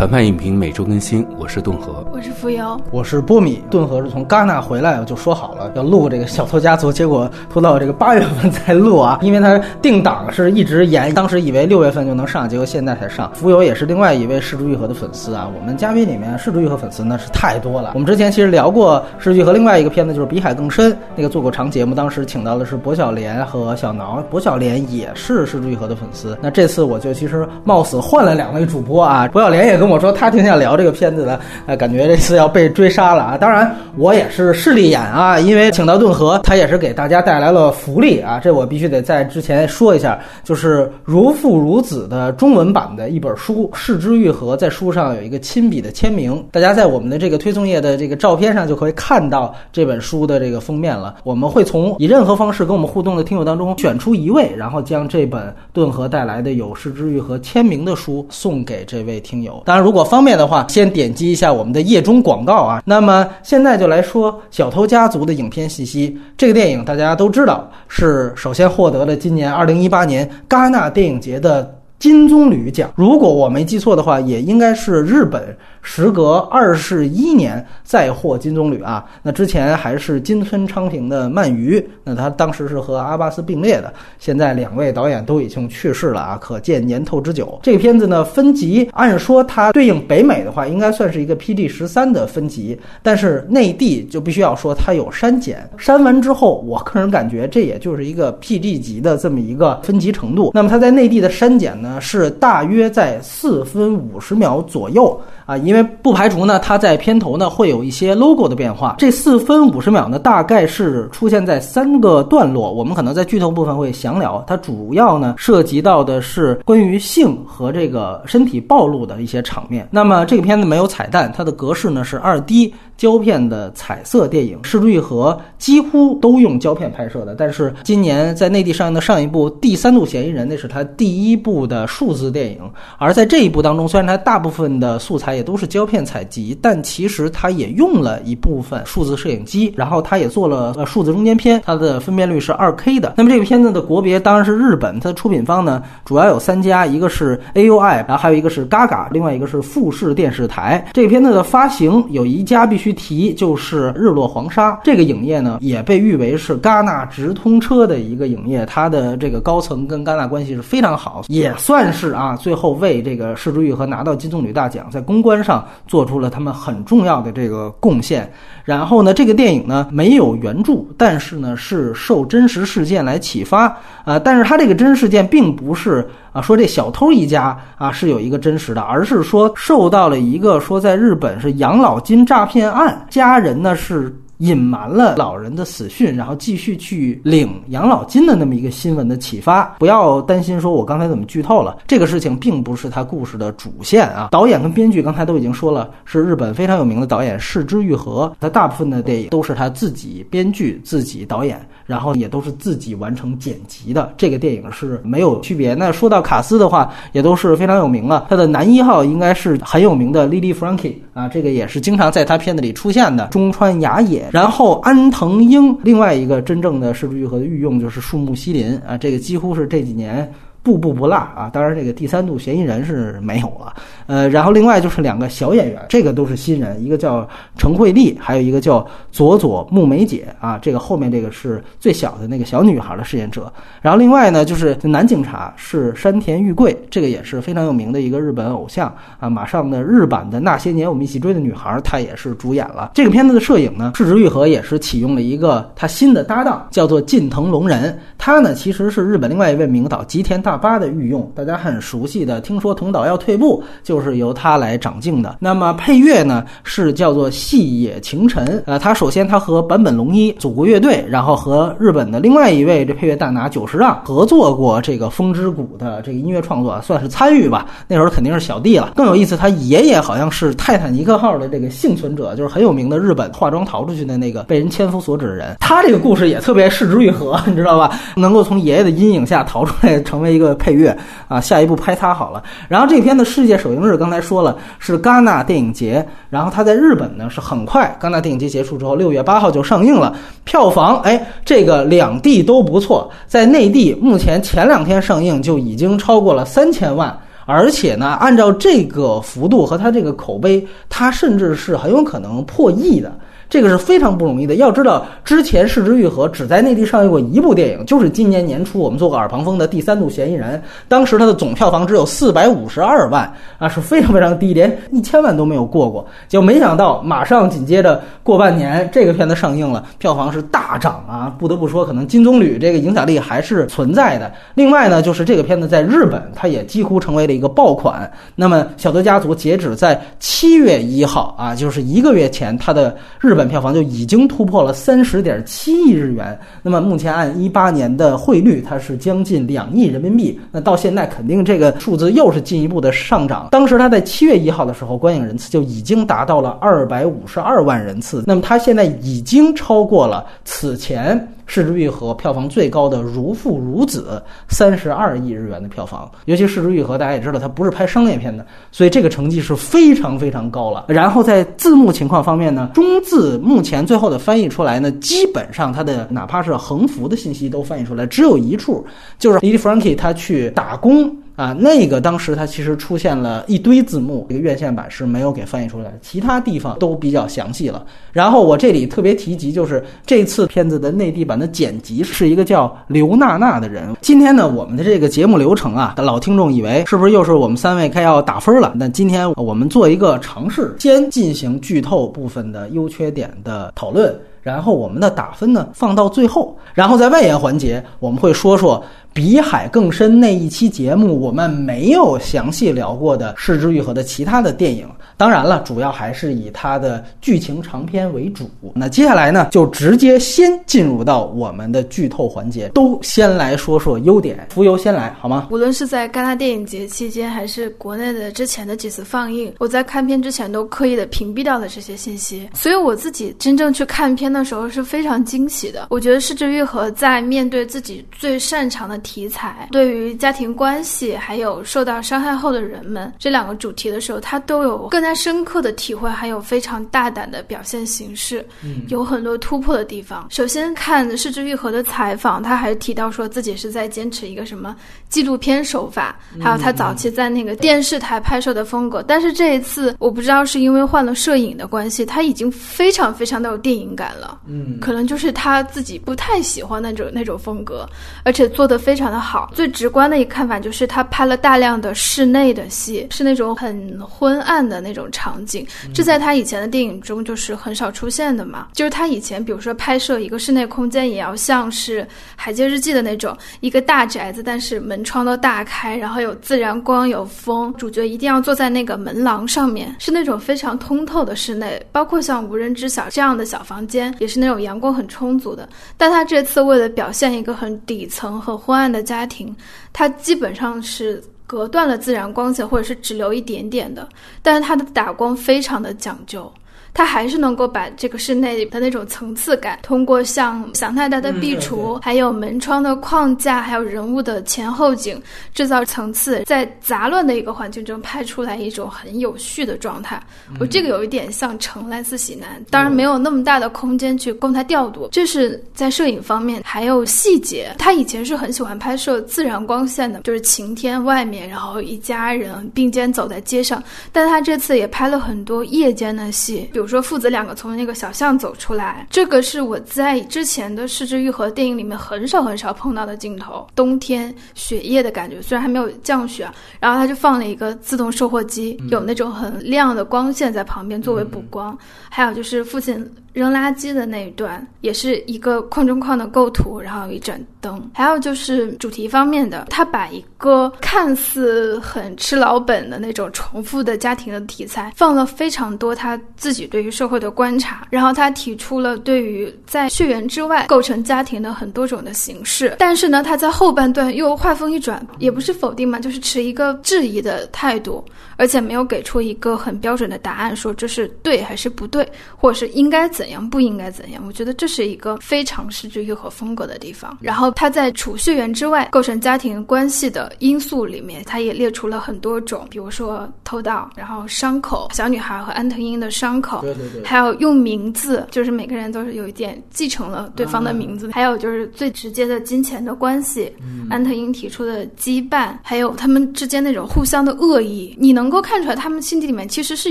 反派影评每周更新，我是顿河，我是浮游，我是波米。顿河是从戛纳回来，我就说好了要录这个《小偷家族》，结果拖到这个八月份才录啊，因为他定档是一直延，当时以为六月份就能上，结果现在才上。浮游也是另外一位失之愈合的粉丝啊，我们嘉宾里面失之愈合粉丝那是太多了。我们之前其实聊过失之愈合另外一个片子，就是《比海更深》，那个做过长节目，当时请到的是薄晓莲和小挠，薄晓莲也是失之愈合的粉丝。那这次我就其实冒死换了两位主播啊，薄晓莲也跟我说他挺想聊这个片子的，呃，感觉这次要被追杀了啊。当然我也是势利眼啊，因为请到顿河，他也是给大家带来了福利啊，这我必须得在之前说一下，就是《如父如子》的中文版的一本书《视之愈合》，在书上有一个亲笔的签名，大家在我们的这个推送页的这个照片上就可以看到这本书的这个封面了。我们会从以任何方式跟我们互动的听友当中选出一位，然后将这本顿河带来的有视之愈合签名的书送给这位听友。当然，如果方便的话，先点击一下我们的页中广告啊。那么现在就来说《小偷家族》的影片信息。这个电影大家都知道，是首先获得了今年二零一八年戛纳电影节的金棕榈奖。如果我没记错的话，也应该是日本。时隔二十一年再获金棕榈啊！那之前还是金村昌平的《鳗鱼》，那他当时是和阿巴斯并列的。现在两位导演都已经去世了啊，可见年头之久。这个片子呢分级，按说它对应北美的话，应该算是一个 P D 十三的分级，但是内地就必须要说它有删减。删完之后，我个人感觉这也就是一个 P D 级的这么一个分级程度。那么它在内地的删减呢，是大约在四分五十秒左右。啊，因为不排除呢，它在片头呢会有一些 logo 的变化。这四分五十秒呢，大概是出现在三个段落，我们可能在剧透部分会详聊。它主要呢涉及到的是关于性和这个身体暴露的一些场面。那么这个片子没有彩蛋，它的格式呢是二 D 胶片的彩色电影。失之愈合几乎都用胶片拍摄的，但是今年在内地上映的上一部《第三度嫌疑人》，那是他第一部的数字电影。而在这一部当中，虽然它大部分的素材也都是胶片采集，但其实它也用了一部分数字摄影机，然后它也做了呃数字中间片，它的分辨率是二 K 的。那么这个片子的国别当然是日本，它的出品方呢主要有三家，一个是 AUI，然后还有一个是 Gaga，另外一个是富士电视台。这个片子的发行有一家必须提，就是日落黄沙这个影业呢，也被誉为是戛纳直通车的一个影业，它的这个高层跟戛纳关系是非常好，也算是啊最后为这个失之愈合拿到金棕榈大奖，在公关。关上做出了他们很重要的这个贡献，然后呢，这个电影呢没有原著，但是呢是受真实事件来启发啊，但是它这个真实事件并不是啊说这小偷一家啊是有一个真实的，而是说受到了一个说在日本是养老金诈骗案，家人呢是。隐瞒了老人的死讯，然后继续去领养老金的那么一个新闻的启发。不要担心，说我刚才怎么剧透了？这个事情并不是他故事的主线啊。导演跟编剧刚才都已经说了，是日本非常有名的导演市之愈合。他大部分的电影都是他自己编剧、自己导演，然后也都是自己完成剪辑的。这个电影是没有区别。那说到卡斯的话，也都是非常有名了。他的男一号应该是很有名的 Lily Franky 啊，这个也是经常在他片子里出现的中川雅也。然后安藤英，另外一个真正的失之愈合的御用就是树木希林啊，这个几乎是这几年。步步不落啊！当然，这个第三度嫌疑人是没有了。呃，然后另外就是两个小演员，这个都是新人，一个叫程慧丽，还有一个叫佐佐木美姐啊。这个后面这个是最小的那个小女孩的饰演者。然后另外呢，就是男警察是山田裕贵，这个也是非常有名的一个日本偶像啊。马上的日版的那些年我们一起追的女孩，她也是主演了。这个片子的摄影呢，赤之愈合也是启用了一个他新的搭档，叫做近藤隆人。他呢其实是日本另外一位名导吉田大。大巴的御用，大家很熟悉的。听说藤岛要退步，就是由他来掌镜的。那么配乐呢，是叫做细野晴臣。呃，他首先他和坂本龙一组过乐队，然后和日本的另外一位这配乐大拿久石让合作过这个《风之谷》的这个音乐创作，算是参与吧。那时候肯定是小弟了。更有意思，他爷爷好像是泰坦尼克号的这个幸存者，就是很有名的日本化妆逃出去的那个被人千夫所指的人。他这个故事也特别势之愈合，你知道吧？能够从爷爷的阴影下逃出来，成为一。个配乐啊，下一步拍他好了。然后这片的世界首映日刚才说了是戛纳电影节，然后它在日本呢是很快，戛纳电影节结束之后，六月八号就上映了。票房哎，这个两地都不错，在内地目前前两天上映就已经超过了三千万。而且呢，按照这个幅度和它这个口碑，它甚至是很有可能破亿的。这个是非常不容易的。要知道，之前《市之愈合》只在内地上映过一部电影，就是今年年初我们做过耳旁风的《第三度嫌疑人》，当时它的总票房只有四百五十二万啊，是非常非常低，连一千万都没有过过。就没想到，马上紧接着过半年，这个片子上映了，票房是大涨啊！不得不说，可能金棕榈这个影响力还是存在的。另外呢，就是这个片子在日本，它也几乎成为了一个爆款。那么，《小偷家族》截止在七月一号啊，就是一个月前，它的日本。本票房就已经突破了三十点七亿日元，那么目前按一八年的汇率，它是将近两亿人民币。那到现在肯定这个数字又是进一步的上涨。当时它在七月一号的时候，观影人次就已经达到了二百五十二万人次，那么它现在已经超过了此前。《市值愈合》票房最高的《如父如子》，三十二亿日元的票房。尤其《市值愈合》，大家也知道，它不是拍商业片的，所以这个成绩是非常非常高了。然后在字幕情况方面呢，中字目前最后的翻译出来呢，基本上它的哪怕是横幅的信息都翻译出来，只有一处就是 Lily Frankie 他去打工。啊，那个当时它其实出现了一堆字幕，这个院线版是没有给翻译出来，其他地方都比较详细了。然后我这里特别提及，就是这次片子的内地版的剪辑是一个叫刘娜娜的人。今天呢，我们的这个节目流程啊，老听众以为是不是又是我们三位该要打分了？那今天我们做一个尝试，先进行剧透部分的优缺点的讨论，然后我们的打分呢放到最后，然后在外延环节我们会说说。比海更深那一期节目，我们没有详细聊过的《失之愈合》的其他的电影。当然了，主要还是以它的剧情长篇为主。那接下来呢，就直接先进入到我们的剧透环节，都先来说说优点。浮游先来好吗？无论是在戛纳电影节期间，还是国内的之前的几次放映，我在看片之前都刻意的屏蔽掉了这些信息。所以我自己真正去看片的时候是非常惊喜的。我觉得《失之愈合》在面对自己最擅长的题材，对于家庭关系，还有受到伤害后的人们这两个主题的时候，他都有更加。深刻的体会，还有非常大胆的表现形式，有很多突破的地方。首先看《失之愈合》的采访，他还提到说自己是在坚持一个什么纪录片手法，还有他早期在那个电视台拍摄的风格。但是这一次，我不知道是因为换了摄影的关系，他已经非常非常的有电影感了。嗯，可能就是他自己不太喜欢那种那种风格，而且做的非常的好。最直观的一个看法就是他拍了大量的室内的戏，是那种很昏暗的那种。种场景，这在他以前的电影中就是很少出现的嘛。就是他以前，比如说拍摄一个室内空间，也要像是《海街日记》的那种，一个大宅子，但是门窗都大开，然后有自然光、有风，主角一定要坐在那个门廊上面，是那种非常通透的室内。包括像《无人知晓》这样的小房间，也是那种阳光很充足的。但他这次为了表现一个很底层、很昏暗的家庭，他基本上是。隔断了自然光线，或者是只留一点点的，但是他的打光非常的讲究。它还是能够把这个室内的那种层次感，通过像想太大的壁橱，还有门窗的框架，还有人物的前后景，制造层次，在杂乱的一个环境中拍出来一种很有序的状态。我这个有一点像《城来自喜南》，当然没有那么大的空间去供他调度。这是在摄影方面，还有细节。他以前是很喜欢拍摄自然光线的，就是晴天外面，然后一家人并肩走在街上。但他这次也拍了很多夜间的戏。比如说父子两个从那个小巷走出来，这个是我在之前的《失之愈合》电影里面很少很少碰到的镜头。冬天雪夜的感觉，虽然还没有降雪，然后他就放了一个自动售货机，有那种很亮的光线在旁边作为补光。还有就是父亲。扔垃圾的那一段也是一个框中框的构图，然后一盏灯。还有就是主题方面的，他把一个看似很吃老本的那种重复的家庭的题材，放了非常多他自己对于社会的观察。然后他提出了对于在血缘之外构成家庭的很多种的形式。但是呢，他在后半段又话锋一转，也不是否定嘛，就是持一个质疑的态度，而且没有给出一个很标准的答案，说这是对还是不对，或者是应该。怎样，不应该怎样。我觉得这是一个非常失之愈合风格的地方。然后他在储蓄源之外构成家庭关系的因素里面，他也列出了很多种，比如说偷盗，然后伤口，小女孩和安藤英的伤口，对对对，还有用名字，就是每个人都是有一点继承了对方的名字，还有就是最直接的金钱的关系，安藤英提出的羁绊，还有他们之间那种互相的恶意，你能够看出来他们心底里面其实是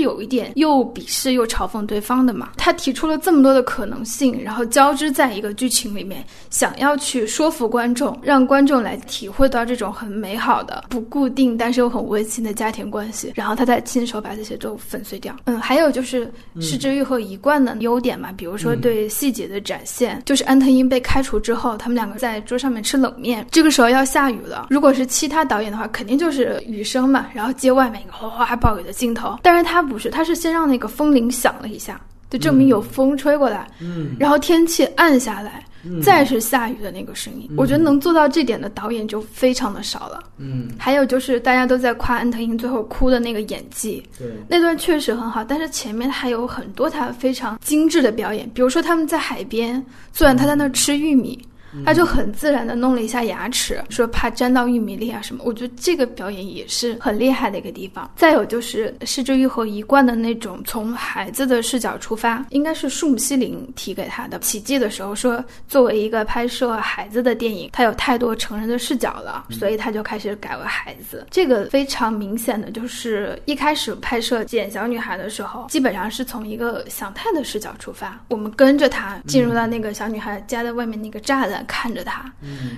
有一点又鄙视又嘲讽对方的嘛。他提出了这么多的可能性，然后交织在一个剧情里面，想要去说服观众，让观众来体会到这种很美好的、不固定但是又很温馨的家庭关系，然后他再亲手把这些都粉碎掉。嗯，还有就是失之愈合一贯的优点嘛，比如说对细节的展现，就是安藤英被开除之后，他们两个在桌上面吃冷面，这个时候要下雨了。如果是其他导演的话，肯定就是雨声嘛，然后接外面一个哗哗暴雨的镜头，但是他不是，他是先让那个风铃响了一下。就证明有风吹过来，嗯，然后天气暗下来，再是下雨的那个声音。我觉得能做到这点的导演就非常的少了。嗯，还有就是大家都在夸安藤英最后哭的那个演技，对，那段确实很好，但是前面还有很多他非常精致的表演，比如说他们在海边，虽然他在那吃玉米。他就很自然的弄了一下牙齿，说怕沾到玉米粒啊什么。我觉得这个表演也是很厉害的一个地方。再有就是失之愈合一贯的那种从孩子的视角出发，应该是树木希林提给他的奇迹的时候说，作为一个拍摄孩子的电影，他有太多成人的视角了，所以他就开始改为孩子。这个非常明显的就是一开始拍摄捡小女孩的时候，基本上是从一个祥太的视角出发，我们跟着他进入到那个小女孩家的外面那个栅栏。看着他，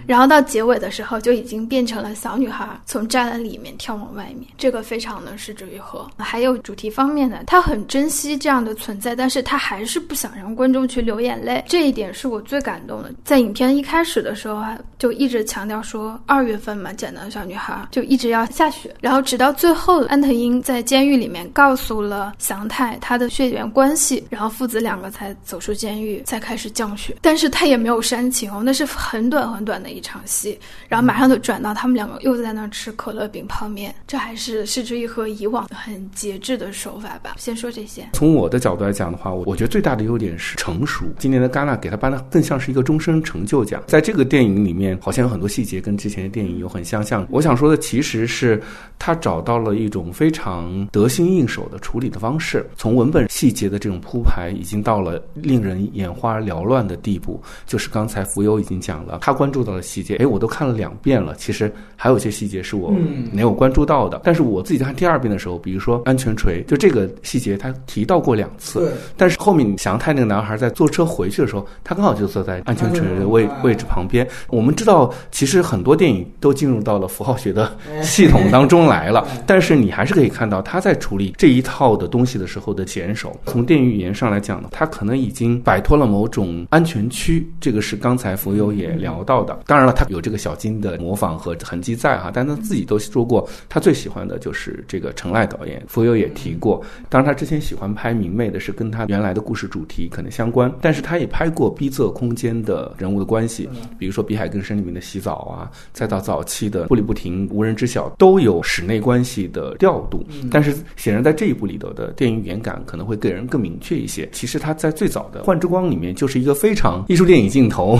然后到结尾的时候就已经变成了小女孩从栅栏里面跳往外面，这个非常的失之愈合。还有主题方面呢，他很珍惜这样的存在，但是他还是不想让观众去流眼泪，这一点是我最感动的。在影片一开始的时候啊，就一直强调说二月份嘛捡到小女孩就一直要下雪，然后直到最后安藤英在监狱里面告诉了祥太他的血缘关系，然后父子两个才走出监狱，才开始降雪，但是他也没有煽情哦，那是。很短很短的一场戏，然后马上就转到他们两个又在那吃可乐饼泡面，这还是失之一和以往很节制的手法吧。先说这些。从我的角度来讲的话，我我觉得最大的优点是成熟。今年的戛纳给他颁的更像是一个终身成就奖。在这个电影里面，好像有很多细节跟之前的电影有很相像。我想说的其实是他找到了一种非常得心应手的处理的方式，从文本细节的这种铺排，已经到了令人眼花缭乱的地步。就是刚才浮游已经讲。了，他关注到的细节，哎，我都看了两遍了。其实还有一些细节是我没有关注到的。但是我自己看第二遍的时候，比如说安全锤，就这个细节他提到过两次。但是后面祥太那个男孩在坐车回去的时候，他刚好就坐在安全锤的位位置旁边。我们知道，其实很多电影都进入到了符号学的系统当中来了。但是你还是可以看到他在处理这一套的东西的时候的娴熟。从电影语言上来讲呢，他可能已经摆脱了某种安全区。这个是刚才浮友也。聊到的，当然了，他有这个小金的模仿和痕迹在哈，但他自己都说过，他最喜欢的就是这个陈赖导演。浮游也提过，当然他之前喜欢拍明媚的是跟他原来的故事主题可能相关，但是他也拍过逼仄空间的人物的关系，比如说《比海更深》里面的洗澡啊，再到早期的《步履不停》《无人知晓》，都有室内关系的调度。但是显然在这一部里头的电影语言感可能会给人更明确一些。其实他在最早的《幻之光》里面就是一个非常艺术电影镜头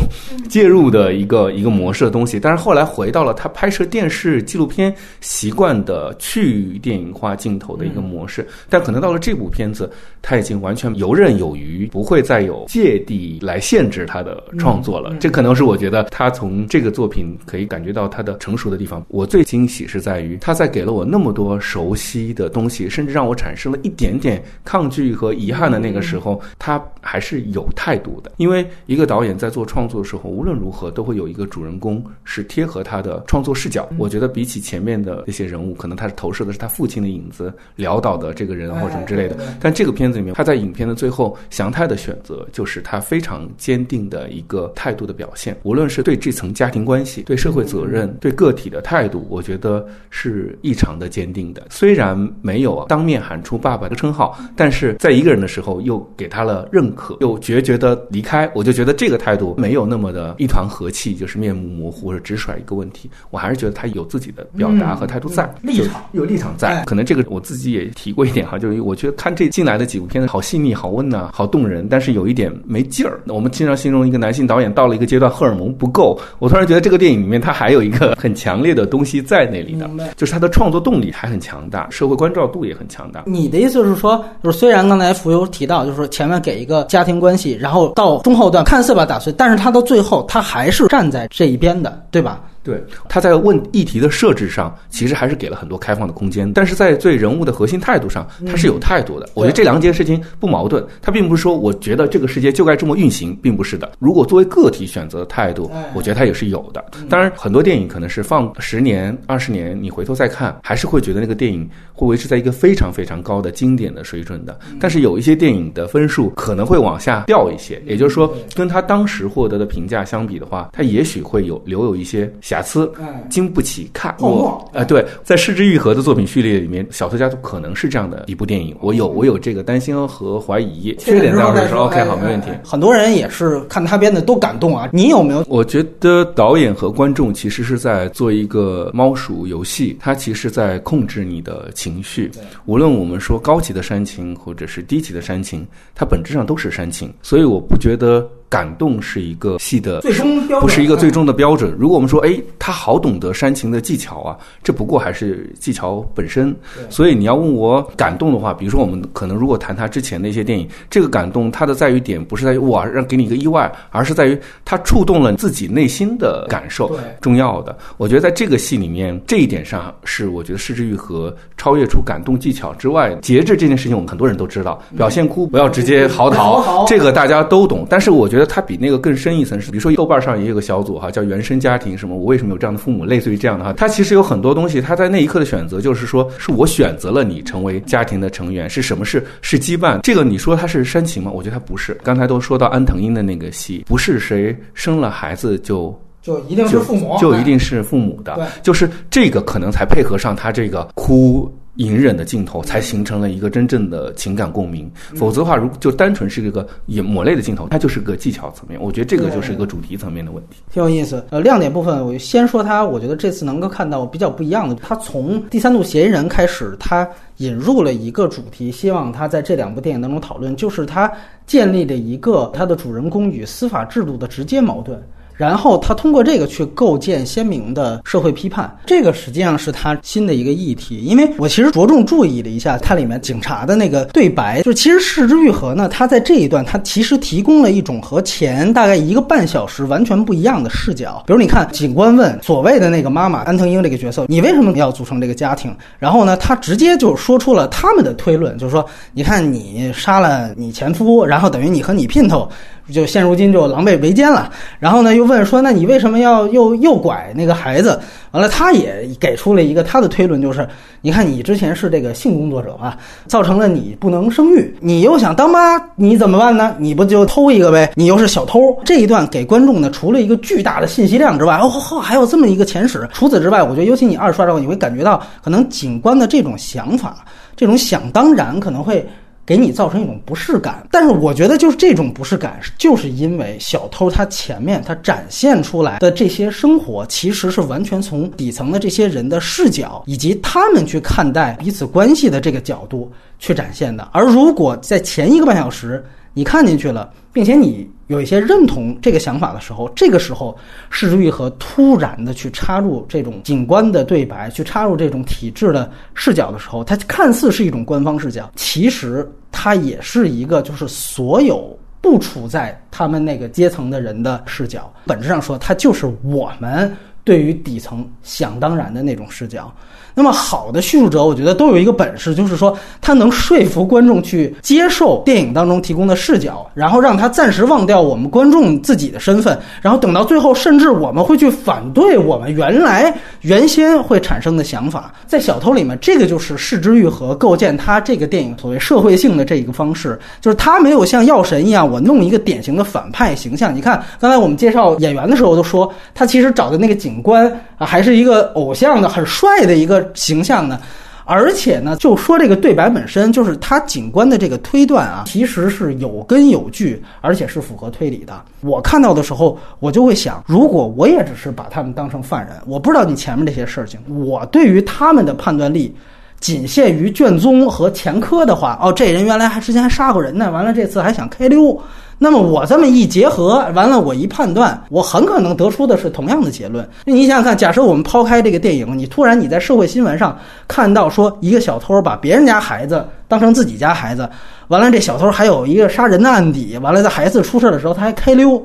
介入。的一个一个模式的东西，但是后来回到了他拍摄电视纪录片习惯的去电影化镜头的一个模式，但可能到了这部片子，他已经完全游刃有余，不会再有芥蒂来限制他的创作了。这可能是我觉得他从这个作品可以感觉到他的成熟的地方。我最惊喜是在于他在给了我那么多熟悉的东西，甚至让我产生了一点点抗拒和遗憾的那个时候，他还是有态度的。因为一个导演在做创作的时候，无论如何都会有一个主人公是贴合他的创作视角。我觉得比起前面的那些人物，可能他是投射的是他父亲的影子，潦倒的这个人或者什么之类的。但这个片子里面，他在影片的最后，祥太的选择就是他非常坚定的一个态度的表现。无论是对这层家庭关系、对社会责任、对个体的态度，我觉得是异常的坚定的。虽然没有当面喊出爸爸的称号，但是在一个人的时候又给他了认可，又决绝的离开。我就觉得这个态度没有那么的一团和气，就是面目模糊或者直甩一个问题。我还是觉得他有自己的表达和态度在，立场有立场在。可能这个我自己也提过一点哈，就是我觉得看这进来的几部片子，好细腻、好温暖、好动动人，但是有一点没劲儿。我们经常形容一个男性导演到了一个阶段，荷尔蒙不够。我突然觉得这个电影里面他还有一个很强烈的东西在那里的，就是他的创作动力还很强大，社会关照度也很强大。你的意思是说，就是虽然刚才浮游提到，就是说前面给一个家庭关系，然后到中后段看似把打碎，但是他到最后他还是站在这一边的，对吧？对，他在问议题的设置上，其实还是给了很多开放的空间，但是在对人物的核心态度上，他是有态度的。我觉得这两件事情不矛盾，他并不是说我觉得这个世界就该这么运行，并不是的。如果作为个体选择的态度，我觉得他也是有的。当然，很多电影可能是放十年、二十年，你回头再看，还是会觉得那个电影会维持在一个非常非常高的经典的水准的。但是有一些电影的分数可能会往下掉一些，也就是说，跟他当时获得的评价相比的话，他也许会有留有一些。瑕疵，经不起看。我，呃，对，在失之愈合的作品序列里面，《小偷家族》可能是这样的一部电影。我有，我有这个担心和怀疑。缺点在这说，OK，好，没问题。很多人也是看他编的都感动啊。你有没有？我觉得导演和观众其实是在做一个猫鼠游戏，他其实在控制你的情绪。无论我们说高级的煽情，或者是低级的煽情，它本质上都是煽情。所以我不觉得。感动是一个戏的最终标准，不是一个最终的标准。如果我们说，哎，他好懂得煽情的技巧啊，这不过还是技巧本身。所以你要问我感动的话，比如说我们可能如果谈他之前的一些电影，这个感动它的在于点不是在于哇让给你一个意外，而是在于他触动了自己内心的感受，重要的。我觉得在这个戏里面，这一点上是我觉得失之愈合超越出感动技巧之外，节制这件事情我们很多人都知道，表现哭不要直接嚎啕，这个大家都懂。但是我觉得。它比那个更深一层，是比如说豆瓣上也有个小组哈，叫原生家庭什么，我为什么有这样的父母，类似于这样的哈。它其实有很多东西，他在那一刻的选择就是说，是我选择了你成为家庭的成员，是什么是是羁绊？这个你说它是煽情吗？我觉得它不是。刚才都说到安藤英的那个戏，不是谁生了孩子就就一定是父母，就一定是父母的，就是这个可能才配合上他这个哭。隐忍的镜头才形成了一个真正的情感共鸣，否则的话，如就单纯是一个眼抹泪的镜头，它就是个技巧层面。我觉得这个就是一个主题层面的问题，挺有意思。呃，亮点部分，我先说它，我觉得这次能够看到比较不一样的，它从第三度嫌疑人开始，它引入了一个主题，希望它在这两部电影当中讨论，就是它建立了一个它的主人公与司法制度的直接矛盾。然后他通过这个去构建鲜明的社会批判，这个实际上是他新的一个议题。因为我其实着重注意了一下它里面警察的那个对白，就是其实视之愈合呢，他在这一段他其实提供了一种和前大概一个半小时完全不一样的视角。比如你看，警官问所谓的那个妈妈安藤英这个角色，你为什么要组成这个家庭？然后呢，他直接就说出了他们的推论，就是说，你看你杀了你前夫，然后等于你和你姘头。就现如今就狼狈为奸了，然后呢又问说，那你为什么要又诱拐那个孩子？完了，他也给出了一个他的推论，就是你看你之前是这个性工作者啊，造成了你不能生育，你又想当妈，你怎么办呢？你不就偷一个呗？你又是小偷。这一段给观众呢，除了一个巨大的信息量之外，哦哦，还有这么一个前史。除此之外，我觉得尤其你二刷之后，你会感觉到可能警官的这种想法，这种想当然可能会。给你造成一种不适感，但是我觉得就是这种不适感，就是因为小偷他前面他展现出来的这些生活，其实是完全从底层的这些人的视角以及他们去看待彼此关系的这个角度去展现的。而如果在前一个半小时你看进去了，并且你。有一些认同这个想法的时候，这个时候，释之愈合突然的去插入这种景观的对白，去插入这种体制的视角的时候，它看似是一种官方视角，其实它也是一个就是所有不处在他们那个阶层的人的视角。本质上说，它就是我们对于底层想当然的那种视角。那么好的叙述者，我觉得都有一个本事，就是说他能说服观众去接受电影当中提供的视角，然后让他暂时忘掉我们观众自己的身份，然后等到最后，甚至我们会去反对我们原来原先会产生的想法。在《小偷》里面，这个就是视之愈合构建他这个电影所谓社会性的这一个方式，就是他没有像药神一样，我弄一个典型的反派形象。你看刚才我们介绍演员的时候都说，他其实找的那个警警官啊，还是一个偶像的很帅的一个。形象呢？而且呢，就说这个对白本身，就是他警官的这个推断啊，其实是有根有据，而且是符合推理的。我看到的时候，我就会想，如果我也只是把他们当成犯人，我不知道你前面这些事情，我对于他们的判断力。仅限于卷宗和前科的话，哦，这人原来还之前还杀过人呢，完了这次还想开溜。那么我这么一结合，完了我一判断，我很可能得出的是同样的结论。你想想看，假设我们抛开这个电影，你突然你在社会新闻上看到说一个小偷把别人家孩子当成自己家孩子，完了这小偷还有一个杀人的案底，完了在孩子出事的时候他还开溜。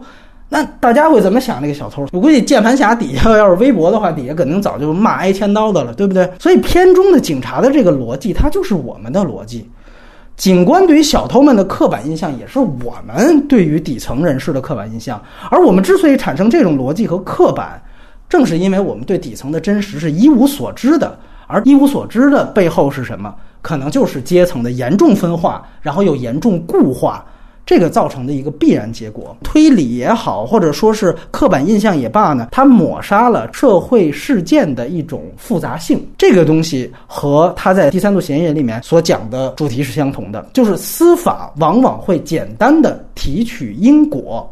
那大家会怎么想这个小偷？我估计键盘侠底下 要是微博的话，底下肯定早就骂挨千刀的了，对不对？所以片中的警察的这个逻辑，它就是我们的逻辑。警官对于小偷们的刻板印象，也是我们对于底层人士的刻板印象。而我们之所以产生这种逻辑和刻板，正是因为我们对底层的真实是一无所知的。而一无所知的背后是什么？可能就是阶层的严重分化，然后又严重固化。这个造成的一个必然结果，推理也好，或者说是刻板印象也罢呢，它抹杀了社会事件的一种复杂性。这个东西和他在《第三度嫌疑人》里面所讲的主题是相同的，就是司法往往会简单的提取因果。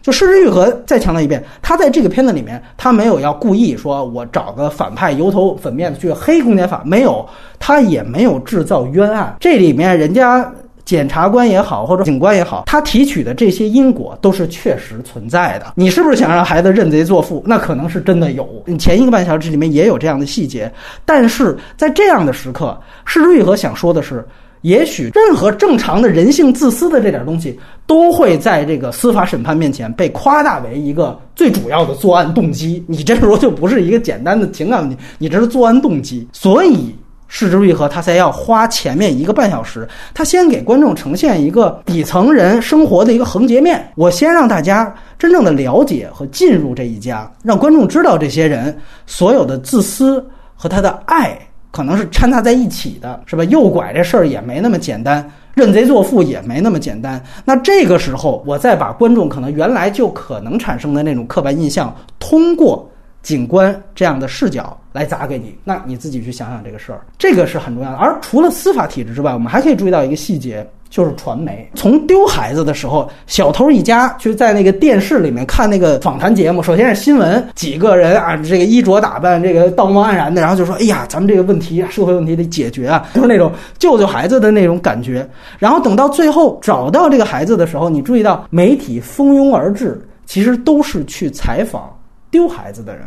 就失之愈合再强调一遍，他在这个片子里面，他没有要故意说我找个反派油头粉面的去黑公检法，没有，他也没有制造冤案。这里面人家。检察官也好，或者警官也好，他提取的这些因果都是确实存在的。你是不是想让孩子认贼作父？那可能是真的有。前一个半小时里面也有这样的细节，但是在这样的时刻，施之玉和想说的是，也许任何正常的人性自私的这点东西，都会在这个司法审判面前被夸大为一个最主要的作案动机。你这时候就不是一个简单的情感问题，你这是作案动机。所以。视之愈合，他才要花前面一个半小时，他先给观众呈现一个底层人生活的一个横截面。我先让大家真正的了解和进入这一家，让观众知道这些人所有的自私和他的爱可能是掺杂在一起的，是吧？诱拐这事儿也没那么简单，认贼作父也没那么简单。那这个时候，我再把观众可能原来就可能产生的那种刻板印象，通过。警官这样的视角来砸给你，那你自己去想想这个事儿，这个是很重要的。而除了司法体制之外，我们还可以注意到一个细节，就是传媒。从丢孩子的时候，小偷一家就在那个电视里面看那个访谈节目，首先是新闻，几个人啊，这个衣着打扮，这个道貌岸然的，然后就说：“哎呀，咱们这个问题，社会问题得解决啊，就是那种救救孩子的那种感觉。”然后等到最后找到这个孩子的时候，你注意到媒体蜂拥而至，其实都是去采访。丢孩子的人，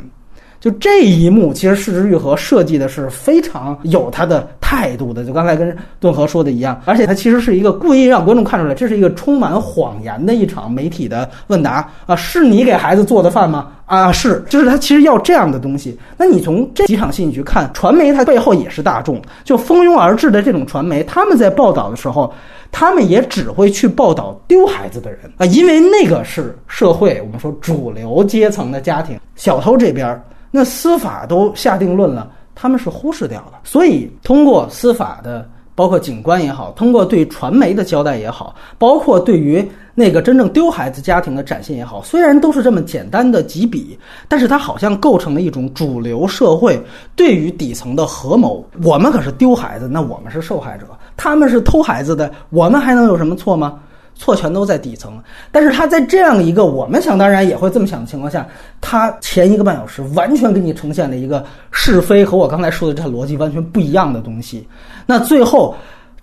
就这一幕，其实市之愈合设计的是非常有他的态度的。就刚才跟顿河说的一样，而且他其实是一个故意让观众看出来，这是一个充满谎言的一场媒体的问答啊！是你给孩子做的饭吗？啊，是，就是他其实要这样的东西。那你从这几场戏你去看，传媒它背后也是大众，就蜂拥而至的这种传媒，他们在报道的时候。他们也只会去报道丢孩子的人啊，因为那个是社会我们说主流阶层的家庭。小偷这边，那司法都下定论了，他们是忽视掉的。所以通过司法的，包括景观也好，通过对传媒的交代也好，包括对于。那个真正丢孩子家庭的展现也好，虽然都是这么简单的几笔，但是它好像构成了一种主流社会对于底层的合谋。我们可是丢孩子，那我们是受害者；他们是偷孩子的，我们还能有什么错吗？错全都在底层。但是他在这样一个我们想当然也会这么想的情况下，他前一个半小时完全给你呈现了一个是非和我刚才说的这套逻辑完全不一样的东西。那最后。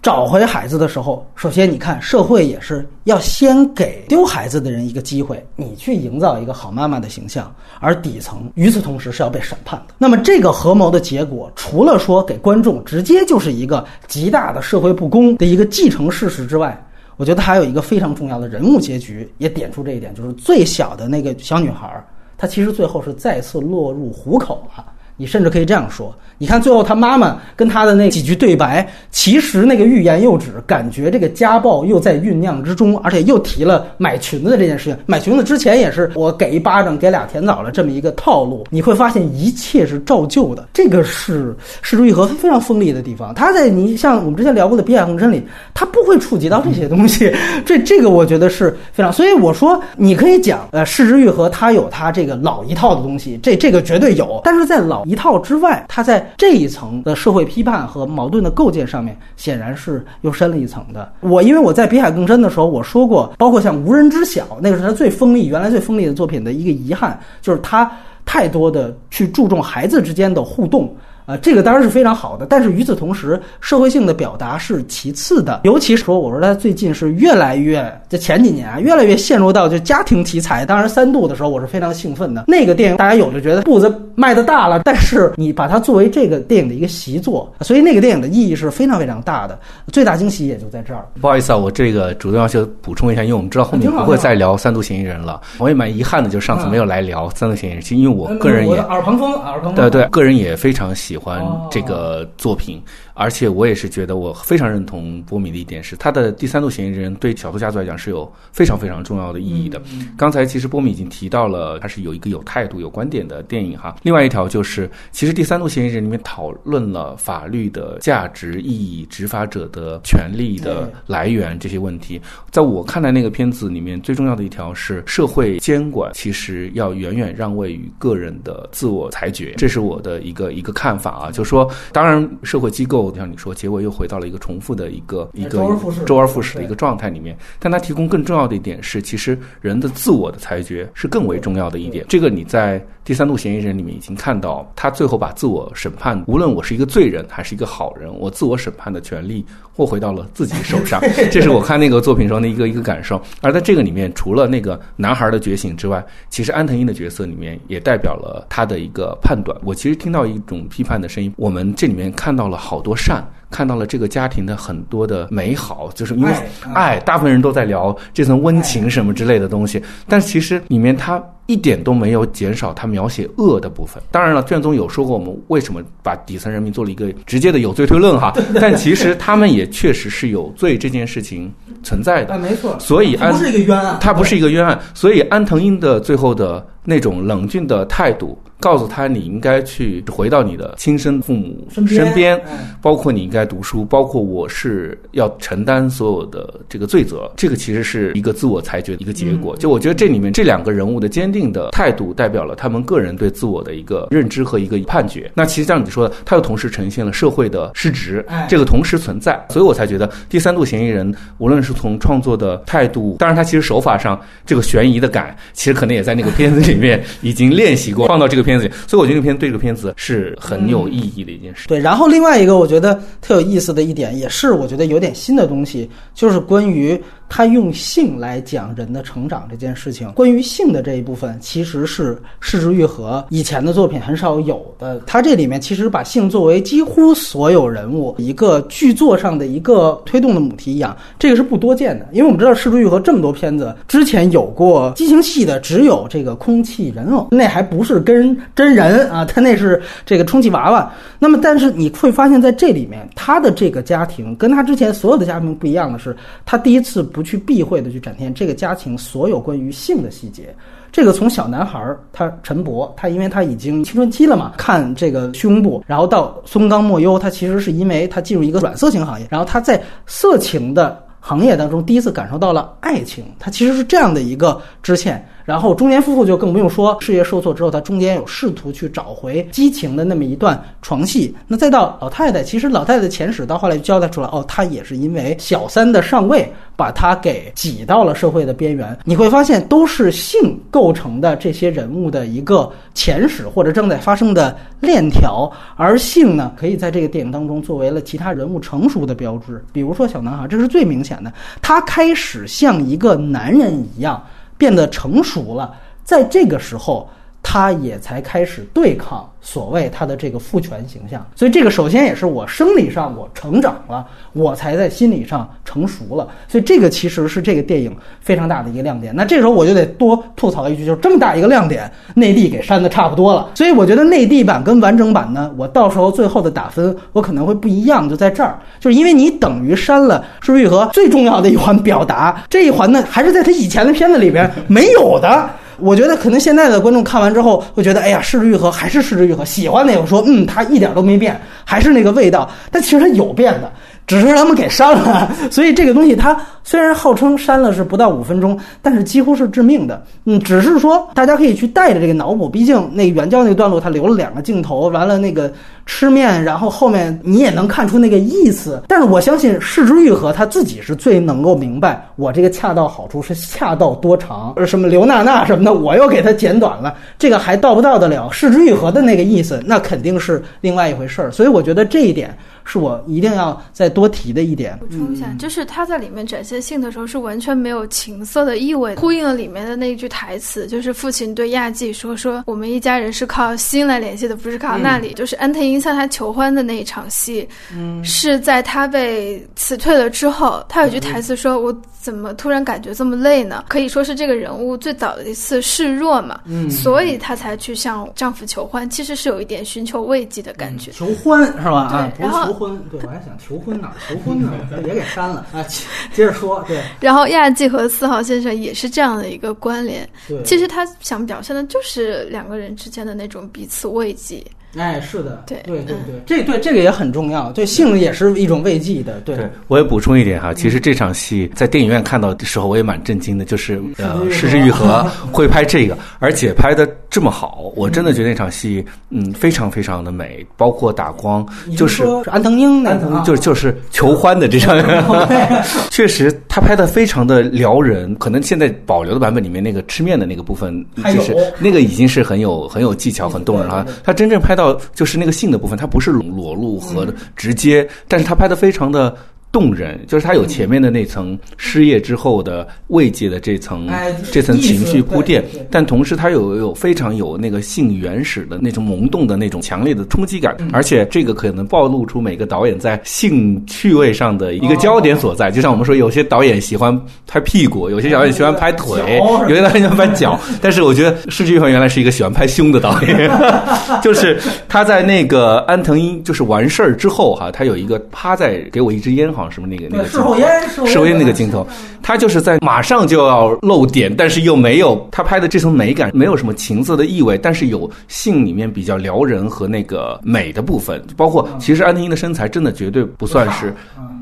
找回孩子的时候，首先你看，社会也是要先给丢孩子的人一个机会，你去营造一个好妈妈的形象，而底层与此同时是要被审判的。那么这个合谋的结果，除了说给观众直接就是一个极大的社会不公的一个既成事实之外，我觉得还有一个非常重要的人物结局也点出这一点，就是最小的那个小女孩，她其实最后是再次落入虎口了。你甚至可以这样说。你看，最后他妈妈跟他的那几句对白，其实那个欲言又止，感觉这个家暴又在酝酿之中，而且又提了买裙子这件事情。买裙子之前也是我给一巴掌，给俩甜枣了这么一个套路。你会发现一切是照旧的，这个是世之愈合非常锋利的地方。他在你像我们之前聊过的《碧海红尘》里，他不会触及到这些东西。这这个我觉得是非常。所以我说，你可以讲，呃，世之愈合他有他这个老一套的东西，这这个绝对有。但是在老一套之外，他在这一层的社会批判和矛盾的构建上面，显然是又深了一层的。我因为我在《比海更深》的时候，我说过，包括像《无人知晓》，那个是他最锋利、原来最锋利的作品的一个遗憾，就是他太多的去注重孩子之间的互动。啊，这个当然是非常好的，但是与此同时，社会性的表达是其次的。尤其说，我说他最近是越来越，这前几年啊，越来越陷入到就家庭题材。当然，三度的时候我是非常兴奋的。那个电影大家有的觉得步子迈的大了，但是你把它作为这个电影的一个习作，所以那个电影的意义是非常非常大的。最大惊喜也就在这儿。不好意思啊，我这个主动要求补充一下，因为我们知道后面不会再聊三度嫌疑人了。我也蛮遗憾的，就是上次没有来聊三度嫌疑人，因为我个人也耳旁风，耳旁风。对对，个人也非常喜欢这个作品。而且我也是觉得，我非常认同波米的一点是，他的第三度嫌疑人对小偷家族来讲是有非常非常重要的意义的。刚才其实波米已经提到了，他是有一个有态度、有观点的电影哈。另外一条就是，其实第三度嫌疑人里面讨论了法律的价值意义、执法者的权利的来源这些问题。在我看来，那个片子里面最重要的一条是，社会监管其实要远远让位于个人的自我裁决，这是我的一个一个看法啊。就是说，当然社会机构。像你说，结果又回到了一个重复的一个一个周而复始的一个状态里面。但它提供更重要的一点是，其实人的自我的裁决是更为重要的一点。这个你在第三度嫌疑人里面已经看到，他最后把自我审判，无论我是一个罪人还是一个好人，我自我审判的权利握回到了自己手上。这是我看那个作品中的一个一个感受。而在这个里面，除了那个男孩的觉醒之外，其实安藤英的角色里面也代表了他的一个判断。我其实听到一种批判的声音，我们这里面看到了好多。善看到了这个家庭的很多的美好，就是因为爱，大部分人都在聊这层温情什么之类的东西，但其实里面他一点都没有减少他描写恶的部分。当然了，卷宗有说过我们为什么把底层人民做了一个直接的有罪推论哈，但其实他们也确实是有罪这件事情存在的，没错。所以安不是一个冤案，他不是一个冤案，所以安藤英的最后的那种冷峻的态度。告诉他，你应该去回到你的亲生父母身边，包括你应该读书，包括我是要承担所有的这个罪责。这个其实是一个自我裁决的一个结果。就我觉得这里面这两个人物的坚定的态度，代表了他们个人对自我的一个认知和一个判决。那其实像你说的，他又同时呈现了社会的失职，这个同时存在。所以我才觉得第三度嫌疑人，无论是从创作的态度，当然他其实手法上这个悬疑的感，其实可能也在那个片子里面已经练习过，放到这个片。片子，所以我觉得这个片对这个片子是很有意义的一件事。对，然后另外一个我觉得特有意思的一点，也是我觉得有点新的东西，就是关于。他用性来讲人的成长这件事情，关于性的这一部分，其实是柿之愈合以前的作品很少有的。他这里面其实把性作为几乎所有人物一个剧作上的一个推动的母题一样，这个是不多见的。因为我们知道世之愈合这么多片子之前有过激情戏的，只有这个空气人偶，那还不是跟真人啊，他那是这个充气娃娃。那么，但是你会发现在这里面，他的这个家庭跟他之前所有的家庭不一样的是，他第一次不。去避讳的去展现这个家庭所有关于性的细节，这个从小男孩儿他陈博，他因为他已经青春期了嘛，看这个胸部，然后到松冈莫优，他其实是因为他进入一个软色情行业，然后他在色情的行业当中第一次感受到了爱情，他其实是这样的一个支线。然后中年夫妇就更不用说，事业受挫之后，他中间有试图去找回激情的那么一段床戏。那再到老太太，其实老太太的前史到后来就交代出来，哦，她也是因为小三的上位，把她给挤到了社会的边缘。你会发现，都是性构成的这些人物的一个前史或者正在发生的链条。而性呢，可以在这个电影当中作为了其他人物成熟的标志。比如说小男孩，这是最明显的，他开始像一个男人一样。变得成熟了，在这个时候，他也才开始对抗所谓他的这个父权形象。所以，这个首先也是我生理上我成长了，我才在心理上成熟了。所以，这个其实是这个电影非常大的一个亮点。那这时候我就得多吐槽一句，就是这么大一个亮点，内地给删的差不多了。所以，我觉得内地版跟完整版呢，我到时候最后的打分我可能会不一样，就在这儿，就是因为你等于删了是愈合最重要的一环表达，这一环呢还是在他以前的片子里边没有的。我觉得可能现在的观众看完之后会觉得，哎呀，失之愈合还是失之愈合。喜欢的有说，嗯，它一点都没变，还是那个味道。但其实它有变的。只是他们给删了。所以这个东西它虽然号称删了是不到五分钟，但是几乎是致命的。嗯，只是说大家可以去带着这个脑补，毕竟那原教那段落它留了两个镜头，完了那个吃面，然后后面你也能看出那个意思。但是我相信市之愈合他自己是最能够明白我这个恰到好处是恰到多长，呃什么刘娜娜什么的，我又给他剪短了，这个还到不到得了市之愈合的那个意思？那肯定是另外一回事儿。所以我觉得这一点是我一定要再多提的一点。补充一下，就是他在里面展现性的时候是完全没有情色的意味，呼应了里面的那一句台词，就是父亲对亚纪说：“说我们一家人是靠心来联系的，不是靠那里。就是安藤樱向他求欢的那一场戏，嗯，是在他被辞退了之后，他有句台词说：“我怎么突然感觉这么累呢？”可以说是这个人物最早的一次示弱嘛，嗯，所以他才去向丈夫求欢，其实是有一点寻求慰藉的感觉。求欢是吧？对，然后是求婚。对，我还想求婚呢求婚呢？也给删了啊。接着说，对，然后亚纪和四号先生也是这样的一个关联。其实他想表现的就是两个人之间的那种彼此慰藉。哎，是的，对对对对，这对这个也很重要，对性也是一种慰藉的，对。对，我也补充一点哈，其实这场戏在电影院看到的时候，我也蛮震惊的，就是呃，失之愈合 会拍这个，而且拍的这么好，我真的觉得那场戏嗯非常非常的美，包括打光，就是说安藤英那个啊，就是就是求欢的这场 确实他拍的非常的撩人。可能现在保留的版本里面那个吃面的那个部分，就是那个已经是很有很有技巧、很动人了。他真正拍到就是那个性的部分，它不是裸露和直接，但是他拍的非常的。动人，就是他有前面的那层失业之后的慰藉的这层、哎这层情绪铺垫但同时他有有非常有那个性原始的那种萌动的那种强烈的冲击感，而且这个可能暴露出每个导演在性趣味上的一个焦点所在。就像我们说，有些导演喜欢拍屁股，有些导演喜欢拍腿脚，有些导演喜欢拍脚，但是我觉得施之玉原来是一个喜欢拍胸的导演，就是他在那个安藤樱就是完事儿之后哈，他有一个趴在给我一支烟，好像什么那个那个对事后烟那个镜头，他就是在马上就要露点，但是又没有他拍的这层美感，没有什么情色的意味，但是有性里面比较撩人和那个美的部分，包括其实安藤樱的身材真的绝对不算是。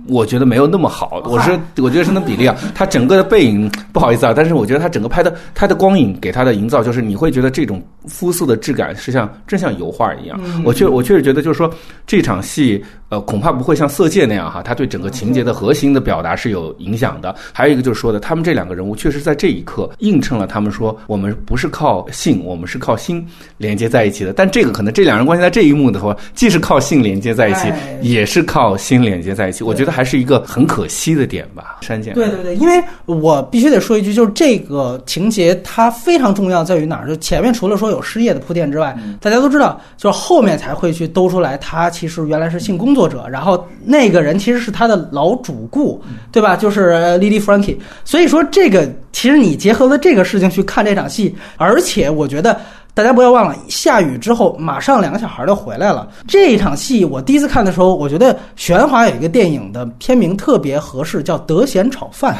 我觉得没有那么好，我是我觉得是那比例啊，他整个的背影不好意思啊，但是我觉得他整个拍的他的光影给他的营造，就是你会觉得这种肤色的质感是像真像油画一样。我确我确实觉得就是说这场戏呃恐怕不会像《色戒》那样哈，他对整个情节的核心的表达是有影响的。还有一个就是说的，他们这两个人物确实在这一刻映衬了他们说我们不是靠性，我们是靠心连接在一起的。但这个可能这两人关系在这一幕的话，既是靠性连接在一起哎，也是靠心连接在一起。我觉得还是一个很可惜的点吧。删减对对对，因为我必须得说一句，就是这个情节它非常重要，在于哪儿？就前面除了说有失业的铺垫之外，大家都知道，就是后面才会去兜出来，他其实原来是性工作者，然后那个人其实是他的老主顾，对吧？就是 Lily Frankie。所以说这个其实你结合了这个事情去看这场戏，而且我觉得。大家不要忘了，下雨之后马上两个小孩就回来了。这一场戏我第一次看的时候，我觉得玄华有一个电影的片名特别合适，叫《德贤炒饭》，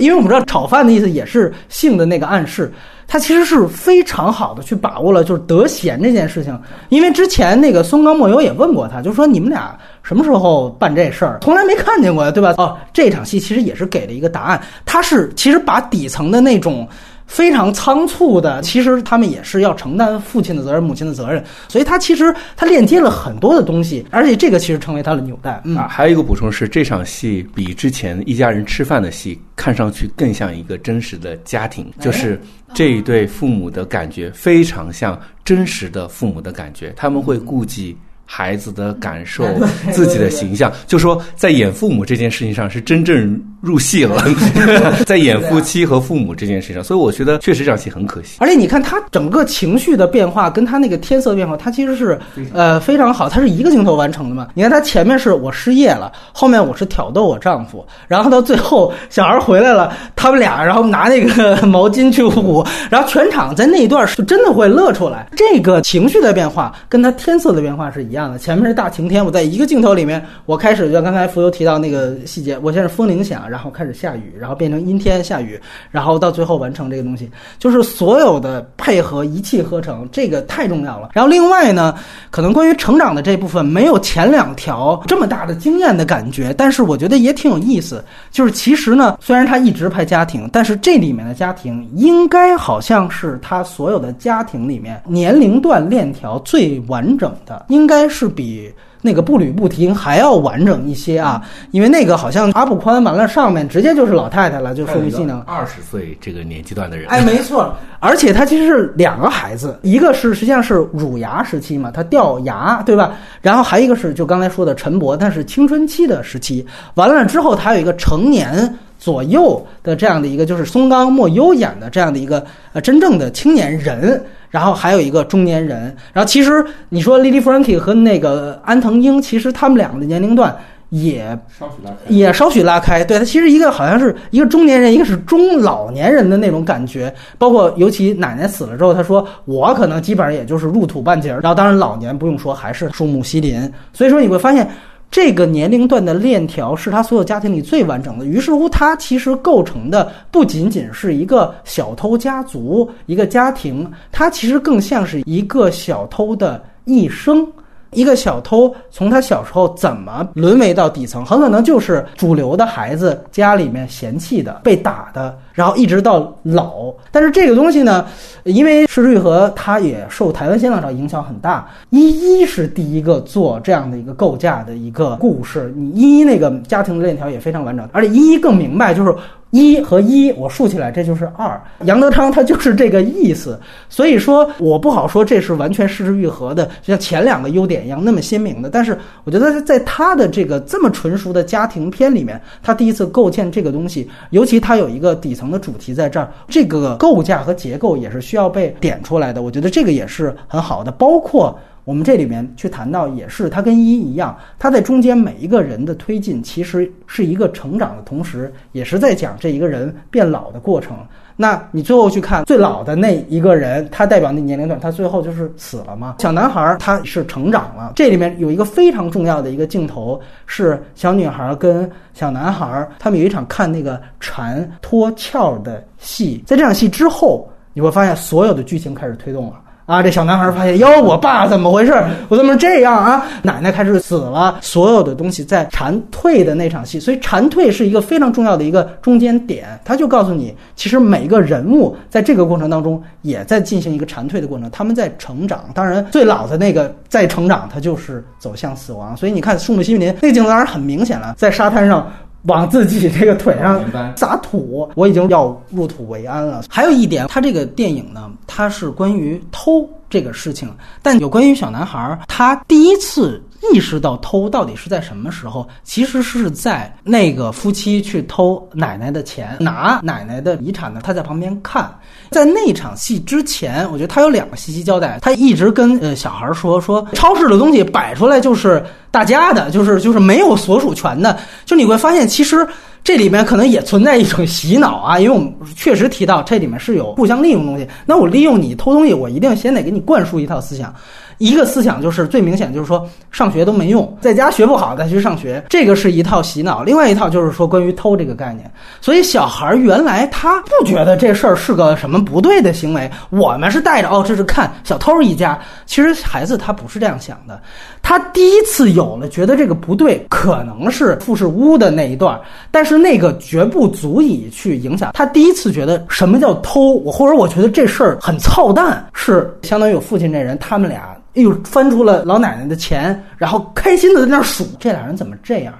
因为我们知道炒饭的意思也是性的那个暗示。他其实是非常好的去把握了，就是得闲这件事情。因为之前那个松冈莫由也问过他，就说你们俩什么时候办这事儿？从来没看见过呀，对吧？哦，这场戏其实也是给了一个答案，他是其实把底层的那种。非常仓促的，其实他们也是要承担父亲的责任、母亲的责任，所以他其实他链接了很多的东西，而且这个其实成为他的纽带。嗯，啊，还有一个补充是，这场戏比之前一家人吃饭的戏看上去更像一个真实的家庭，就是这一对父母的感觉非常像真实的父母的感觉，他们会顾及。孩子的感 受，自己的形象，就说在演父母这件事情上是真正入戏了，在演夫妻和父母这件事情上，所以我觉得确实这场戏很可惜。而且你看他整个情绪的变化跟他那个天色变化，他其实是呃非常好，他是一个镜头完成的嘛。你看他前面是我失业了，后面我是挑逗我丈夫，然后到最后小孩回来了，他们俩然后拿那个毛巾去捂，然后全场在那一段是真的会乐出来。这个情绪的变化跟他天色的变化是一一样的。前面是大晴天，我在一个镜头里面，我开始就刚才浮游提到那个细节，我先是风铃响，然后开始下雨，然后变成阴天下雨，然后到最后完成这个东西，就是所有的配合一气呵成，这个太重要了。然后另外呢，可能关于成长的这部分没有前两条这么大的惊艳的感觉，但是我觉得也挺有意思。就是其实呢，虽然他一直拍家庭，但是这里面的家庭应该好像是他所有的家庭里面年龄段链条最完整的，应该是比那个步履不停还要完整一些啊。因为那个好像阿布宽完了上面直接就是老太太了，就说明技能。二十岁这个年纪段的人，哎，没错，而且他其实是两个孩子，一个是实际上是乳牙时期嘛，他掉牙，对吧？然后还有一个是就刚才说的陈博，但是青春期的时期，完了之后他有一个成年左右的这样的一个，就是松冈莫优演的这样的一个呃真正的青年人，然后还有一个中年人，然后其实你说 Lily Frankie 和那个安藤英，其实他们两个的年龄段也稍许拉开。也稍许拉开，对他其实一个好像是一个中年人，一个是中老年人的那种感觉，包括尤其奶奶死了之后，他说我可能基本上也就是入土半截儿，然后当然老年不用说，还是树木希林，所以说你会发现。这个年龄段的链条是他所有家庭里最完整的，于是乎，他其实构成的不仅仅是一个小偷家族、一个家庭，他其实更像是一个小偷的一生。一个小偷从他小时候怎么沦为到底层，很可能就是主流的孩子家里面嫌弃的、被打的，然后一直到老。但是这个东西呢，因为石之愈合他也受台湾新浪潮影响很大。依依是第一个做这样的一个构架的一个故事，你依依那个家庭的链条也非常完整，而且依依更明白就是。一和一，我竖起来，这就是二。杨德昌他就是这个意思，所以说我不好说这是完全失之愈合的，就像前两个优点一样那么鲜明的。但是我觉得在他的这个这么纯熟的家庭片里面，他第一次构建这个东西，尤其他有一个底层的主题在这儿，这个构架和结构也是需要被点出来的。我觉得这个也是很好的，包括。我们这里面去谈到，也是它跟一一样，它在中间每一个人的推进，其实是一个成长的同时，也是在讲这一个人变老的过程。那你最后去看最老的那一个人，他代表那年龄段，他最后就是死了吗？小男孩他是成长了。这里面有一个非常重要的一个镜头，是小女孩跟小男孩他们有一场看那个蝉脱壳的戏，在这场戏之后，你会发现所有的剧情开始推动了。啊！这小男孩发现，哟，我爸怎么回事？我怎么这样啊？奶奶开始死了，所有的东西在蝉蜕的那场戏，所以蝉蜕是一个非常重要的一个中间点。他就告诉你，其实每个人物在这个过程当中也在进行一个蝉蜕的过程，他们在成长。当然，最老的那个在成长，他就是走向死亡。所以你看，树木希林那镜头当然很明显了，在沙滩上。往自己这个腿上撒土，我已经要入土为安了。还有一点，他这个电影呢，它是关于偷这个事情，但有关于小男孩，他第一次意识到偷到底是在什么时候，其实是在那个夫妻去偷奶奶的钱，拿奶奶的遗产呢，他在旁边看。在那场戏之前，我觉得他有两个信息交代，他一直跟呃小孩说说，超市的东西摆出来就是大家的，就是就是没有所属权的。就你会发现，其实这里面可能也存在一种洗脑啊，因为我们确实提到这里面是有互相利用东西。那我利用你偷东西，我一定先得给你灌输一套思想。一个思想就是最明显，就是说上学都没用，在家学不好再去上学，这个是一套洗脑。另外一套就是说关于偷这个概念，所以小孩原来他不觉得这事儿是个什么不对的行为，我们是带着哦，这是看小偷一家。其实孩子他不是这样想的，他第一次有了觉得这个不对，可能是富士屋的那一段，但是那个绝不足以去影响他第一次觉得什么叫偷，我或者我觉得这事儿很操蛋，是相当于我父亲这人，他们俩。哎呦，翻出了老奶奶的钱，然后开心的在那儿数。这俩人怎么这样？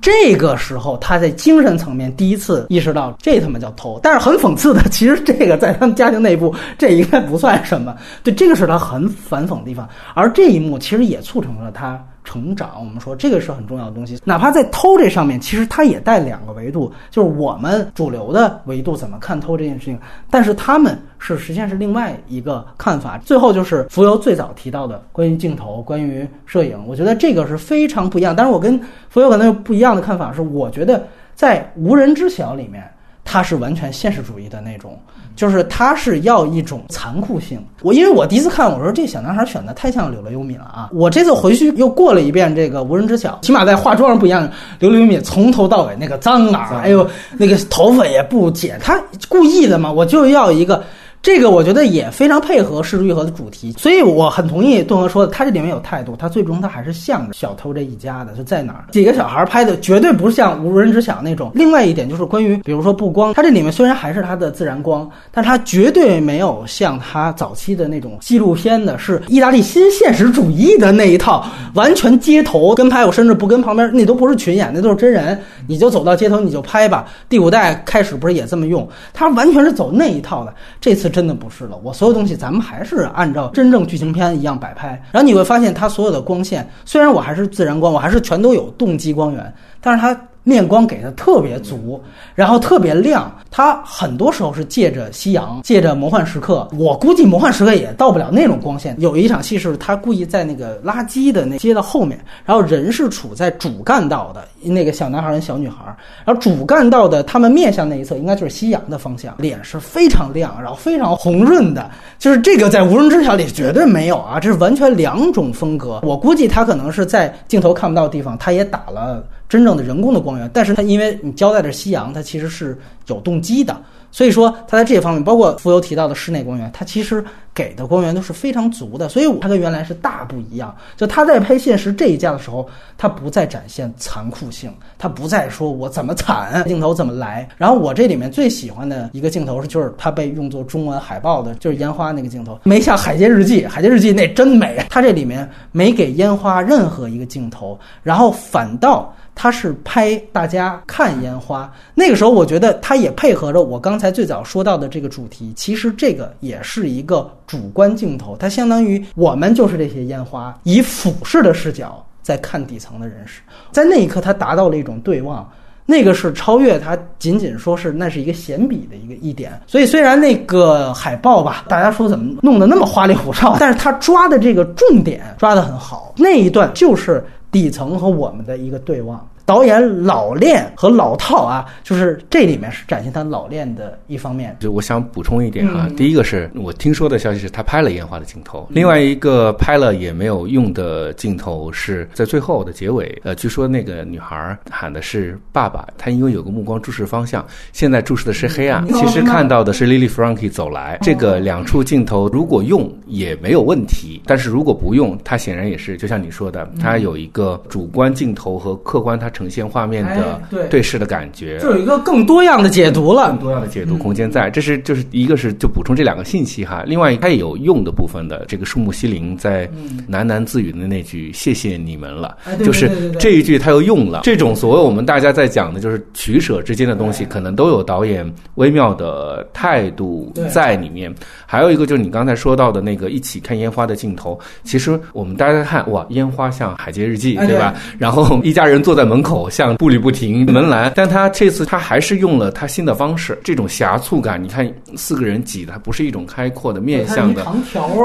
这个时候，他在精神层面第一次意识到，这他妈叫偷。但是很讽刺的，其实这个在他们家庭内部，这应该不算什么。对，这个是他很反讽的地方。而这一幕其实也促成了他。成长，我们说这个是很重要的东西。哪怕在偷这上面，其实它也带两个维度，就是我们主流的维度怎么看偷这件事情，但是他们是实际上是另外一个看法。最后就是浮游最早提到的关于镜头、关于摄影，我觉得这个是非常不一样。但是我跟浮游可能有不一样的看法，是我觉得在无人知晓里面。他是完全现实主义的那种，就是他是要一种残酷性。我因为我第一次看，我说这小男孩选的太像柳乐优弥了啊！我这次回去又过了一遍这个无人知晓，起码在化妆上不一样。柳乐优弥从头到尾那个脏啊，哎呦，那个头发也不剪，他故意的嘛，我就要一个。这个我觉得也非常配合《失之愈合》的主题，所以我很同意顿河说的，他这里面有态度，他最终他还是向着小偷这一家的，就在哪儿几个小孩拍的，绝对不是像无人知晓那种。另外一点就是关于，比如说布光，他这里面虽然还是他的自然光，但他绝对没有像他早期的那种纪录片的，是意大利新现实主义的那一套，完全街头跟拍，我甚至不跟旁边，那都不是群演，那都是真人，你就走到街头你就拍吧。第五代开始不是也这么用，他完全是走那一套的，这次。真的不是了，我所有东西咱们还是按照真正剧情片一样摆拍，然后你会发现它所有的光线，虽然我还是自然光，我还是全都有动机光源，但是它。面光给的特别足，然后特别亮。它很多时候是借着夕阳，借着魔幻时刻。我估计魔幻时刻也到不了那种光线。有一场戏是他故意在那个垃圾的那街的后面，然后人是处在主干道的那个小男孩跟小女孩，然后主干道的他们面向那一侧应该就是夕阳的方向，脸是非常亮，然后非常红润的。就是这个在无人知晓里绝对没有啊，这是完全两种风格。我估计他可能是在镜头看不到的地方，他也打了。真正的人工的光源，但是它因为你交代着夕阳，它其实是有动机的，所以说它在这方面，包括浮游提到的室内光源，它其实给的光源都是非常足的，所以它跟原来是大不一样。就他在拍现实这一架的时候，他不再展现残酷性，他不再说我怎么惨，镜头怎么来。然后我这里面最喜欢的一个镜头是，就是它被用作中文海报的，就是烟花那个镜头，没像《海街日记》，《海街日记》那真美，它这里面没给烟花任何一个镜头，然后反倒。他是拍大家看烟花，那个时候我觉得他也配合着我刚才最早说到的这个主题。其实这个也是一个主观镜头，它相当于我们就是这些烟花，以俯视的视角在看底层的人士。在那一刻，他达到了一种对望，那个是超越他仅仅说是那是一个闲笔的一个一点。所以虽然那个海报吧，大家说怎么弄得那么花里胡哨，但是他抓的这个重点抓得很好，那一段就是。底层和我们的一个对望。导演老练和老套啊，就是这里面是展现他老练的一方面。就我想补充一点啊，第一个是我听说的消息是他拍了烟花的镜头，另外一个拍了也没有用的镜头是在最后的结尾。呃，据说那个女孩喊的是爸爸，她因为有个目光注视方向，现在注视的是黑暗，其实看到的是 Lily Frankie 走来。这个两处镜头如果用也没有问题，但是如果不用，它显然也是就像你说的，它有一个主观镜头和客观它。呈现画面的对视的感觉，就有一个更多样的解读了，更多样的解读空间在。这是就是一个是就补充这两个信息哈，另外它也有用的部分的。这个树木希林在喃喃自语的那句“谢谢你们了”，就是这一句他又用了。这种所谓我们大家在讲的就是取舍之间的东西，可能都有导演微妙的态度在里面。还有一个就是你刚才说到的那个一起看烟花的镜头，其实我们大家看哇，烟花像《海街日记》对吧？然后一家人坐在门口。口像步履不停门栏，但他这次他还是用了他新的方式，这种狭促感，你看四个人挤的，不是一种开阔的面向的，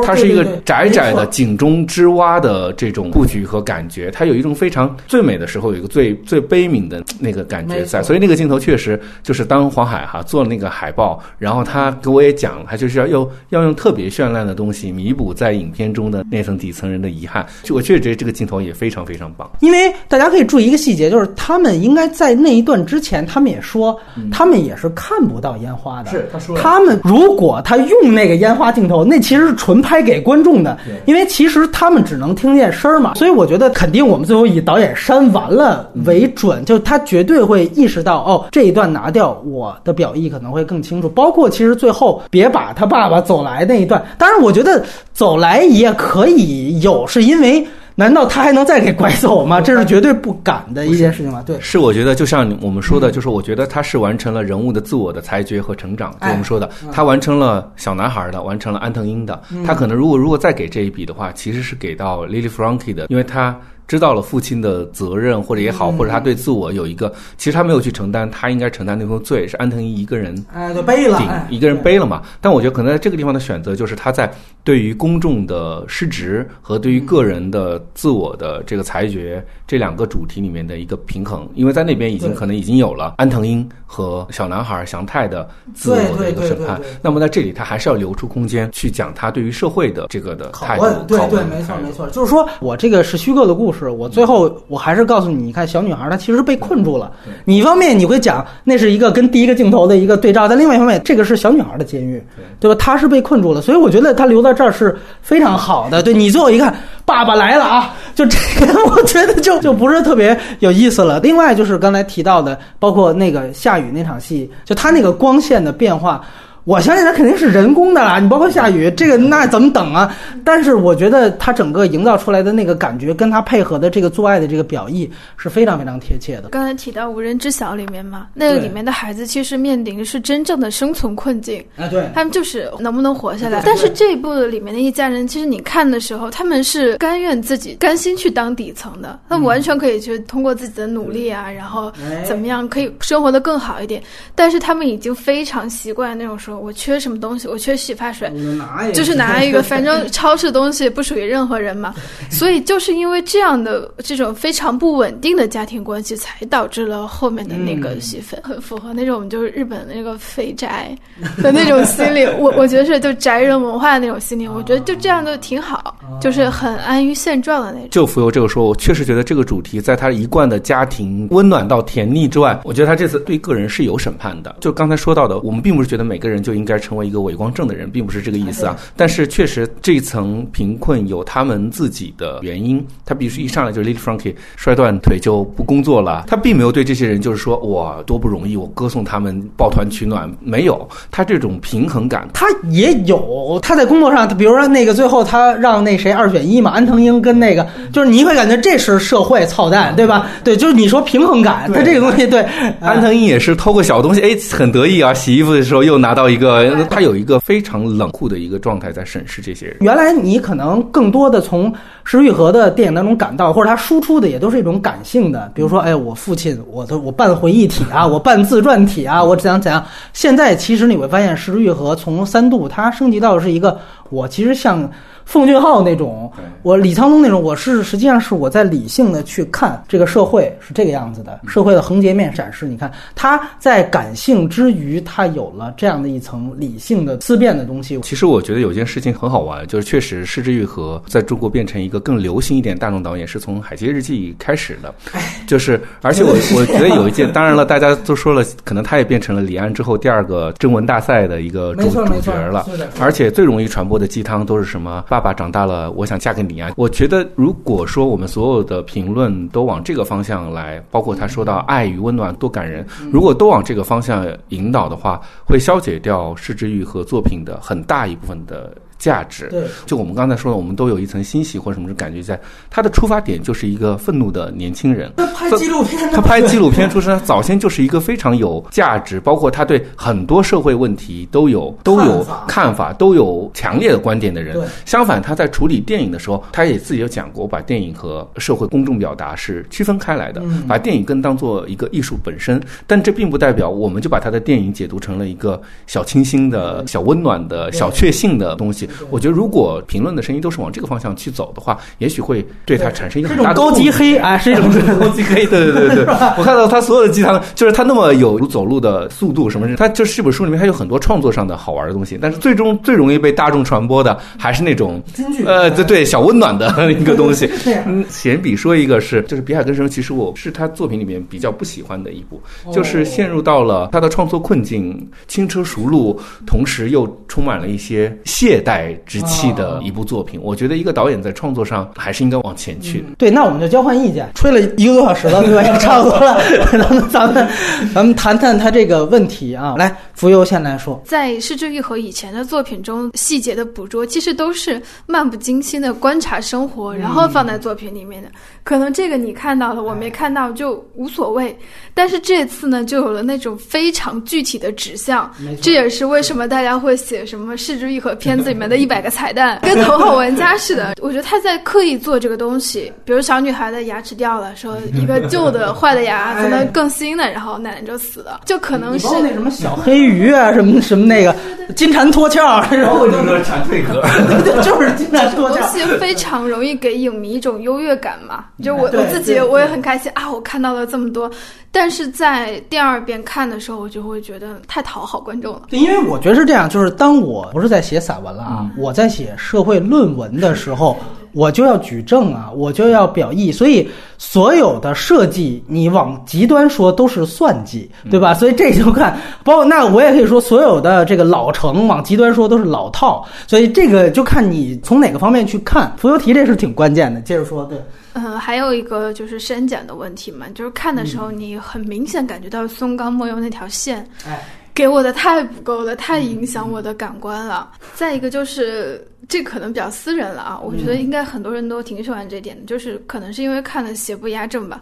它是一个窄窄的井中之蛙的这种布局和感觉，它有一种非常最美的时候，有一个最最悲悯的那个感觉在，所以那个镜头确实就是当黄海哈做了那个海报，然后他给我也讲，他就是要用要用特别绚烂的东西弥补在影片中的那层底层人的遗憾，就我确实觉得这个镜头也非常非常棒，因为大家可以注意一个细节。就是他们应该在那一段之前，他们也说，他们也是看不到烟花的。是他说，他们如果他用那个烟花镜头，那其实是纯拍给观众的，因为其实他们只能听见声儿嘛。所以我觉得肯定我们最后以导演删完了为准，就他绝对会意识到，哦，这一段拿掉，我的表意可能会更清楚。包括其实最后别把他爸爸走来那一段，当然我觉得走来也可以有，是因为。难道他还能再给拐走吗？这是绝对不敢的一件事情吗？对，是我觉得就像我们说的，就是我觉得他是完成了人物的自我的裁决和成长。就我们说的，他完成了小男孩的，完成了安藤英的。他可能如果如果再给这一笔的话，其实是给到 Lily Frankie 的，因为他。知道了父亲的责任或者也好，或者他对自我有一个，其实他没有去承担，他应该承担那份罪，是安藤英一个人哎，就背了，一个人背了嘛。但我觉得可能在这个地方的选择，就是他在对于公众的失职和对于个人的自我的这个裁决这两个主题里面的一个平衡，因为在那边已经可能已经有了安藤英和小男孩祥太的自我的一个审判那么在这里他还是要留出空间去讲他对于社会的这个的态度，，对对，没错没错，就是说我这个是虚构的故事，我最后我还是告诉你，你看小女孩她其实被困住了。你一方面你会讲那是一个跟第一个镜头的一个对照，但另外一方面，这个是小女孩的监狱，对吧？她是被困住了，所以我觉得她留在这儿是非常好的。对你最后一看，爸爸来了啊，就这个，我觉得就就不是特别有意思了。另外就是刚才提到的，包括那个下雨那场戏，就他那个光线的变化。我相信它肯定是人工的啦，你包括下雨，这个那怎么等啊？但是我觉得它整个营造出来的那个感觉，跟它配合的这个做爱的这个表意是非常非常贴切的。刚才提到《无人知晓》里面嘛，那个里面的孩子其实面临的是真正的生存困境，啊，对，他们就是能不能活下来。但是这一部里面的一家人，其实你看的时候，他们是甘愿自己甘心去当底层的，他们完全可以去通过自己的努力啊，然后哎怎么样可以生活的更好一点。但是他们已经非常习惯那种说，我缺什么东西，我缺洗发水，就拿一个，就是拿一个，反正 超市东西不属于任何人嘛，所以就是因为这样的这种非常不稳定的家庭关系，才导致了后面的那个戏份，很符合那种就是日本那个肥宅的那种心理。我我觉得是就宅人文化的那种心理，我觉得就这样就挺好，就是很安于现状的那种。就浮游这个说，我确实觉得这个主题在他一贯的家庭温暖到甜腻之外，我觉得他这次对个人是有审判的。就刚才说到的，我们并不是觉得每个人就应该成为一个伪光正的人，并不是这个意思啊。但是确实这一层贫困有他们自己的原因，他必须一上来就是 Lily Frankie 摔断腿就不工作了，他并没有对这些人就是说我多不容易，我歌颂他们抱团取暖，没有，他这种平衡感。他也有他在工作上，他比如说那个最后他让那谁二选一嘛，安藤英跟那个，就是你会感觉这是社会操蛋，对吧？对，就是你说平衡感，他这个东西对安藤英也是偷个小东西，哎，很得意啊！洗衣服的时候又拿到一个，他有一个非常冷酷的一个状态在审视这些人。原来你可能更多的从石玉和的电影当中感到，或者他输出的也都是一种感性的，比如说，哎，我父亲，我的我半回忆体啊，我半自传体啊，我怎样怎样。现在其实你会发现，石玉和从三度他升级到是一个，我其实像。奉俊昊那种，我李沧东那种，我是实际上是我在理性的去看这个社会是这个样子的，社会的横截面展示。你看他在感性之余，他有了这样的一层理性的思辨的东西。其实我觉得有件事情很好玩，就是确实失之愈合在中国变成一个更流行一点大众导演，是从《海街日记》开始的。就是，而且我我觉得有一件，当然了，大家都说了，可能他也变成了李安之后第二个征文大赛的一个主主角了。而且最容易传播的鸡汤都是什么？爸爸长大了，我想嫁给你啊！我觉得，如果说我们所有的评论都往这个方向来，包括他说到爱与温暖多感人，如果都往这个方向引导的话，会消解掉失之欲和作品的很大一部分的。价值，对，就我们刚才说的，我们都有一层欣喜或者什么感觉在。他的出发点就是一个愤怒的年轻人，他拍纪录片，他拍纪录片 出身，他早先就是一个非常有价值，包括他对很多社会问题都有都有看法，都有强烈的观点的人。相反，他在处理电影的时候，他也自己有讲过，把电影和社会公众表达是区分开来的，嗯把电影更当做一个艺术本身。但这并不代表我们就把他的电影解读成了一个小清新的小温暖的小确幸的东西。我觉得，如果评论的声音都是往这个方向去走的话，也许会对他产生一种很大的高级黑，啊，是一种 高级黑，对对对对对，我看到他所有的鸡汤，就是他那么有走路的速度什么，他就是这本书里面他有很多创作上的好玩的东西，但是最终最容易被大众传播的还是那种京剧呃，对对，小温暖的 一个东西。嗯，闲比说一个是，就是《比海更生》，其实我是他作品里面比较不喜欢的一部，就是陷入到了他的创作困境，轻车熟路，同时又充满了一些懈怠之气的一部作品。我觉得一个导演在创作上还是应该往前去的。对，那我们就交换意见，吹了一个多小时了，对吧？也差不多了，咱们咱们 咱们谈谈他这个问题啊。来，浮游先来说，在失之愈合以前的作品中，细节的捕捉其实都是漫不经心的观察生活，然后放在作品里面的。可能这个你看到了，我没看到就无所谓。但是这次呢，就有了那种非常具体的指向，这也是为什么大家会写什么失之愈合片子里面面的一百个彩蛋，跟头号玩家似的。我觉得他在刻意做这个东西，比如小女孩的牙齿掉了，说一个旧的 坏的牙才能更新的，然后奶奶就死了，就可能是那什么小黑鱼啊，什么什么那个金蝉脱壳，然后那个 蝉蜕壳，就是金蝉脱壳。东西非常容易给影迷一种优越感嘛，就我我自己我也很开心啊，我看到了这么多。但是在第二遍看的时候，我就会觉得太讨好观众了。因为我觉得是这样，就是当我不是在写散文了啊，我在写社会论文的时候，我就要举证啊，我就要表意，所以所有的设计，你往极端说都是算计，对吧？所以这就看，包括那我也可以说，所有的这个老成往极端说都是老套，所以这个就看你从哪个方面去看。浮游题这是挺关键的，接着说，对。嗯，还有一个就是删减的问题嘛，就是看的时候你很明显感觉到松冈莫优那条线，哎，给我的太不够了，太影响我的感官了。再一个就是这可能比较私人了啊，我觉得应该很多人都挺喜欢这点的，就是可能是因为看了《邪不压正》吧，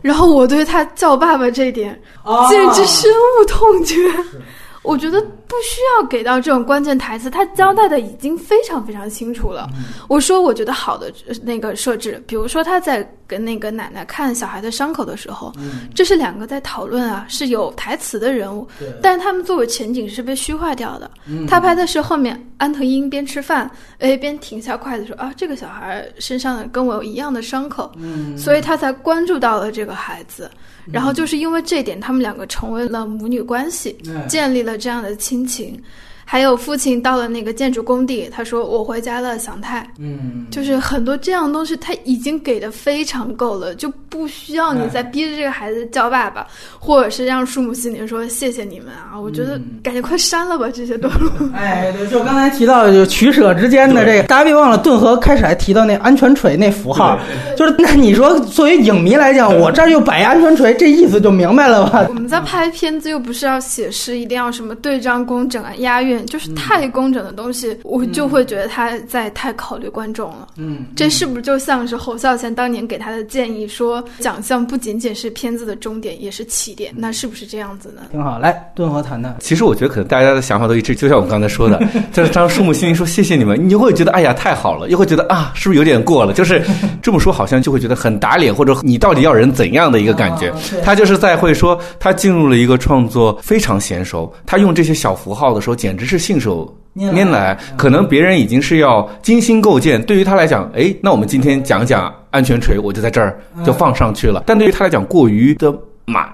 然后我对他叫爸爸这一点简直深恶痛绝。我觉得不需要给到这种关键台词，他交代的已经非常非常清楚了。我说，我觉得好的那个设置，比如说他在跟那个奶奶看小孩的伤口的时候，这是两个在讨论啊，是有台词的人物，但是他们作为前景是被虚化掉的。他拍的是后面安藤英边吃饭，哎，边停下筷子说啊，这个小孩身上的跟我有一样的伤口，所以他才关注到了这个孩子。然后就是因为这点，他们两个成为了母女关系，建立了这样的亲情。还有父亲到了那个建筑工地，他说我回家了，祥太。嗯，就是很多这样东西，他已经给的非常够了，就不需要你再逼着这个孩子叫爸爸，或者是让树木心灵说谢谢你们啊！我觉得感觉快删了吧这些段落。哎，对，就刚才提到就取舍之间的这个，大家别忘了，顿河开始还提到那安全锤那符号，就是那你说作为影迷来讲，我这儿又摆安全锤，这意思就明白了吧？我们在拍片子又不是要写诗，一定要什么对仗工整啊、押韵。就是太工整的东西，我就会觉得他在太考虑观众了。嗯，这是不是就像是侯孝贤当年给他的建议，说奖项不仅仅是片子的终点，也是起点？那是不是这样子呢？挺好，来顿河谈谈。其实我觉得可能大家的想法都一致，就像我们刚才说的，就是当树木心灵说谢谢你们，你会觉得哎呀太好了，又会觉得啊是不是有点过了？就是这么说好像就会觉得很打脸，或者你到底要人怎样的一个感觉？他就是在会说他进入了一个创作非常娴熟，他用这些小符号的时候简直是信手拈来，可能别人已经是要精心构建，对于他来讲，哎，那我们今天讲讲安全锤，我就在这儿就放上去了。但对于他来讲，过于的满，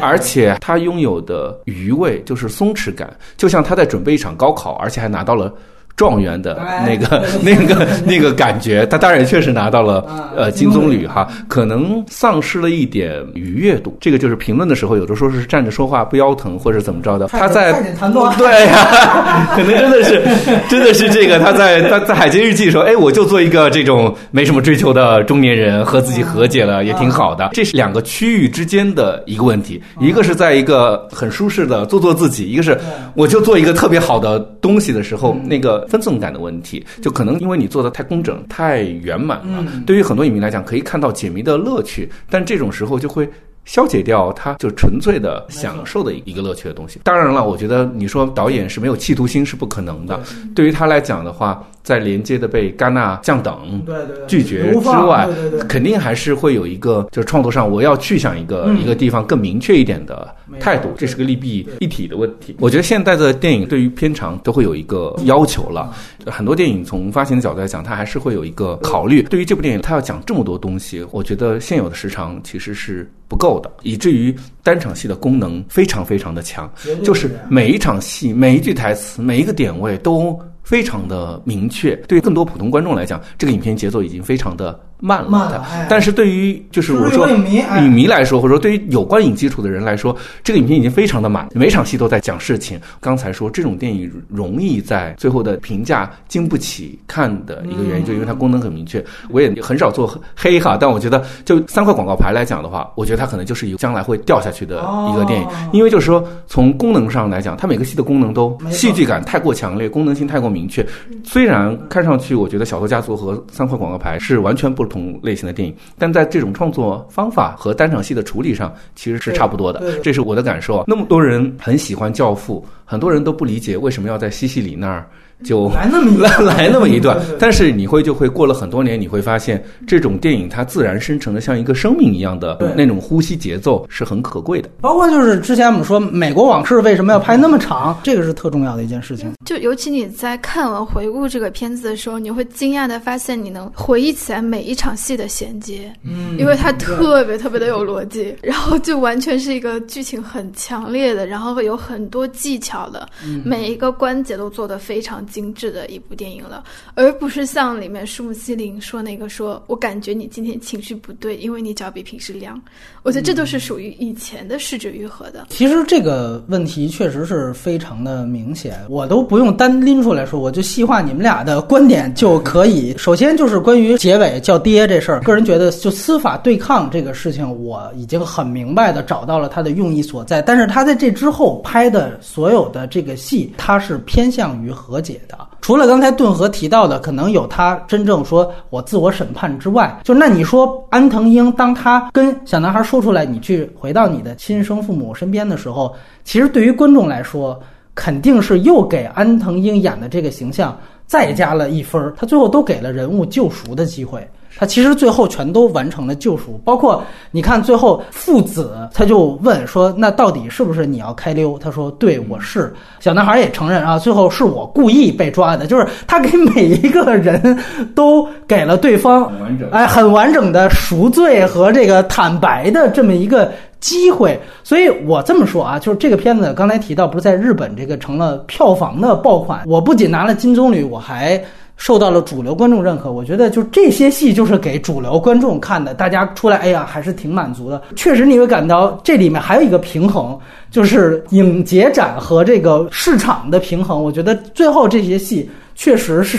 而且他拥有的余味就是松弛感，就像他在准备一场高考，而且还拿到了。状元的那个、那个、那个感觉，他当然确实拿到了呃金棕榈哈，可能丧失了一点愉悦度。这个就是评论的时候，有的说是站着说话不腰疼，或者怎么着的。他在 对呀，可能真的是 真的是这个。他在他在《海街日记》说：“哎，我就做一个这种没什么追求的中年人，和自己和解了，也挺好的。”这是两个区域之间的一个问题，一个是在一个很舒适的做做自己，一个是我就做一个特别好的东西的时候，那个。分寸感的问题，就可能因为你做的太工整、太圆满了。对于很多影迷来讲，可以看到解谜的乐趣，但这种时候就会消解掉他就纯粹的享受的一个乐趣的东西。当然了，我觉得你说导演是没有企图心是不可能的。对于他来讲的话。在连接的被戛纳降等、拒绝之外，肯定还是会有一个，就是创作上我要去向一个一个地方更明确一点的态度，这是个利弊一体的问题。我觉得现在的电影对于片长都会有一个要求了，很多电影从发行的角度来讲，它还是会有一个考虑。对于这部电影，它要讲这么多东西，我觉得现有的时长其实是不够的，以至于单场戏的功能非常非常的强，就是每一场戏、每一句台词、每一个点位都。非常的明确，对于更多普通观众来讲，这个影片节奏已经非常的。慢了，但是对于就是我说影迷来说，或者说对于有观影基础的人来说，这个影片已经非常的满，每场戏都在讲事情。刚才说这种电影容易在最后的评价经不起看的一个原因，就因为它功能很明确。我也很少做黑哈，但我觉得就三块广告牌来讲的话，我觉得它可能就是一个将来会掉下去的一个电影，因为就是说从功能上来讲，它每个戏的功能都戏剧感太过强烈，功能性太过明确。虽然看上去我觉得《小偷家族》和三块广告牌是完全不。同类型的电影，但在这种创作方法和单场戏的处理上，其实是差不多的。这是我的感受。那么多人很喜欢《教父》，很多人都不理解为什么要在西西里那儿就来那么一来 来那么一段，但是你会就会过了很多年，你会发现这种电影它自然生成的像一个生命一样的那种呼吸节奏是很可贵的。包括就是之前我们说《美国往事》为什么要拍那么长，这个是特重要的一件事情。就尤其你在看完回顾这个片子的时候，你会惊讶的发现，你能回忆起来每一场戏的衔接，嗯因为它特别特别的有逻辑，然后就完全是一个剧情很强烈的，然后会有很多技巧的，每一个关节都做得非常精致的一部电影了，而不是像里面树木希林说那个说，我感觉你今天情绪不对，因为你脚比平时凉，我觉得这都是属于以前的视觉愈合的。其实这个问题确实是非常的明显，我都不用单拎出来说，我就细化你们俩的观点就可以。首先就是关于结尾叫爹这事儿，个人觉得就司法对抗这个事情，我已经很明白的找到了它的用意所在。但是他在这之后拍的所有的这个戏，它是偏向于和解写的。除了刚才顿河提到的，可能有他真正说我自我审判之外，就那你说安藤英当他跟小男孩说出来，你去回到你的亲生父母身边的时候，其实对于观众来说，肯定是又给安藤英演的这个形象再加了一分。他最后都给了人物救赎的机会。他其实最后全都完成了救赎，包括你看最后父子，他就问说：“那到底是不是你要开溜？”他说：“对，我是。”小男孩也承认啊，最后是我故意被抓的，就是他给每一个人都给了对方哎很完整的赎罪和这个坦白的这么一个机会。所以我这么说啊，就是这个片子刚才提到，不是在日本这个成了票房的爆款，我不仅拿了金棕榈，我还。受到了主流观众认可，我觉得就这些戏就是给主流观众看的，大家出来，哎呀，还是挺满足的。确实，你会感到这里面还有一个平衡，就是影节展和这个市场的平衡。我觉得最后这些戏确实是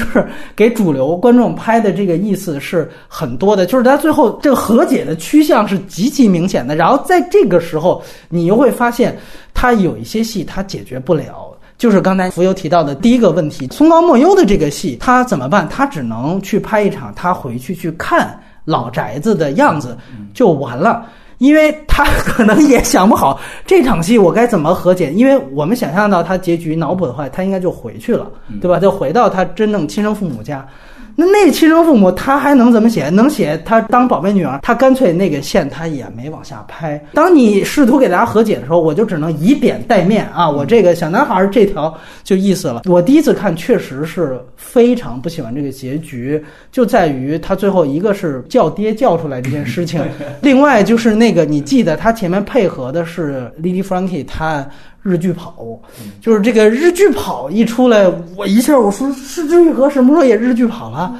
给主流观众拍的这个意思是很多的，就是他最后这个和解的趋向是极其明显的。然后在这个时候，你又会发现他有一些戏他解决不了。就是刚才浮游提到的第一个问题，松冈莫优的这个戏，他怎么办？他只能去拍一场，他回去去看老宅子的样子就完了，因为他 可能也想不好这场戏我该怎么和解，因为我们想象到他结局脑补的话，他应该就回去了，对吧？就回到他真正亲生父母家。那那亲生父母他还能怎么写？能写他当宝贝女儿，他干脆那个线他也没往下拍。当你试图给大家和解的时候，我就只能以点带面啊，我这个小男孩这条就意思了。我第一次看确实是非常不喜欢这个结局，就在于他最后一个是叫爹叫出来这件事情，另外就是那个你记得他前面配合的是 Lily Frankie 他。日剧跑，就是这个日剧跑一出来，我一下我说是之玉和什么时候也日剧跑了？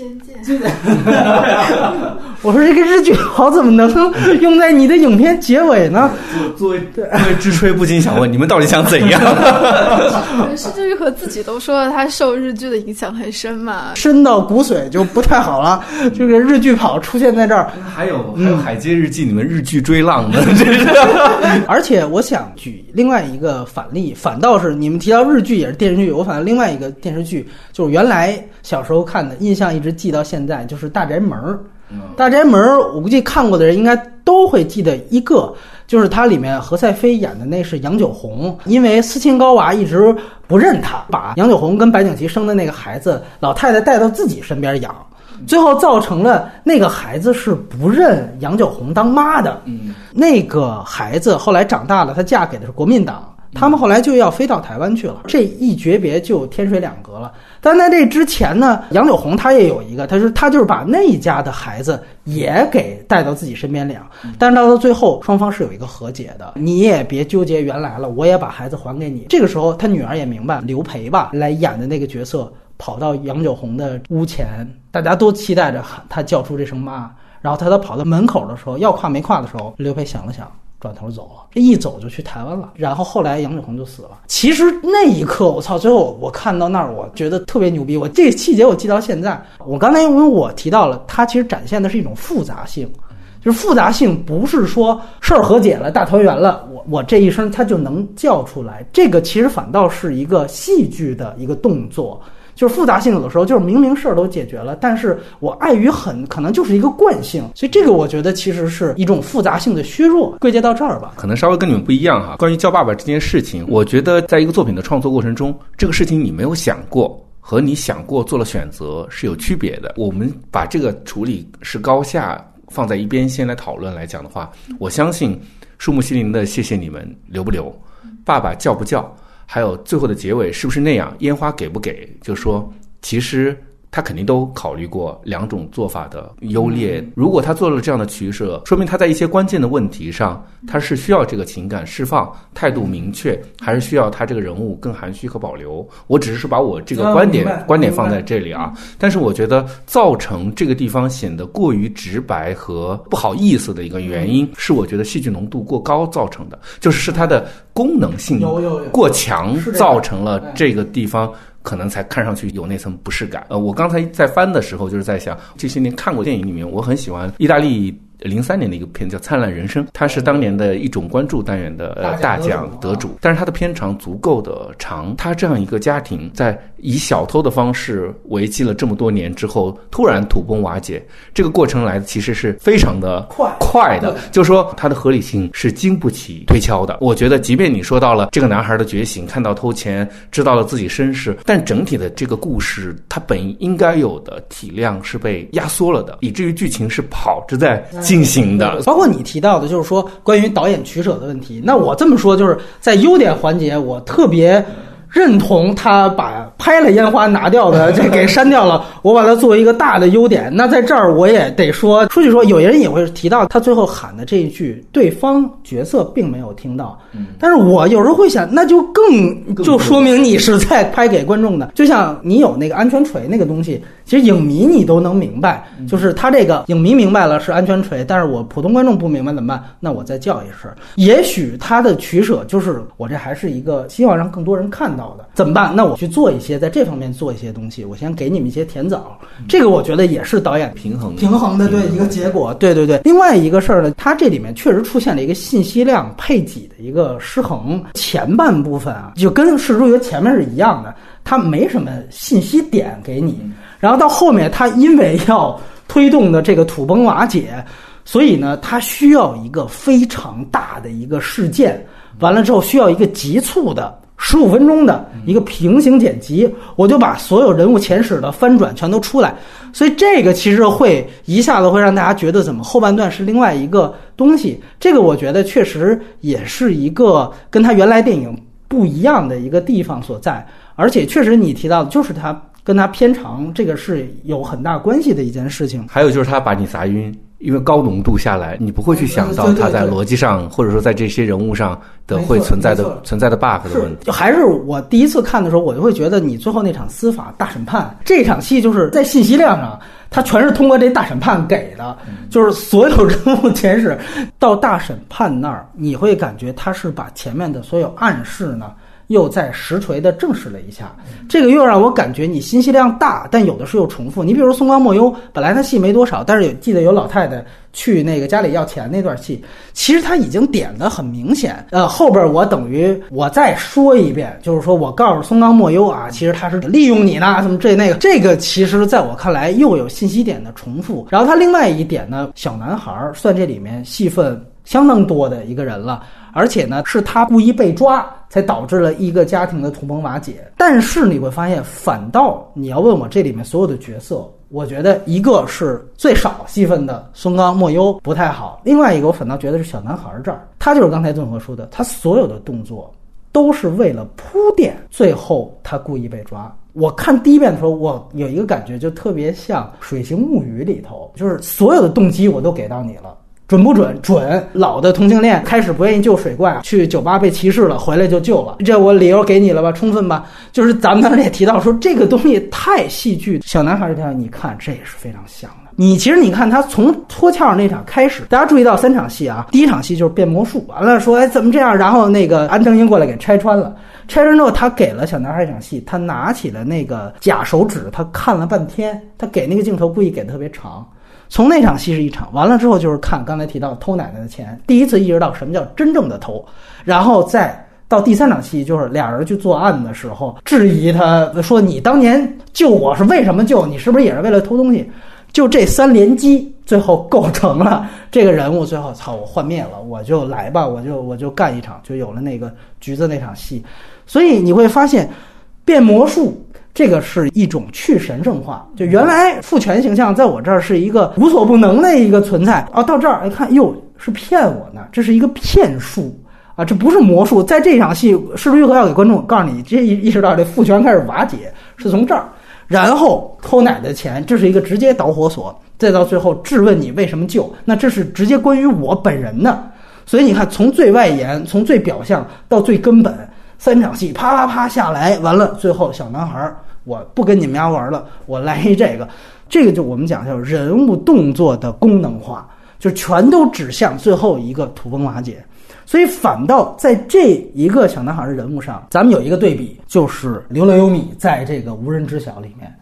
偏见。我说这个日剧跑怎么能用在你的影片结尾呢？作为作为知吹，不禁想问你们到底想怎样？失之愈合自己都说了，他受日剧的影响很深嘛。深到骨髓就不太好了。这个日剧跑出现在这儿，还有还有《海街日记》你们日剧追浪的，这是。而且我想举另外一个反例，反倒是你们提到日剧也是电视剧，我反正另外一个电视剧就是原来小时候看的，印象一直记到现在，就是《大宅门》。大宅门，我估计看过的人应该都会记得一个，就是它里面何赛飞演的那是杨九红，因为斯琴高娃一直不认他，把杨九红跟白景琦生的那个孩子老太太带到自己身边养，最后造成了那个孩子是不认杨九红当妈的。嗯，那个孩子后来长大了，她嫁给的是国民党。他们后来就要飞到台湾去了，这一诀别就天水两隔了。但在这之前呢，杨柳红她也有一个，她说她就是把那一家的孩子也给带到自己身边养，但是到了最后双方是有一个和解的，你也别纠结原来了，我也把孩子还给你。这个时候她女儿也明白，刘培吧来演的那个角色跑到杨九红的屋前，大家都期待着他叫出这声妈，然后他他跑到门口的时候要跨没跨的时候，刘培想了想。转头走了，这一走就去台湾了。然后后来杨九红就死了。其实那一刻，我操！最后我看到那儿，我觉得特别牛逼。我这细节我记到现在。我刚才因为我提到了，它其实展现的是一种复杂性，就是复杂性不是说事儿和解了、大团圆了，我我这一声它就能叫出来。这个其实反倒是一个戏剧的一个动作。就是复杂性有的时候就是明明事儿都解决了，但是我碍于很可能就是一个惯性，所以这个我觉得其实是一种复杂性的削弱。归结到这儿吧，可能稍微跟你们不一样哈。关于叫爸爸这件事情，我觉得在一个作品的创作过程中，这个事情你没有想过。和你想过做了选择是有区别的。我们把这个处理是高下放在一边先来讨论来讲的话，我相信树木心灵的谢谢你们留不留，爸爸叫不叫，还有最后的结尾是不是那样，烟花给不给，就说其实。他肯定都考虑过两种做法的优劣。如果他做了这样的取舍，说明他在一些关键的问题上，他是需要这个情感释放、态度明确，还是需要他这个人物更含蓄和保留？我只是把我这个观点观点放在这里啊。但是我觉得造成这个地方显得过于直白和不好意思的一个原因，是我觉得戏剧浓度过高造成的，就是是它的功能性过强造成了这个地方。可能才看上去有那层不适感。呃，我刚才在翻的时候，就是在想这些年看过电影里面，我很喜欢意大利。零三年的一个片叫《灿烂人生》，它是当年的一种关注单元的呃大奖得主，但是它的片长足够的长。他这样一个家庭，在以小偷的方式维系了这么多年之后，突然土崩瓦解，这个过程来的其实是非常的快快的，就说它的合理性是经不起推敲的。我觉得，即便你说到了这个男孩的觉醒，看到偷钱，知道了自己身世，但整体的这个故事，它本应该有的体量是被压缩了的，以至于剧情是跑着在。进行的，包括你提到的，就是说关于导演取舍的问题。那我这么说，就是在优点环节，我特别。认同他把拍了烟花拿掉的这给删掉了，我把它作为一个大的优点。那在这儿我也得说，出去说，有人也会提到他最后喊的这一句，对方角色并没有听到。但是我有时候会想，那就更就说明你是在拍给观众的。就像你有那个安全锤那个东西，其实影迷你都能明白，就是他这个影迷明白了是安全锤，但是我普通观众不明白怎么办？那我再叫一声。也许他的取舍就是我这还是一个希望让更多人看到。的怎么办？那我去做一些在这方面做一些东西。我先给你们一些甜枣，这个我觉得也是导演平衡平衡的对一个结果。对对对。另外一个事儿呢，它这里面确实出现了一个信息量配给的一个失衡。前半部分啊，就跟《世之约》前面是一样的，它没什么信息点给你。然后到后面，它因为要推动的这个土崩瓦解，所以呢，它需要一个非常大的一个事件，完了之后需要一个急促的。十五分钟的一个平行剪辑，我就把所有人物前史的翻转全都出来，所以这个其实会一下子会让大家觉得怎么后半段是另外一个东西。这个我觉得确实也是一个跟他原来电影不一样的一个地方所在，而且确实你提到的就是他跟他偏长这个是有很大关系的一件事情。还有就是他把你砸晕。因为高浓度下来，你不会去想到它在逻辑上，或者说在这些人物上的会存在的存在的 bug 的问题。就还是我第一次看的时候，我就会觉得你最后那场司法大审判这场戏，就是在信息量上，它全是通过这大审判给的，就是所有人物前史到大审判那儿，你会感觉他是把前面的所有暗示呢。又在实锤的证实了一下，这个又让我感觉你信息量大，但有的时候又重复。你比如松冈莫优，本来他戏没多少，但是有记得有老太太去那个家里要钱那段戏，其实他已经点的很明显。呃，后边我等于我再说一遍，就是说我告诉松冈莫优啊，其实他是利用你呢，什么这那个，这个其实在我看来又有信息点的重复。然后他另外一点呢，小男孩算这里面戏份相当多的一个人了。而且呢，是他故意被抓，才导致了一个家庭的土崩瓦解。但是你会发现，反倒你要问我这里面所有的角色，我觉得一个是最少戏份的松冈莫优不太好，另外一个我反倒觉得是小男孩这儿，他就是刚才顿河说的，他所有的动作都是为了铺垫，最后他故意被抓。我看第一遍的时候，我有一个感觉，就特别像《水形物语》里头，就是所有的动机我都给到你了。准不准？准。老的同性恋开始不愿意救水怪，去酒吧被歧视了，回来就救了。这我理由给你了吧？充分吧？就是咱们当时也提到说，这个东西太戏剧。小男孩这条，你看这也是非常像的。你其实你看他从脱壳那场开始，大家注意到三场戏啊。第一场戏就是变魔术，完了说哎怎么这样？然后那个安藤英过来给拆穿了。拆穿之后，他给了小男孩一场戏，他拿起了那个假手指，他看了半天，他给那个镜头故意给的特别长。从那场戏是一场，完了之后就是看刚才提到偷奶奶的钱，第一次意识到什么叫真正的偷，然后再到第三场戏，就是俩人去作案的时候质疑他说你当年救我是为什么救？你是不是也是为了偷东西？就这三连击，最后构成了这个人物。最后，操，我幻灭了，我就来吧，我就我就干一场，就有了那个橘子那场戏。所以你会发现，变魔术这个是一种去神圣化。就原来父权形象在我这儿是一个无所不能的一个存在啊，到这儿一看，哟，是骗我呢，这是一个骗术啊，这不是魔术。在这场戏，是不是玉和要给观众告诉你，这意意识到这父权开始瓦解，是从这儿。然后偷奶的钱，这是一个直接导火索，再到最后质问你为什么救，那这是直接关于我本人的。所以你看，从最外延，从最表象到最根本，三场戏啪啪啪下来，完了，最后小男孩儿，我不跟你们家玩了，我来一这个，这个就我们讲叫人物动作的功能化，就全都指向最后一个土崩瓦解。所以反倒在这一个小男孩儿的人物上，咱们有一个对比，就是刘乐优米在这个无人知晓里面，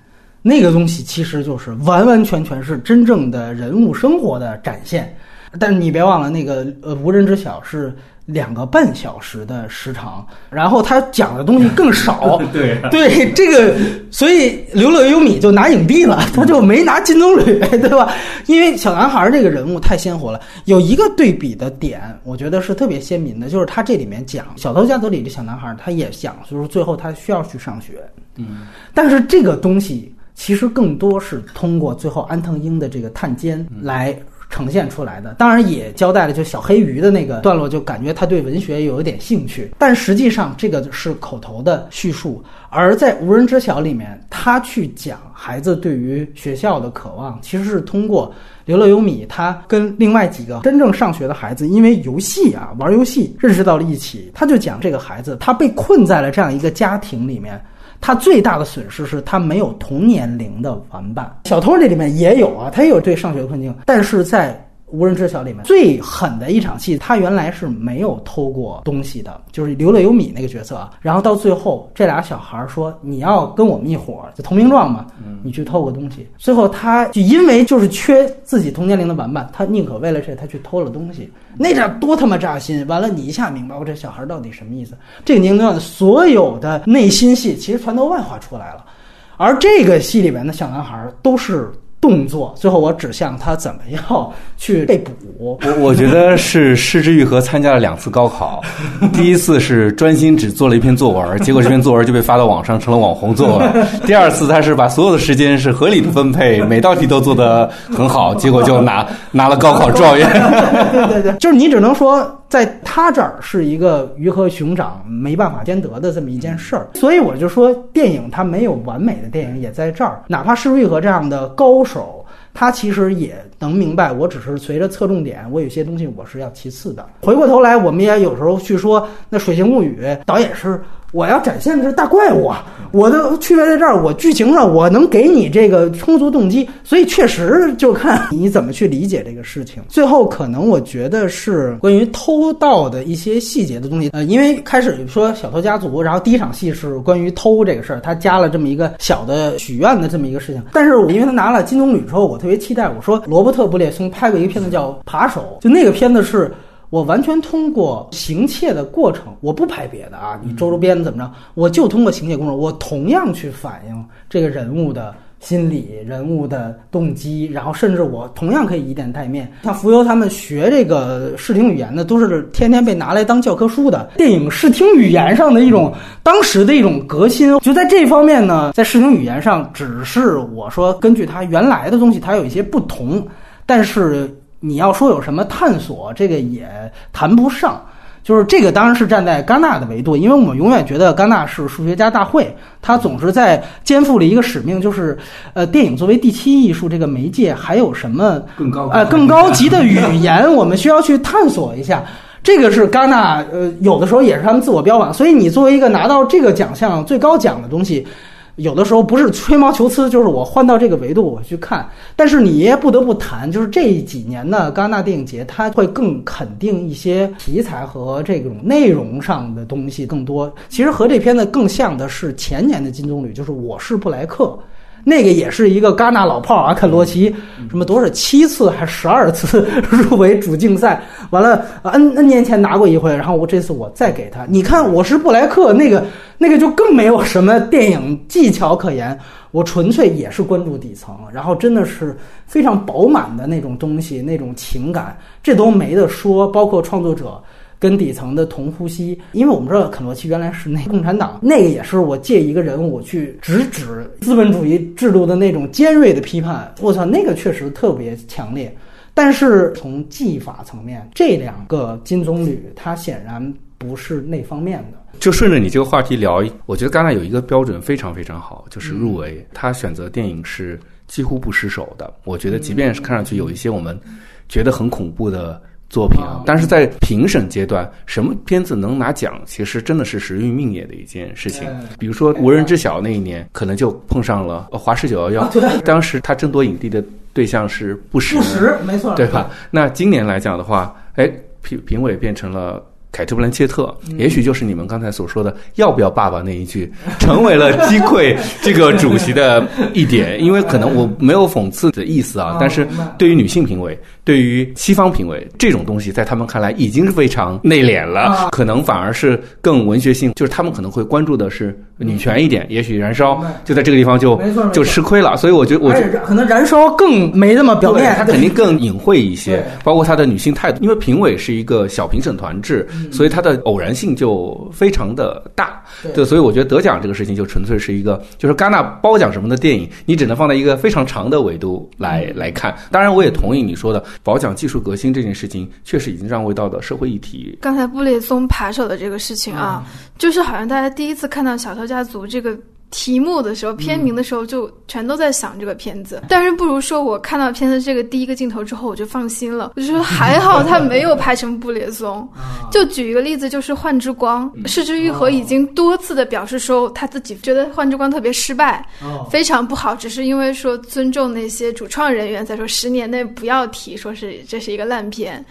那个东西其实就是完完全全是真正的人物生活的展现。但是你别忘了，那个呃无人知晓是。两个半小时的时长，然后他讲的东西更少。对对，这个所以刘乐优米就拿影帝了，他就没拿金棕榈，对吧？因为小男孩这个人物太鲜活了。有一个对比的点，我觉得是特别鲜明的，就是他这里面讲《小偷家族》里的小男孩，他也讲，就是最后他需要去上学。嗯，但是这个东西其实更多是通过最后安藤英的这个探监来。呈现出来的，当然也交代了，就小黑鱼的那个段落，就感觉他对文学有一点兴趣，但实际上这个是口头的叙述。而在无人知晓里面，他去讲孩子对于学校的渴望，其实是通过刘乐优米，他跟另外几个真正上学的孩子，因为游戏啊玩游戏认识到了一起，他就讲这个孩子他被困在了这样一个家庭里面。他最大的损失是他没有同年龄的玩伴。小偷这里面也有啊，他也有对上学的困境，但是在。无人知晓里面最狠的一场戏，他原来是没有偷过东西的，就是刘乐有米那个角色啊。然后到最后，这俩小孩说：“你要跟我们一伙儿，就投名状嘛，你去偷个东西。”最后他就因为就是缺自己同年龄的玩伴，他宁可为了这他去偷了东西，那点多他妈扎心！完了，你一下明白我这小孩到底什么意思？这个年龄段所有的内心戏其实全都外化出来了，而这个戏里面的小男孩都是。动作，最后我指向他怎么样去被捕。我我觉得是失之愈合参加了两次高考，第一次是专心只做了一篇作文，结果这篇作文就被发到网上成了网红作文。第二次他是把所有的时间是合理的分配，每道题都做得很好，结果就拿拿了高考状元。对对对，就是你只能说。在他这儿是一个鱼和熊掌没办法兼得的这么一件事儿，所以我就说电影它没有完美的电影也在这儿，哪怕是瑞和这样的高手，他其实也能明白，我只是随着侧重点，我有些东西我是要其次的。回过头来，我们也有时候去说那《水形物语》，导演是。我要展现的是大怪物啊！我的区别在这儿，我剧情上我能给你这个充足动机，所以确实就看你怎么去理解这个事情。最后可能我觉得是关于偷盗的一些细节的东西。呃，因为开始说小偷家族，然后第一场戏是关于偷这个事儿，他加了这么一个小的许愿的这么一个事情。但是因为他拿了金棕榈之后，我特别期待。我说罗伯特布列松拍过一个片子叫《扒手》，就那个片子是。我完全通过行窃的过程，我不拍别的啊，你周周边怎么着，我就通过行窃过程，我同样去反映这个人物的心理、人物的动机，然后甚至我同样可以以点带面。像浮游他们学这个视听语言的，都是天天被拿来当教科书的电影视听语言上的一种当时的一种革新。就在这方面呢，在视听语言上，只是我说根据它原来的东西，它有一些不同，但是。你要说有什么探索，这个也谈不上。就是这个当然是站在戛纳的维度，因为我们永远觉得戛纳是数学家大会，他总是在肩负了一个使命，就是呃，电影作为第七艺术这个媒介，还有什么更高呃更高级的语言，我们需要去探索一下。这个是戛纳呃，有的时候也是他们自我标榜。所以你作为一个拿到这个奖项最高奖的东西。有的时候不是吹毛求疵，就是我换到这个维度我去看。但是你也不得不谈，就是这几年的戛纳电影节，它会更肯定一些题材和这种内容上的东西更多。其实和这片子更像的是前年的金棕榈，就是《我是布莱克》，那个也是一个戛纳老炮啊，肯罗奇，什么多少七次还是十二次 入围主竞赛，完了 N N 年前拿过一回，然后我这次我再给他，你看《我是布莱克》那个。那个就更没有什么电影技巧可言。我纯粹也是关注底层，然后真的是非常饱满的那种东西，那种情感，这都没得说。包括创作者跟底层的同呼吸，因为我们知道肯罗奇原来是那共产党，那个也是我借一个人物去直指资本主义制度的那种尖锐的批判。我操，那个确实特别强烈。但是从技法层面，这两个金棕榈，它显然不是那方面的。就顺着你这个话题聊，我觉得戛纳有一个标准非常非常好，就是入围。他选择电影是几乎不失手的。我觉得，即便是看上去有一些我们觉得很恐怖的作品啊，但是在评审阶段，什么片子能拿奖，其实真的是时运命也的一件事情。比如说《无人知晓》那一年，可能就碰上了《华氏九幺幺》，当时他争夺影帝的对象是不实，不实，没错，对吧？那今年来讲的话，哎，评评委变成了。凯特·布兰切特，也许就是你们刚才所说的“要不要爸爸”那一句，成为了击溃这个主席的一点。因为可能我没有讽刺的意思啊，但是对于女性评委，对于西方评委，这种东西在他们看来已经是非常内敛了，可能反而是更文学性，就是他们可能会关注的是女权一点。也许《燃烧》就在这个地方就就吃亏了，所以我觉得，我觉得可能《燃烧》更没那么表面，它肯定更隐晦一些，包括他的女性态度，因为评委是一个小评审团制。所以它的偶然性就非常的大，对，所以我觉得得奖这个事情就纯粹是一个，就是戛纳褒奖什么的电影，你只能放在一个非常长的维度来来看。当然，我也同意你说的褒奖技术革新这件事情，确实已经让位到了社会议题。刚才布列松扒手的这个事情啊，就是好像大家第一次看到《小偷家族》这个。题目的时候，片名的时候就全都在想这个片子，但是不如说我看到片子这个第一个镜头之后，我就放心了。我就说 还好他没有拍成布列松。就举一个例子，就是《幻之光》，市之愈合已经多次的表示说他自己觉得《幻之光》特别失败，非常不好，只是因为说尊重那些主创人员，在说十年内不要提说是这是一个烂片。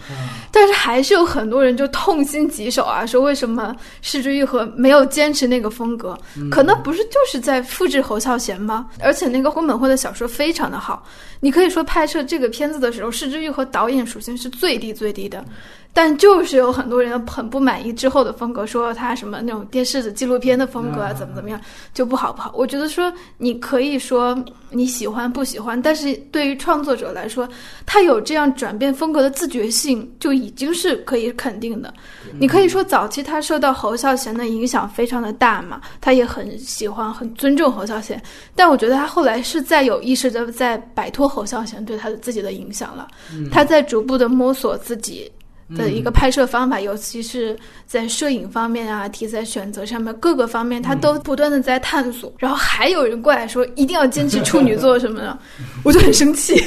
但是还是有很多人就痛心疾首啊，说为什么市之愈合没有坚持那个风格？可能不是就。是是在复制侯孝贤吗？而且那个宫本惠的小说非常的好，你可以说拍摄这个片子的时候，市之愈和导演属性是最低最低的。但就是有很多人很不满意之后的风格，说他什么那种电视的纪录片的风格啊，怎么怎么样就不好不好。我觉得说你可以说你喜欢不喜欢，但是对于创作者来说，他有这样转变风格的自觉性就已经是可以肯定的。你可以说早期他受到侯孝贤的影响非常的大嘛，他也很喜欢很尊重侯孝贤，但我觉得他后来是在有意识的在摆脱侯孝贤对他的自己的影响了，他在逐步的摸索自己。的一个拍摄方法，尤其是在摄影方面啊、题材选择上面各个方面，他都不断的在探索。然后还有人过来说一定要坚持处女座什么的，我就很生气。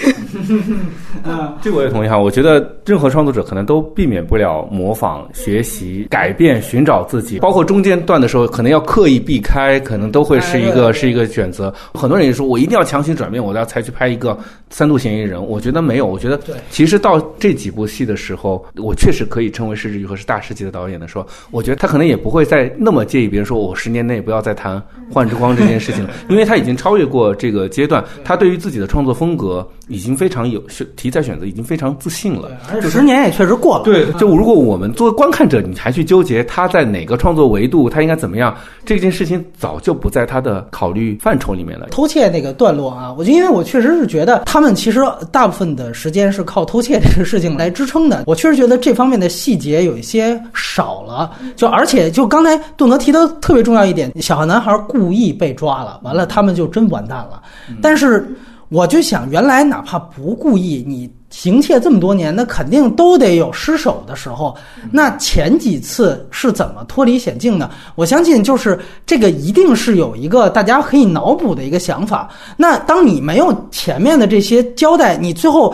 啊，这个我也同意哈。我觉得任何创作者可能都避免不了模仿、学习、改变、寻找自己，包括中间段的时候可能要刻意避开，可能都会是一个是一个选择。很多人也说我一定要强行转变，我要才去拍一个三度嫌疑人。我觉得没有，我觉得其实到这几部戏的时候，我。我确实可以称为是日语和是大师级的导演的说，我觉得他可能也不会再那么介意别人说我十年内不要再谈《幻之光》这件事情了，因为他已经超越过这个阶段，他对于自己的创作风格已经非常有题材选择，已经非常自信了。就十年也确实过了。对，就如果我们作为观看者，你还去纠结他在哪个创作维度，他应该怎么样，这件事情早就不在他的考虑范畴里面了。偷窃那个段落啊，我就因为我确实是觉得他们其实大部分的时间是靠偷窃这个事情来支撑的，我确实觉得。这方面的细节有一些少了，就而且就刚才杜德提的特别重要一点，小男孩故意被抓了，完了他们就真完蛋了。但是我就想，原来哪怕不故意，你行窃这么多年，那肯定都得有失手的时候。那前几次是怎么脱离险境的？我相信就是这个一定是有一个大家可以脑补的一个想法。那当你没有前面的这些交代，你最后。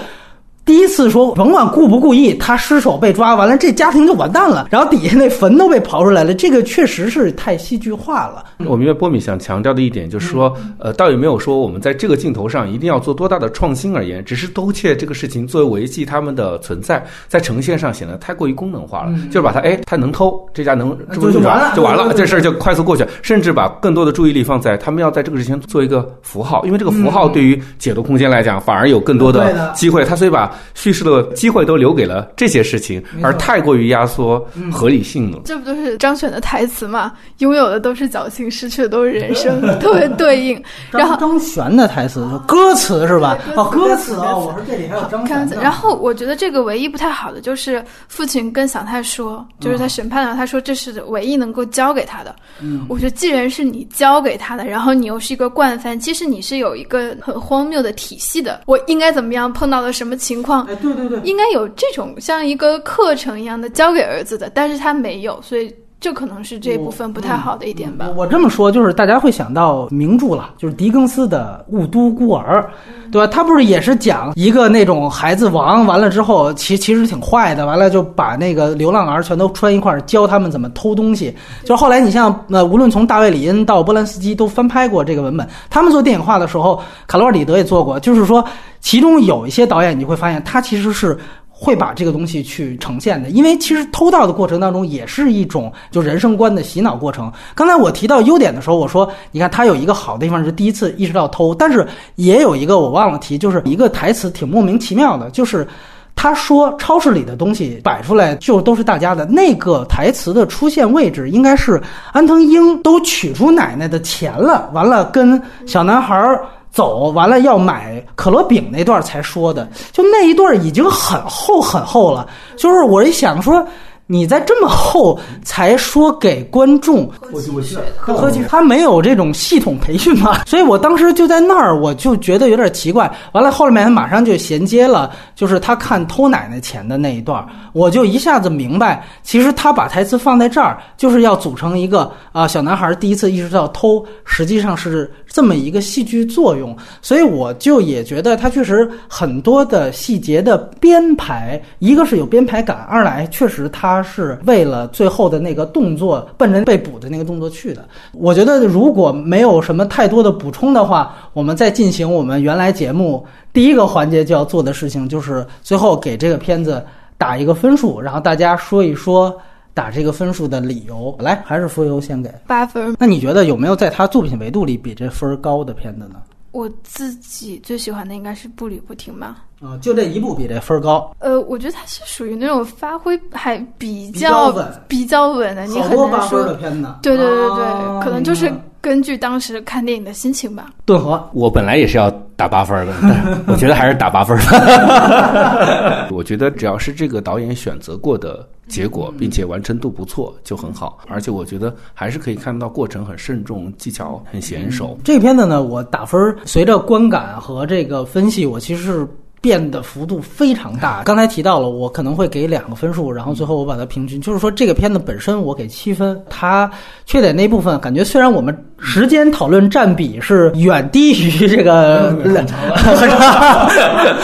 第一次说，甭管故不故意，他失手被抓，完了这家庭就完蛋了。然后底下那坟都被刨出来了，这个确实是太戏剧化了。我明白波米想强调的一点就是说，呃，倒也没有说我们在这个镜头上一定要做多大的创新而言，只是偷窃这个事情作为维系他们的存在，在呈现上显得太过于功能化了，就是把它，哎，他能偷，这家能就就完了，就完了，这事儿就快速过去，甚至把更多的注意力放在他们要在这个之前做一个符号，因为这个符号对于解读空间来讲反而有更多的机会，他所以把。叙事的机会都留给了这些事情，而太过于压缩合理性了。这不就是张选的台词吗？拥有的都是侥幸，失去的都是人生，特别对应。然后张张悬的台词，歌词是吧？哦，歌词哦，我说这里还有张悬的。然后我觉得这个唯一不太好的就是父亲跟小太说，就是在审判的时候，他说这是唯一能够教给他的。嗯，我觉得既然是你教给他的，然后你又是一个惯犯，其实你是有一个很荒谬的体系的。我应该怎么样？碰到了什么情况？哎，对对对，应该有这种像一个课程一样的教给儿子的，但是他没有，所以这可能是这部分不太好的一点吧。我我这么说，就是大家会想到名著了，就是狄更斯的《雾都孤儿》，对吧？他不是也是讲一个那种孩子王，完了之后其其实挺坏的，完了就把那个流浪儿全都拴一块儿，教他们怎么偷东西。就是后来你像呃，无论从大卫里恩到波兰斯基都翻拍过这个文本，他们做电影化的时候，卡罗尔里德也做过，就是说其中有一些导演你会发现他其实是。会把这个东西去呈现的，因为其实偷盗的过程当中也是一种就人生观的洗脑过程。刚才我提到优点的时候，我说你看他有一个好的地方是第一次意识到偷，但是也有一个我忘了提，就是一个台词挺莫名其妙的，就是。他说：“超市里的东西摆出来就都是大家的。”那个台词的出现位置应该是安藤英都取出奶奶的钱了，完了跟小男孩儿走，完了要买可乐饼那段才说的。就那一段已经很厚很厚了。就是我一想说，你在这么厚才说给观众，我我何其他没有这种系统培训嘛？所以我当时就在那儿，我就觉得有点奇怪。完了，后面他马上就衔接了，就是他看偷奶奶钱的那一段，我就一下子明白，其实他把台词放在这儿，就是要组成一个啊、小男孩第一次意识到偷，实际上是这么一个戏剧作用。所以我就也觉得它确实很多的细节的编排，一个是有编排感，二来确实它是为了最后的那个动作，奔着被捕的那个动作去的。我觉得如果没有什么太多的补充的话，我们再进行我们原来节目第一个环节就要做的事情，就是最后给这个片子打一个分数，然后大家说一说打这个分数的理由。来，还是浮游先给。八分。那你觉得有没有在他作品维度里比这分高的片子呢？我自己最喜欢的应该是步履不停吧。啊、就这一部比这分高，呃，我觉得它是属于那种发挥还比比较稳比较稳的，你好很多八分儿难说。的片子。对对对对，啊可能就是根据当时看电影的心情吧。顿河。我本来也是要打八分的，但是我觉得还是打八分吧。我觉得只要是这个导演选择过的结果，并且完成度不错就很好。而且我觉得还是可以看到过程很慎重，技巧很娴熟。这个片子呢，我打分儿随着观感和这个分析，我其实是变的幅度非常大。刚才提到了，我可能会给两个分数，然后最后我把它平均，就是说这个片子本身我给七分，它缺点那部分感觉虽然我们时间讨论占比是远低于这个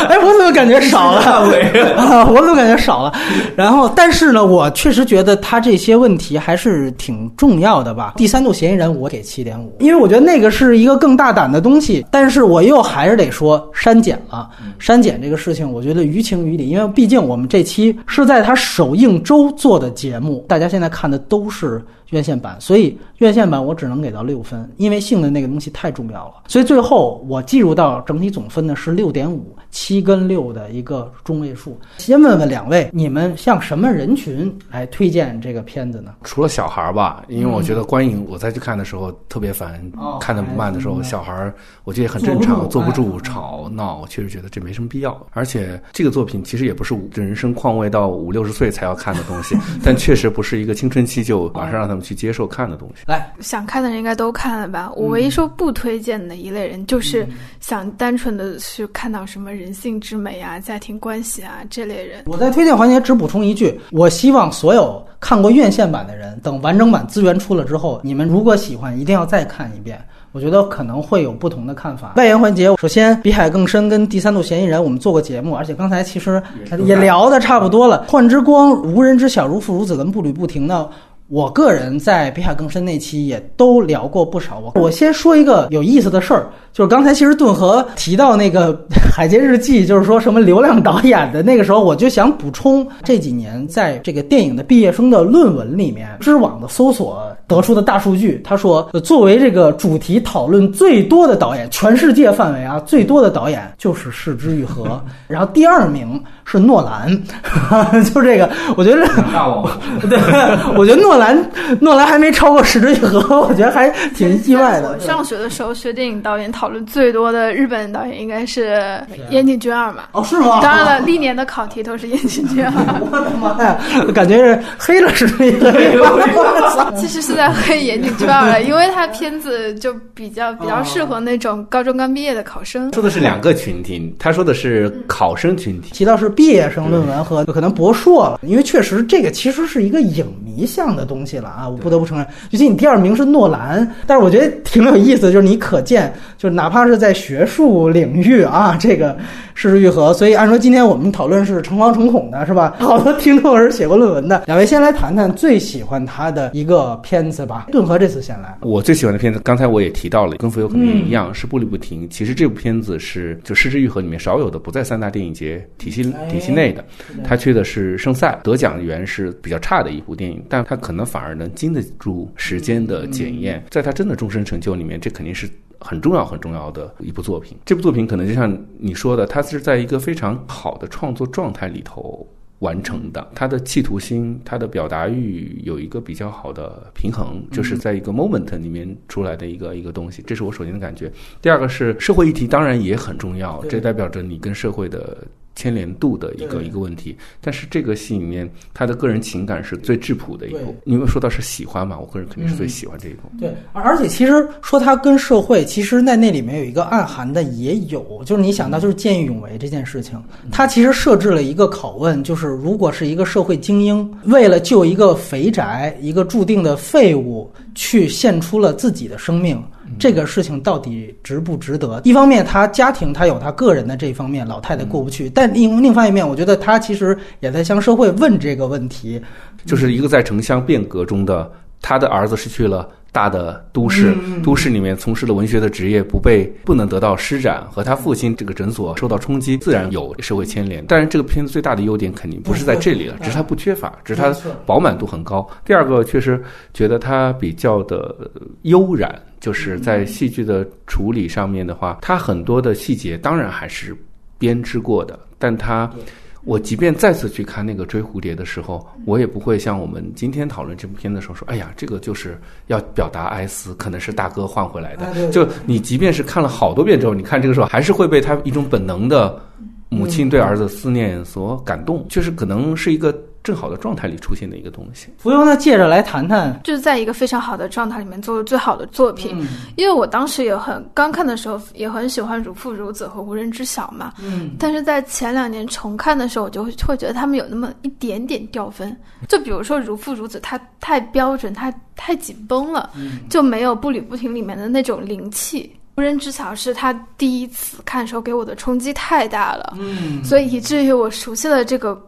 哎，我怎么感觉少了？啊，我怎么感觉少了？然后，但是呢，我确实觉得他这些问题还是挺重要的吧。第三度嫌疑人我给七点五，因为我觉得那个是一个更大胆的东西，但是我又还是得说删减了。删这个事情，我觉得于情于理，因为毕竟我们这期是在他首映周做的节目，大家现在看的都是院线版，所以院线版我只能给到六分，因为性的那个东西太重要了。所以最后我计入到整体总分呢是六点五，七跟六的一个中位数。先问问两位，你们向什么人群来推荐这个片子呢？除了小孩儿吧，因为我觉得观影我再去看的时候特别烦，哦看的不慢的时候，小孩儿我觉得也很正常，坐坐不住吵闹，我确实觉得这没什么必要。而且这个作品其实也不是人生况味到五六十岁才要看的东西，但确实不是一个青春期就马上让他们去接受看的东西。来，想看的人应该都看了吧？我唯一说不推荐的一类人，就是想单纯的去看到什么人性之美啊、家庭关系啊这类人。我在推荐环节只补充一句，我希望所有看过院线版的人，等完整版资源出了之后，你们如果喜欢，一定要再看一遍。我觉得可能会有不同的看法。外延环节，首先《比海更深》跟《第三度嫌疑人》我们做过节目，而且刚才其实也聊的差不多了。《幻之光》《无人知晓》《如父如子》跟《步履不停》呢。我个人在《比海更深》那期也都聊过不少。我我先说一个有意思的事儿，就是刚才其实顿河提到那个《海街日记》，就是说什么流量导演的那个时候，我就想补充这几年在这个电影的毕业生的论文里面，知网的搜索得出的大数据，他说，呃作为这个主题讨论最多的导演，全世界范围啊最多的导演就是市之愈合，然后第二名是诺兰，就这个，我觉得大王，对，我觉得诺兰诺兰还没超过市之愈合，我觉得还挺意外的我。上学的时候学电影导演讨论最多的日本导演应该是岩井俊二吧。哦，是吗？当然了，历年的考题都是岩井俊二。我的妈呀，感觉是黑了是那个。其实是在黑岩井俊二了，因为他片子就比较比较适合那种高中刚毕业的考生。说的是两个群体，他说的是考生群体。提到是毕业生论文和可能博硕了，因为确实这个其实是一个影迷向的东西了啊，我不得不承认。尤其你第二名是诺兰，但是我觉得挺有意思，就是你可见，就是哪怕是在学术领域啊，这个失之愈合。所以按说今天我们讨论是诚惶诚恐的，是吧？好多听众是写过论文的。两位先来谈谈最喜欢他的一个片子吧。顿河这次先来。我最喜欢的片子，刚才我也提到了，跟浮游可能也一样，是步履不停。其实这部片子是就《失之愈合》里面少有的不在三大电影节体系体系内的，他去的是圣赛，得奖源是比较差的一部电影，但他可能反而能经得住时间的检验，在他真的终身成就里面，这肯定是。很重要、很重要的一部作品。这部作品可能就像你说的，它是在一个非常好的创作状态里头完成的。它的企图心、它的表达欲有一个比较好的平衡，就是在一个 moment 里面出来的一个一个东西。这是我首先的感觉。第二个是社会议题，当然也很重要，这代表着你跟社会的。牵连度的一个一个问题，但是这个戏里面他的个人情感是最质朴的一部。你们说到是喜欢嘛，我个人肯定是最喜欢这一部。对，而且其实说他跟社会，其实在那里面有一个暗含的也有，就是你想到就是见义勇为这件事情，他其实设置了一个拷问，就是如果是一个社会精英为了救一个肥宅，一个注定的废物，去献出了自己的生命。这个事情到底值不值得？一方面，他家庭他有他个人的这一方面，老太太过不去；但另另外一面，我觉得他其实也在向社会问这个问题，就是一个在城乡变革中的他的儿子失去了大的都市，都市里面从事了文学的职业不被不能得到施展，和他父亲这个诊所受到冲击，自然有社会牵连。但是这个片子最大的优点肯定不是在这里了，只是它不缺乏，只是它饱满度很高。第二个确实觉得它比较的悠然。就是在戏剧的处理上面的话，它很多的细节当然还是编织过的，但它，我即便再次去看那个追蝴蝶的时候，我也不会像我们今天讨论这部片的时候说，哎呀，这个就是要表达哀思，可能是大哥换回来的。就你即便是看了好多遍之后，你看这个时候还是会被他一种本能的母亲对儿子思念所感动，就是可能是一个。正好的状态里出现的一个东西。浮游呢，借着来谈谈，就是在一个非常好的状态里面做的最好的作品。因为我当时也很刚看的时候也很喜欢《如父如子》和《无人知晓》嘛。嗯。但是在前两年重看的时候，我就会会觉得他们有那么一点点掉分。就比如说《如父如子》，它太标准，它太紧绷了，就没有步履不停里面的那种灵气。《无人知晓》是他第一次看的时候给我的冲击太大了。嗯。所以以至于我熟悉了这个。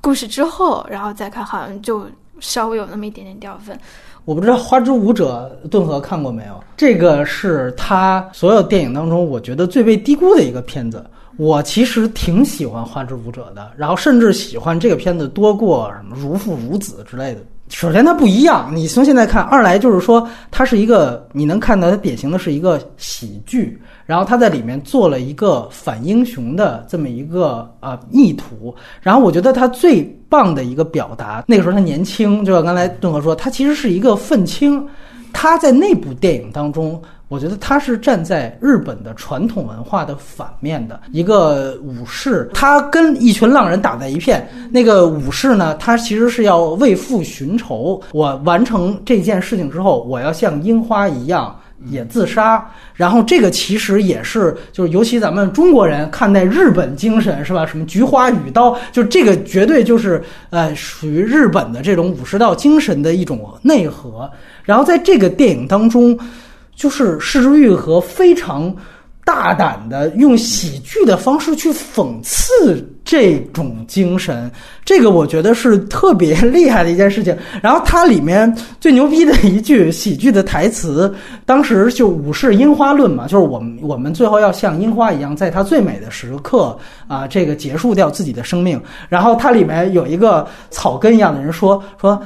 故事之后，然后再看，好像就稍微有那么一点点掉分。我不知道《花之舞者》顿河看过没有？这个是他所有电影当中我觉得最被低估的一个片子。我其实挺喜欢《花之舞者》的，然后甚至喜欢这个片子多过什么《如父如子》之类的。首先它不一样，你从现在看；二来就是说它是一个你能看到它典型的是一个喜剧。然后他在里面做了一个反英雄的这么一个呃意图，然后我觉得他最棒的一个表达，那个时候他年轻，就像刚才顿河说，他其实是一个愤青，他在那部电影当中，我觉得他是站在日本的传统文化的反面的一个武士，他跟一群浪人打在一片，那个武士呢，他其实是要为父寻仇，我完成这件事情之后，我要像樱花一样。也自杀，然后这个其实也是，就是尤其咱们中国人看待日本精神是吧？什么菊花与刀，就这个绝对就是呃属于日本的这种武士道精神的一种内核。然后在这个电影当中，就是市之愈和非常。大胆的用喜剧的方式去讽刺这种精神，这个我觉得是特别厉害的一件事情。然后它里面最牛逼的一句喜剧的台词，当时就武士樱花论嘛，就是我们我们最后要像樱花一样，在它最美的时刻啊，这个结束掉自己的生命。然后它里面有一个草根一样的人说说，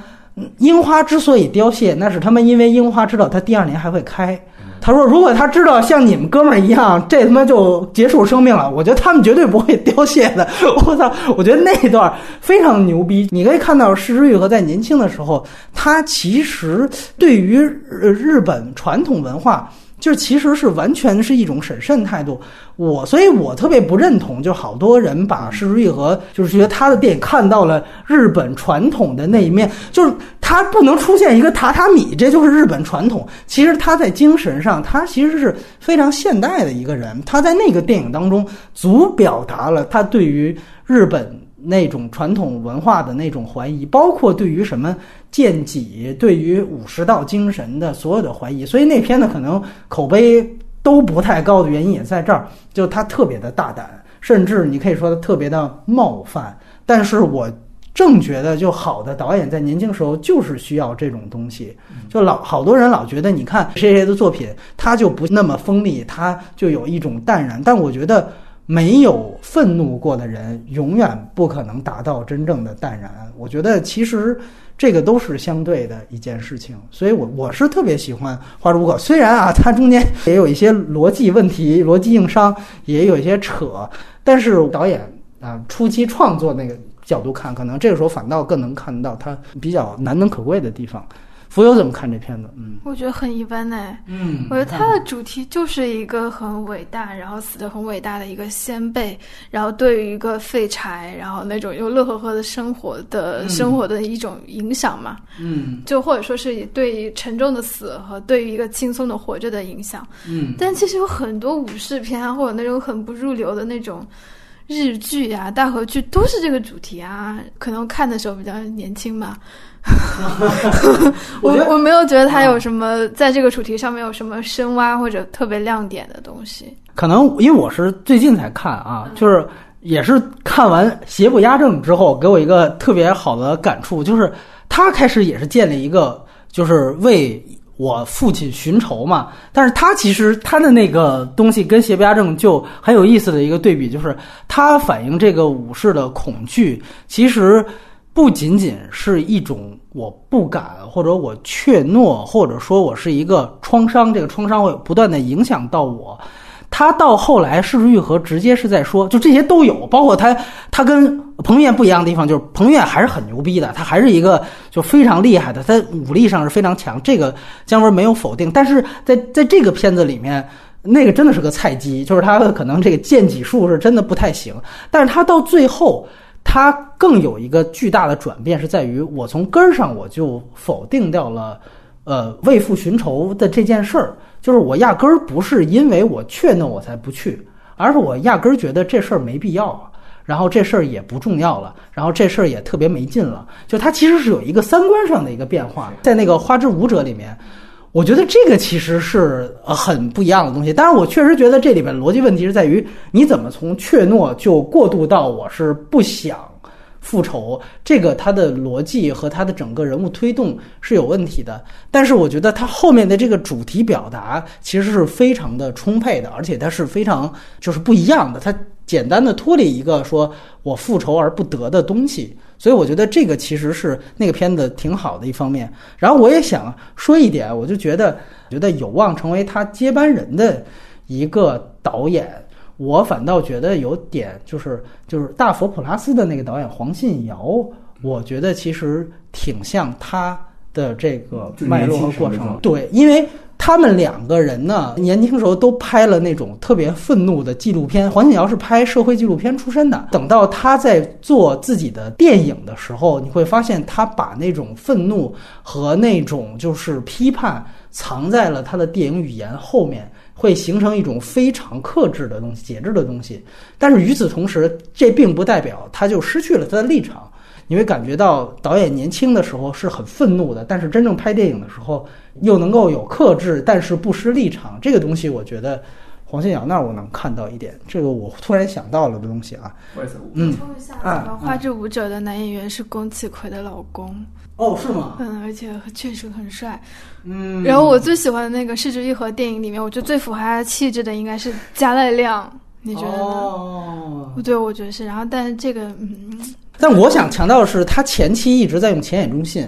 樱花之所以凋谢，那是他们因为樱花知道它第二年还会开。他说：“如果他知道像你们哥们儿一样，这他妈就结束生命了，我觉得他们绝对不会凋谢的。我操！我觉得那一段非常牛逼。你可以看到，石之愈合在年轻的时候，他其实对于呃日本传统文化。”就是其实是完全是一种审慎态度，我所以，我特别不认同，就好多人把石之愈合，就是觉得他的电影看到了日本传统的那一面，就是他不能出现一个榻榻米，这就是日本传统。其实他在精神上，他其实是非常现代的一个人，他在那个电影当中足表达了他对于日本。那种传统文化的那种怀疑，包括对于什么剑戟、对于武士道精神的所有的怀疑，所以那片子可能口碑都不太高的原因也在这儿，就他特别的大胆，甚至你可以说他特别的冒犯。但是我正觉得，就好的导演在年轻时候就是需要这种东西。就老好多人老觉得，你看谁谁的作品，他就不那么锋利，他就有一种淡然。但我觉得。没有愤怒过的人，永远不可能达到真正的淡然。我觉得其实这个都是相对的一件事情，所以我我是特别喜欢《花之无口》。虽然啊，它中间也有一些逻辑问题、逻辑硬伤，也有一些扯，但是导演啊初期创作那个角度看，可能这个时候反倒更能看到他比较难能可贵的地方。浮游怎么看这片子？嗯，我觉得很一般呢。嗯，我觉得它的主题就是一个很伟大，然后死的很伟大的一个先辈，然后对于一个废柴，然后那种又乐呵呵的生活的生活的一种影响嘛。嗯，就或者说是对于沉重的死和对于一个轻松的活着的影响。嗯，但其实有很多武士片啊，或者那种很不入流的那种日剧啊、大河剧，都是这个主题啊。可能看的时候比较年轻吧。我我没有觉得他有什么在这个主题上面有什么深挖或者特别亮点的东西。可能因为我是最近才看啊，就是也是看完《邪不压正》之后，给我一个特别好的感触，就是他开始也是建立一个，就是为我父亲寻仇嘛。但是他其实他的那个东西跟《邪不压正》就很有意思的一个对比，就是他反映这个武士的恐惧，其实。不仅仅是一种我不敢，或者我怯懦，或者说我是一个创伤，这个创伤会不断的影响到我。他到后来，是愈合直接是在说，就这些都有，包括他，他跟彭于晏不一样的地方，就是彭于晏还是很牛逼的，他还是一个就非常厉害的，他武力上是非常强，这个姜文没有否定。但是在在这个片子里面，那个真的是个菜鸡，就是他可能这个剑戟术是真的不太行，但是他到最后。它更有一个巨大的转变，是在于我从根儿上我就否定掉了，呃，为父寻仇的这件事儿。就是我压根儿不是因为我怯懦我才不去，而是我压根儿觉得这事儿没必要，然后这事儿也不重要了，然后这事儿也特别没劲了。就它其实是有一个三观上的一个变化，在那个《花之舞者》里面。我觉得这个其实是很不一样的东西，但是我确实觉得这里面逻辑问题是在于你怎么从怯懦就过渡到我是不想复仇，这个它的逻辑和它的整个人物推动是有问题的。但是我觉得它后面的这个主题表达其实是非常的充沛的，而且它是非常就是不一样的，它简单的脱离一个说我复仇而不得的东西。所以我觉得这个其实是那个片子挺好的一方面。然后我也想说一点，我就觉得觉得有望成为他接班人的一个导演。我反倒觉得有点就是就是大佛普拉斯的那个导演黄信尧，我觉得其实挺像他的这个脉络和过程。对，因为。他们两个人呢，年轻时候都拍了那种特别愤怒的纪录片。黄景尧是拍社会纪录片出身的，等到他在做自己的电影的时候，你会发现他把那种愤怒和那种就是批判藏在了他的电影语言后面，会形成一种非常克制的东西、节制的东西。但是与此同时，这并不代表他就失去了他的立场。你会感觉到导演年轻的时候是很愤怒的，但是真正拍电影的时候。又能够有克制，但是不失立场，这个东西我觉得黄信尧那儿我能看到一点，这个我突然想到了的东西啊。嗯补充一下，啊那个花之舞者的男演员是宫崎葵的老公，哦，是吗？嗯，而且确实很帅。嗯然后我最喜欢的那个《失之愈合》电影里面，我觉得最符合他气质的应该是加濑亮，你觉得呢？哦，对，我觉得是。然后，但是这个，嗯，但我想强调的是，他前期一直在用前眼中信，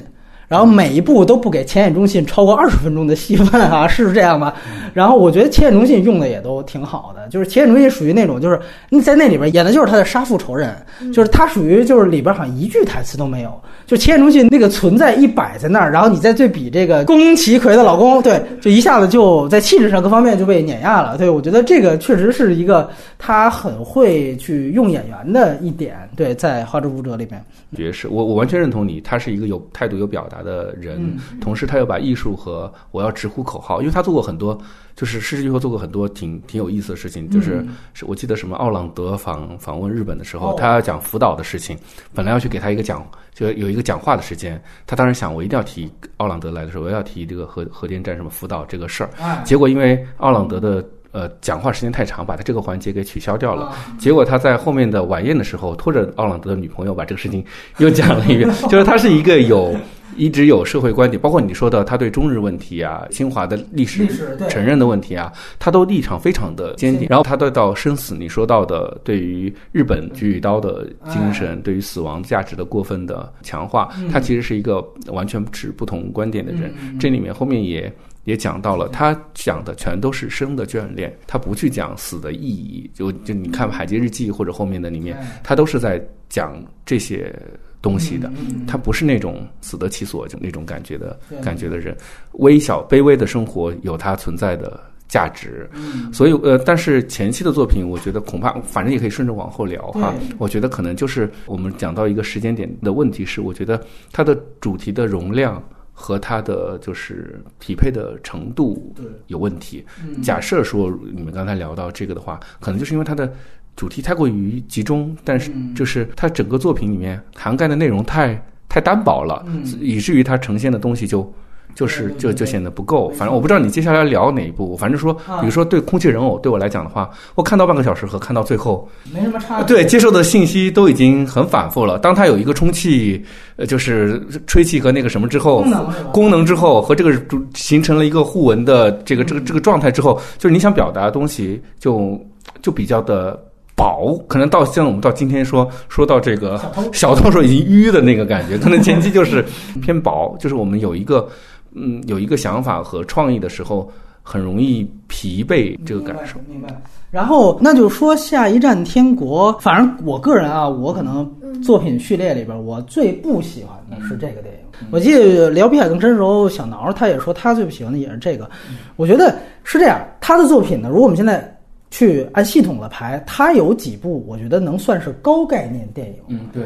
然后每一部都不给浅野中信超过二十分钟的戏份啊，是这样吧？然后我觉得浅野中信用的也都挺好的，就是浅野中信属于那种，就是你在那里边演的就是他的杀父仇人，就是他属于就是里边好像一句台词都没有，就前野中信那个存在一摆在那儿，然后你再对比这个宫崎葵的老公，对，就一下子就在气质上各方面就被碾压了。对我觉得这个确实是一个他很会去用演员的一点，对，在《花之舞者》里面。爵士，我我完全认同你，他是一个有态度、有表达的人，同时他又把艺术和我要直呼口号，因为他做过很多，就是失之愈合做过很多挺挺有意思的事情，就是、嗯。是我记得什么奥朗德访访问日本的时候，哦。他要讲福岛的事情，本来要去给他一个讲，就有一个讲话的时间，他当时想我一定要提奥朗德来的时候，我要提这个核核电站什么福岛这个事儿，哎。结果因为奥朗德的呃讲话时间太长，把他这个环节给取消掉了。啊结果他在后面的晚宴的时候，拖着奥朗德的女朋友把这个事情又讲了一遍，就是他是一个有一直有社会观点，包括你说的他对中日问题啊、侵华的历史承认的问题啊，他都立场非常的坚定。然后他对到生死，你说到的对于日本举与刀的精神，对于死亡价值的过分的强化，他其实是一个完全持不同观点的人。这里面后面也。也讲到了，他讲的全都是生的眷恋，他不去讲死的意义。就就你看《海街日记》或者后面的里面，他都是在讲这些东西的。他不是那种死得其所就那种感觉的感觉的人。微小卑微的生活有它存在的价值。所以呃，但是前期的作品，我觉得恐怕反正也可以顺着往后聊哈。我觉得可能就是我们讲到一个时间点的问题是，我觉得它的主题的容量。和它的就是匹配的程度有问题。假设说你们刚才聊到这个的话，可能就是因为它的主题太过于集中，但是就是它整个作品里面涵盖的内容太太单薄了，以至于它呈现的东西就。就是就就显得不够，反正我不知道你接下来聊哪一部。反正说，比如说对空气人偶对我来讲的话，我看到半个小时和看到最后，没什么差别。对接受的信息都已经很反复了。当它有一个充气，呃，就是吹气和那个什么之后，功能功能之后和这个主形成了一个互文的这个这个这个状态之后，就是你想表达的东西就就比较的。薄，可能到像我们到今天说说到这个小偷时候已经 淤的那个感觉，可能前期就是偏薄，就是我们有一个嗯有一个想法和创意的时候，很容易疲惫这个感受。明白。明白然后那就说下一站天国，反正我个人啊，我可能作品序列里边，我最不喜欢的是这个电影。我记得聊《碧海更深》时候，小挠他也说他最不喜欢的也是这个。我觉得是这样，他的作品呢，如果我们现在去按系统的排，他有几部我觉得能算是高概念电影。嗯，对，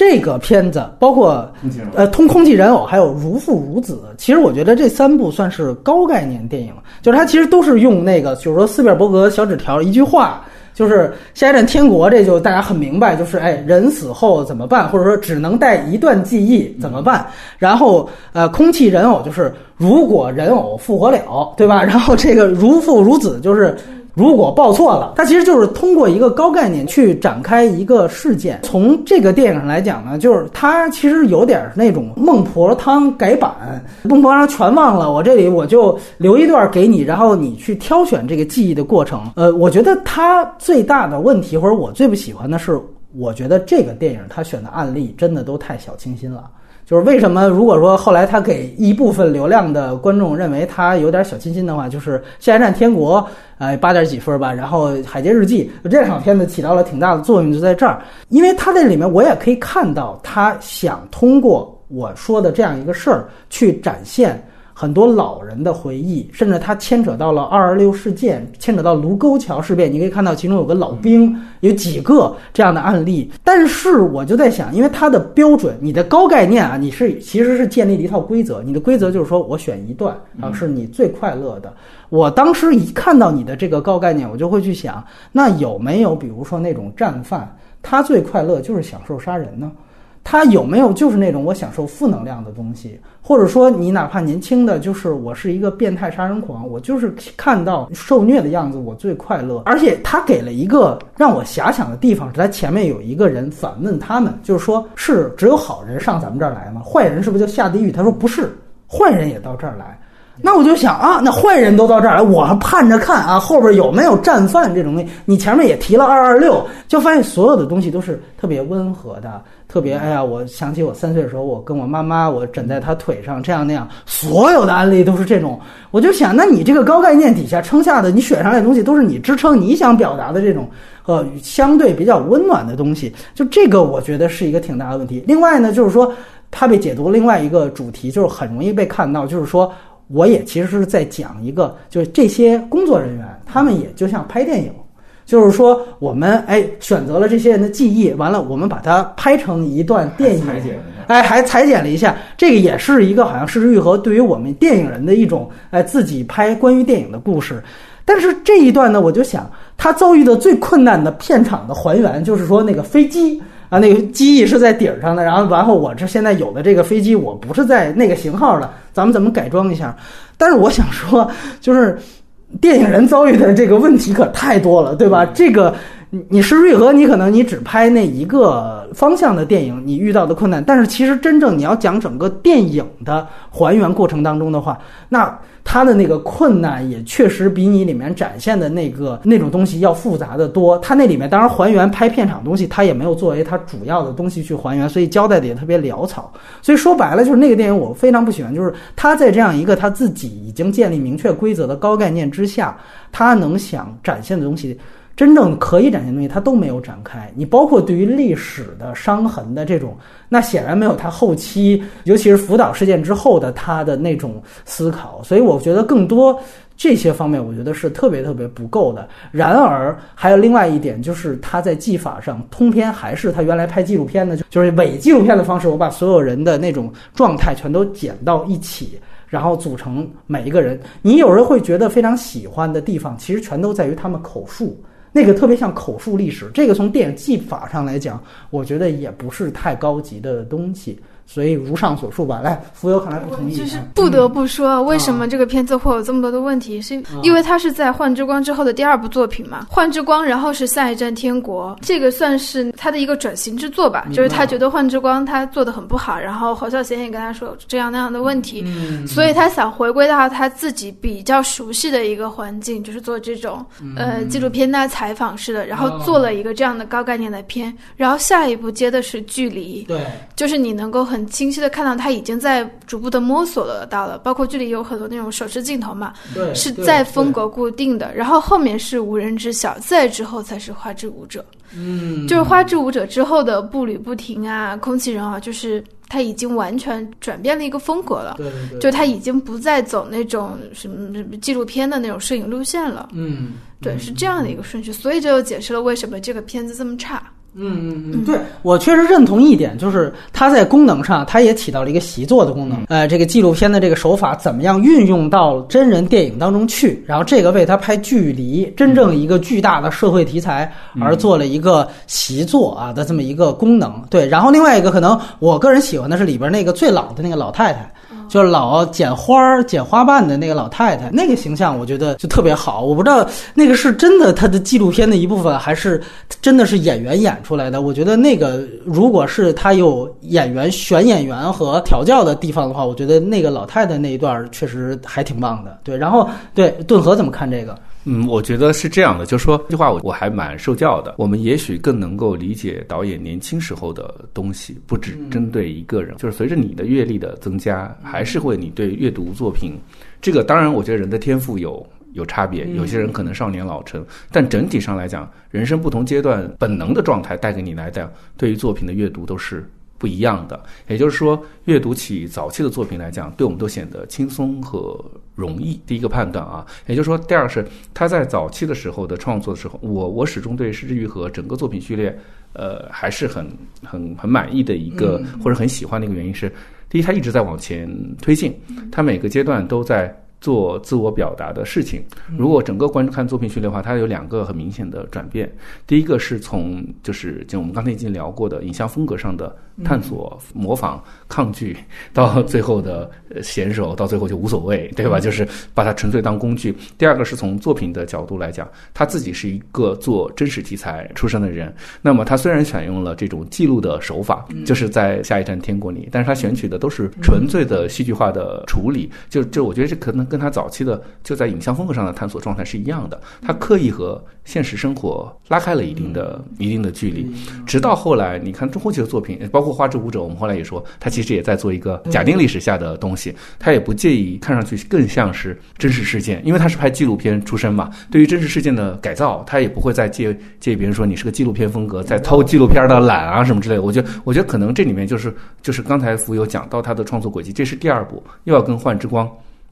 这个片子包括呃通空气人偶，还有如父如子，其实我觉得这三部算是高概念电影，就是它其实都是用那个，就是说斯皮尔伯格小纸条一句话。就是下一站天国，这就大家很明白，就是哎，人死后怎么办，或者说只能带一段记忆怎么办？然后呃，空气人偶就是如果人偶复活了，对吧？然后这个如父如子就是如果报错了，它其实就是通过一个高概念去展开一个事件。从这个电影上来讲呢，就是它其实有点那种孟婆汤改版，孟婆汤全忘了，我这里我就留一段给你，然后你去挑选这个记忆的过程。呃，我觉得它最大的问题，或者我最不喜欢的是，我觉得这个电影它选的案例真的都太小清新了。就是为什么？如果说后来他给一部分流量的观众认为他有点小清新的话，就是《下一站天国》呃八点几分吧，然后《海街日记》这两片子起到了挺大的作用，就在这儿，因为他在里面我也可以看到他想通过我说的这样一个事儿去展现。很多老人的回忆，甚至它牵扯到了二二六事件，牵扯到卢沟桥事变。你可以看到其中有个老兵，有几个这样的案例。但是我就在想，因为它的标准，你的高概念啊，你是其实是建立了一套规则。你的规则就是说我选一段啊，是你最快乐的。我当时一看到你的这个高概念，我就会去想，那有没有比如说那种战犯，他最快乐就是享受杀人呢？他有没有就是那种我享受负能量的东西，或者说你哪怕年轻的，就是我是一个变态杀人狂，我就是看到受虐的样子我最快乐。而且他给了一个让我遐想的地方，是他前面有一个人反问他们，就是说是只有好人上咱们这儿来吗？坏人是不是就下地狱？他说不是，坏人也到这儿来。那我就想啊，那坏人都到这儿来，我还盼着看啊，后边有没有战犯这种东西？你前面也提了二二六，就发现所有的东西都是特别温和的，特别哎呀，我想起我三岁的时候，我跟我妈妈，我枕在她腿上，这样那样，所有的案例都是这种。我就想，那你这个高概念底下撑下的，你选上来的东西都是你支撑你想表达的这种呃相对比较温暖的东西，就这个我觉得是一个挺大的问题。另外呢，就是说它被解读另外一个主题，就是很容易被看到，就是说。我也其实是在讲一个，就是这些工作人员，他们也就像拍电影，就是说我们哎选择了这些人的记忆，完了我们把它拍成一段电影，哎还裁剪了一下，这个也是一个好像失之愈合对于我们电影人的一种哎自己拍关于电影的故事。但是这一段呢，我就想他遭遇的最困难的片场的还原，就是说那个飞机。啊，那个机翼是在顶上的，然后然后我这现在有的这个飞机，我不是在那个型号的，咱们怎么改装一下？但是我想说，就是电影人遭遇的这个问题可太多了，对吧？这个你你是瑞和，你可能你只拍那一个方向的电影，你遇到的困难，但是其实真正你要讲整个电影的还原过程当中的话，那。它的那个困难也确实比你里面展现的那个那种东西要复杂的多。它那里面当然还原拍片场东西，它也没有作为它主要的东西去还原，所以交代的也特别潦草。所以说白了就是那个电影我非常不喜欢，就是他在这样一个他自己已经建立明确规则的高概念之下，他能想展现的东西。真正可以展现东西，他都没有展开。你包括对于历史的伤痕的这种，那显然没有他后期，尤其是福岛事件之后的他的那种思考。所以我觉得更多这些方面，我觉得是特别特别不够的。然而，还有另外一点，就是他在技法上通篇还是他原来拍纪录片的，就是伪纪录片的方式，我把所有人的那种状态全都剪到一起，然后组成每一个人。你有人会觉得非常喜欢的地方，其实全都在于他们口述。那个特别像口述历史，这个从电影技法上来讲，我觉得也不是太高级的东西。所以如上所述吧，来，浮游看来不同意。就是不得不说，为什么这个片子会有这么多的问题？是因为它是在《幻之光》之后的第二部作品嘛？《幻之光》，然后是《下一站天国》，这个算是他的一个转型之作吧？就是他觉得《幻之光》他做的很不好，然后侯孝贤也跟他说这样那样的问题，所以他想回归到他自己比较熟悉的一个环境，就是做这种呃纪录片的采访式的，然后做了一个这样的高概念的片，然后下一步接的是距离，对，就是你能够很。清晰的看到他已经在逐步的摸索了到了，包括剧里有很多那种手持镜头嘛，对，是在风格固定的，然后后面是无人知晓，再之后才是花之舞者，嗯，就是花之舞者之后的步履不停啊，空气人啊，就是他已经完全转变了一个风格了，对对，就他已经不再走那种什么什么纪录片的那种摄影路线了，嗯，对，是这样的一个顺序，所以这就解释了为什么这个片子这么差。嗯嗯嗯，对我确实认同一点，就是它在功能上，它也起到了一个习作的功能。呃，这个纪录片的这个手法怎么样运用到真人电影当中去？然后这个为他拍距离，真正一个巨大的社会题材而做了一个习作啊的这么一个功能。对，然后另外一个可能我个人喜欢的是里边那个最老的那个老太太。就是老剪花儿、剪花瓣的那个老太太，那个形象我觉得就特别好。我不知道那个是真的她的纪录片的一部分，还是真的是演员演出来的。我觉得那个如果是他有演员选演员和调教的地方的话，我觉得那个老太太那一段确实还挺棒的。对，然后对顿河怎么看这个？嗯，我觉得是这样的，就是说这句话我我还蛮受教的。我们也许更能够理解导演年轻时候的东西，不只针对一个人。就是随着你的阅历的增加，还是会你对阅读作品，这个当然我觉得人的天赋有有差别，有些人可能少年老成，但整体上来讲，人生不同阶段本能的状态带给你来讲，对于作品的阅读都是。不一样的，也就是说，阅读起早期的作品来讲，对我们都显得轻松和容易。第一个判断啊，也就是说，第二是他在早期的时候的创作的时候，我我始终对《失之愈合》整个作品序列，呃，还是很很很满意的一个或者很喜欢的一个原因是，第一，他一直在往前推进，他每个阶段都在。做自我表达的事情。如果整个观看作品序列的话，它有两个很明显的转变。第一个是从就是就我们刚才已经聊过的影像风格上的探索、模仿、抗拒，到最后的呃娴熟，到最后就无所谓，对吧？就是把它纯粹当工具。第二个是从作品的角度来讲，他自己是一个做真实题材出身的人，那么他虽然选用了这种记录的手法，就是在下一站天国里，但是他选取的都是纯粹的戏剧化的处理，就就我觉得这可能跟他早期的就在影像风格上的探索状态是一样的，他刻意和现实生活拉开了一定的一定的距离，直到后来你看中后期的作品，包括《花之舞者》，我们后来也说，他其实也在做一个假定历史下的东西，他也不介意看上去更像是真实事件，因为他是拍纪录片出身嘛，对于真实事件的改造，他也不会再介介意别人说你是个纪录片风格，在偷纪录片的懒啊什么之类的。我觉得，我觉得可能这里面就是就是刚才福有讲到他的创作轨迹，这是第二步，又要跟《幻之光》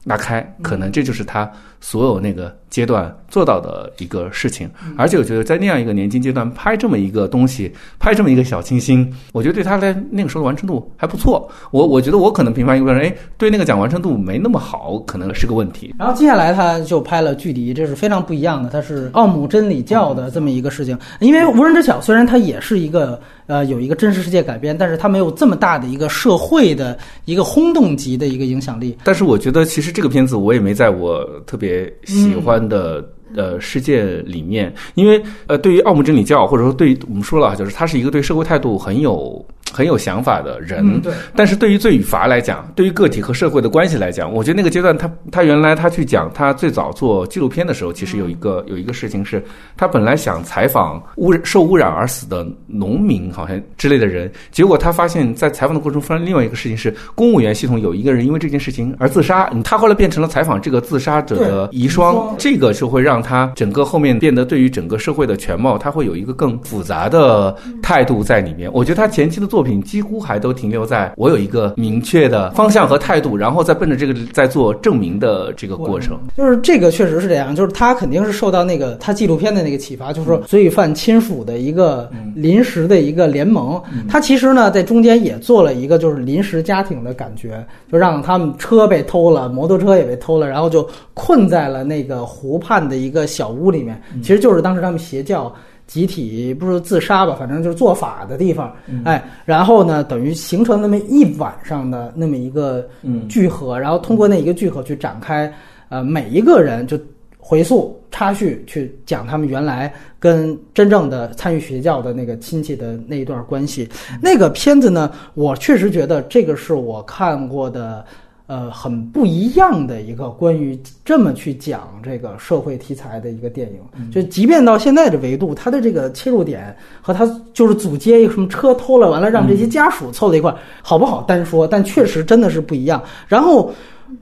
拉开，可能这就是他所有那个阶段做到的一个事情。而且我觉得在那样一个年轻阶段拍这么一个东西，拍这么一个小清新，我觉得对他的那个时候的完成度还不错。我我觉得我可能评判一个人，哎，对那个讲完成度没那么好，可能是个问题。然后接下来他就拍了《距离》，这是非常不一样的，它是奥姆真理教的这么一个事情。因为《无人知晓》虽然它也是一个呃有一个真实世界改编，但是它没有这么大的一个社会的一个轰动级的一个影响力。但是我觉得其实这个片子我也没在我特别喜欢的。呃，世界里面，因为呃，对于奥姆真理教，或者说对于我们说了，就是他是一个对社会态度很有很有想法的人。嗯对。但是对于罪与罚来讲，对于个体和社会的关系来讲，我觉得那个阶段他他原来他去讲他最早做纪录片的时候，其实有一个有一个事情是，他本来想采访污受污染而死的农民，好像之类的人，结果他发现，在采访的过程中发生另外一个事情是，公务员系统有一个人因为这件事情而自杀，他后来变成了采访这个自杀者的遗孀，这个就会让他整个后面变得对于整个社会的全貌，他会有一个更复杂的态度在里面。我觉得他前期的作品几乎还都停留在我有一个明确的方向和态度，然后再奔着这个在做证明的这个过程。就是这个确实是这样，就是他肯定是受到那个他纪录片的那个启发，就是说罪犯亲属的一个临时的一个联盟。他其实呢在中间也做了一个就是临时家庭的感觉，就让他们车被偷了，摩托车也被偷了，然后就困在了那个湖畔的一个小屋里面。其实就是当时他们邪教。集体不是自杀吧，反正就是做法的地方，哎，然后呢，等于形成那么一晚上的那么一个聚合，然后通过那一个聚合去展开，呃，每一个人就回溯插叙去讲他们原来跟真正的参与邪教的那个亲戚的那一段关系。那个片子呢，我确实觉得这个是我看过的。呃，很不一样的一个关于这么去讲这个社会题材的一个电影，就即便到现在的维度，它的这个切入点和它就是组接一个什么车偷了，完了让这些家属凑在一块儿，好不好单说？但确实真的是不一样。然后，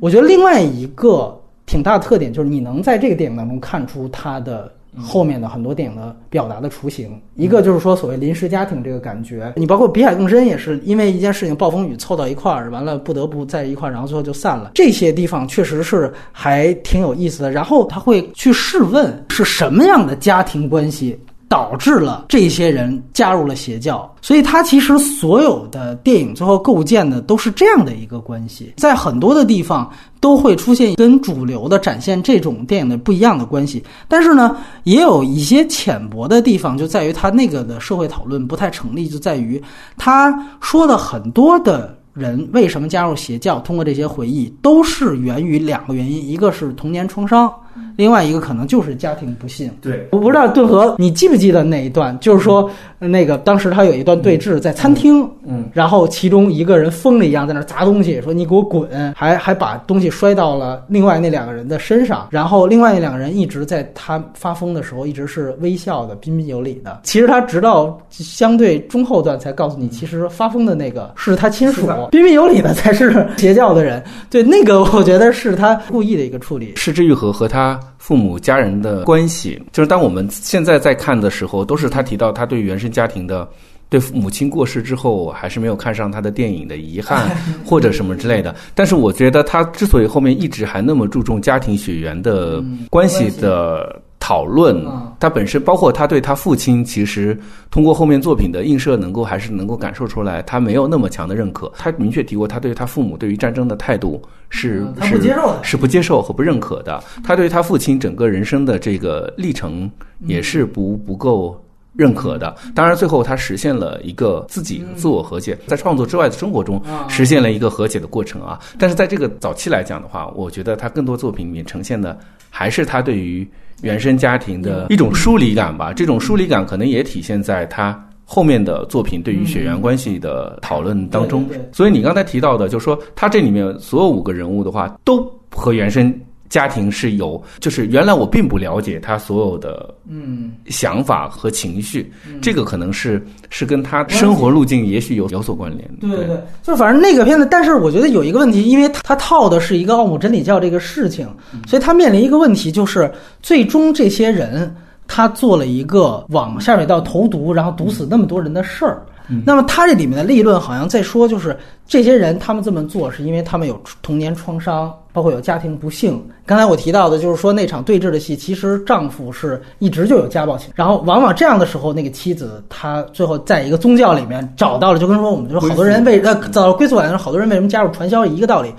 我觉得另外一个挺大的特点就是你能在这个电影当中看出它的。后面的很多电影的表达的雏形，一个就是说所谓临时家庭这个感觉，你包括《比海更深》也是因为一件事情暴风雨凑到一块儿，完了不得不在一块儿，然后最后就散了。这些地方确实是还挺有意思的。然后他会去试问是什么样的家庭关系导致了这些人加入了邪教，所以他其实所有的电影最后构建的都是这样的一个关系，在很多的地方。都会出现跟主流的展现这种电影的不一样的关系，但是呢，也有一些浅薄的地方，就在于他那个的社会讨论不太成立，就在于他说的很多的人为什么加入邪教，通过这些回忆都是源于两个原因，一个是童年创伤，另外一个可能就是家庭不幸。对，我不知道顿河你记不记得那一段，就是说那个当时他有一段对峙在餐厅，嗯，然后其中一个人疯了一样在那砸东西，说你给我滚，还还把东西摔到了另外那两个人的身上，然后另外那两个人一直在他发疯的时候一直是微笑的、彬彬有礼的。其实他直到相对中后段才告诉你，其实发疯的那个是他亲属，彬彬有礼的才是 邪教的人。对，那个我觉得是他故意的一个处理。是之愈合和他父母家人的关系，就是当我们现在在看的时候，都是他提到他对原生家庭的。对母亲过世之后，还是没有看上他的电影的遗憾，或者什么之类的。但是我觉得他之所以后面一直还那么注重家庭血缘的关系的讨论，他本身包括他对他父亲，其实通过后面作品的映射，能够还是能够感受出来，他没有那么强的认可。他明确提过，他对他父母对于战争的态度是是不接受的，是不接受和不认可的。他对他父亲整个人生的这个历程也是不不够。认可的。当然，最后他实现了一个自己自我和解，在创作之外的生活中实现了一个和解的过程啊。但是在这个早期来讲的话，我觉得他更多作品里面呈现的还是他对于原生家庭的一种疏离感吧。这种疏离感可能也体现在他。后面的作品对于血缘关系的讨论当中，所以你刚才提到的，就是说他这里面所有五个人物的话，都和原生家庭是有，就是原来我并不了解他所有的嗯想法和情绪，这个可能是是跟他生活路径也许有有所关联。对对对，就反正那个片子，但是我觉得有一个问题，因为他套的是一个奥姆真理教这个事情，所以他面临一个问题，就是最终这些人。他做了一个往下水道投毒，然后毒死那么多人的事儿。那么他这里面的立论好像在说，就是这些人他们这么做是因为他们有童年创伤。包括有家庭不幸，刚才我提到的，就是说那场对峙的戏，其实丈夫是一直就有家暴情，然后往往这样的时候，那个妻子她最后在一个宗教里面找到了，就跟说我们就是好多人为呃找到归宿感，好多人为什么加入传销一个道理。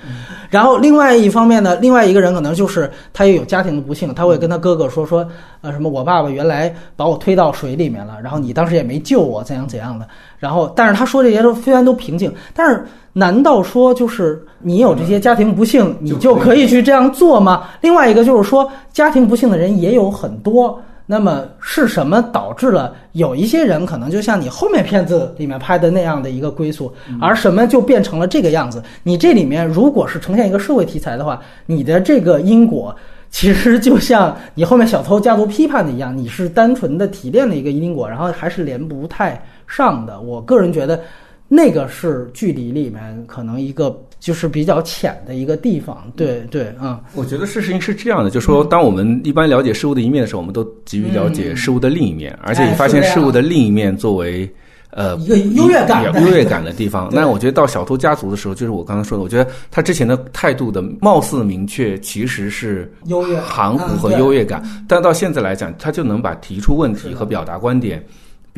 然后另外一方面呢，另外一个人可能就是他也有家庭的不幸，他会跟他哥哥说说呃什么我爸爸原来把我推到水里面了，然后你当时也没救我怎样怎样的。然后但是他说这些都虽然都平静，但是。难道说就是你有这些家庭不幸，你就可以去这样做吗？另外一个就是说，家庭不幸的人也有很多。那么是什么导致了有一些人可能就像你后面片子里面拍的那样的一个归宿，而什么就变成了这个样子？你这里面如果是呈现一个社会题材的话，你的这个因果其实就像你后面小偷家族批判的一样，你是单纯的提炼了一个因果，然后还是连不太上的。我个人觉得。那个是距离里面可能一个就是比较浅的一个地方，对对啊。我觉得事情是这样的，就是说，当我们一般了解事物的一面的时候，我们都急于了解事物的另一面，而且你发现事物的另一面作为呃一个优越感、优越感的地方。那我觉得到小偷家族的时候，就是我刚才说的，我觉得他之前的态度的貌似明确，其实是优越含糊和优越感，但到现在来讲，他就能把提出问题和表达观点。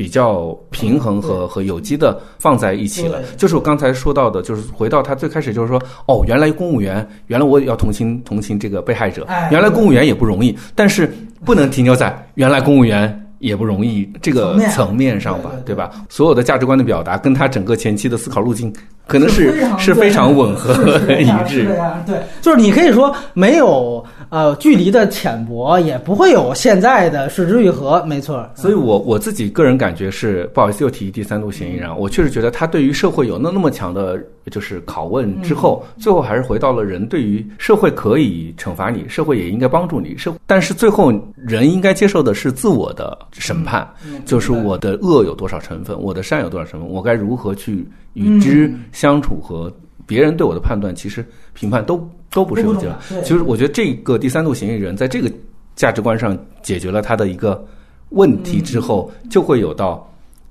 比较平衡和和有机的放在一起了，就是我刚才说到的，就是回到他最开始就是说，哦，原来公务员，原来我也要同情同情这个被害者，原来公务员也不容易，但是不能停留在原来公务员也不容易这个层面。上吧，对吧？所有的价值观的表达跟他整个前期的思考路径可能是是非常吻合一致，对，就是你可以说没有。呃，距离的浅薄也不会有现在的失之愈合，没错。所以，我我自己个人感觉是，不好意思又提第三度嫌疑人，我确实觉得他对于社会有那那么强的，就是拷问之后，最后还是回到了人对于社会可以惩罚你，社会也应该帮助你，社但是最后人应该接受的是自我的审判，就是我的恶有多少成分，我的善有多少成分，我该如何去与之相处和。别人对我的判断，其实评判都都不是问题了其实我觉得这个第三度嫌疑人在这个价值观上解决了他的一个问题之后，就会有到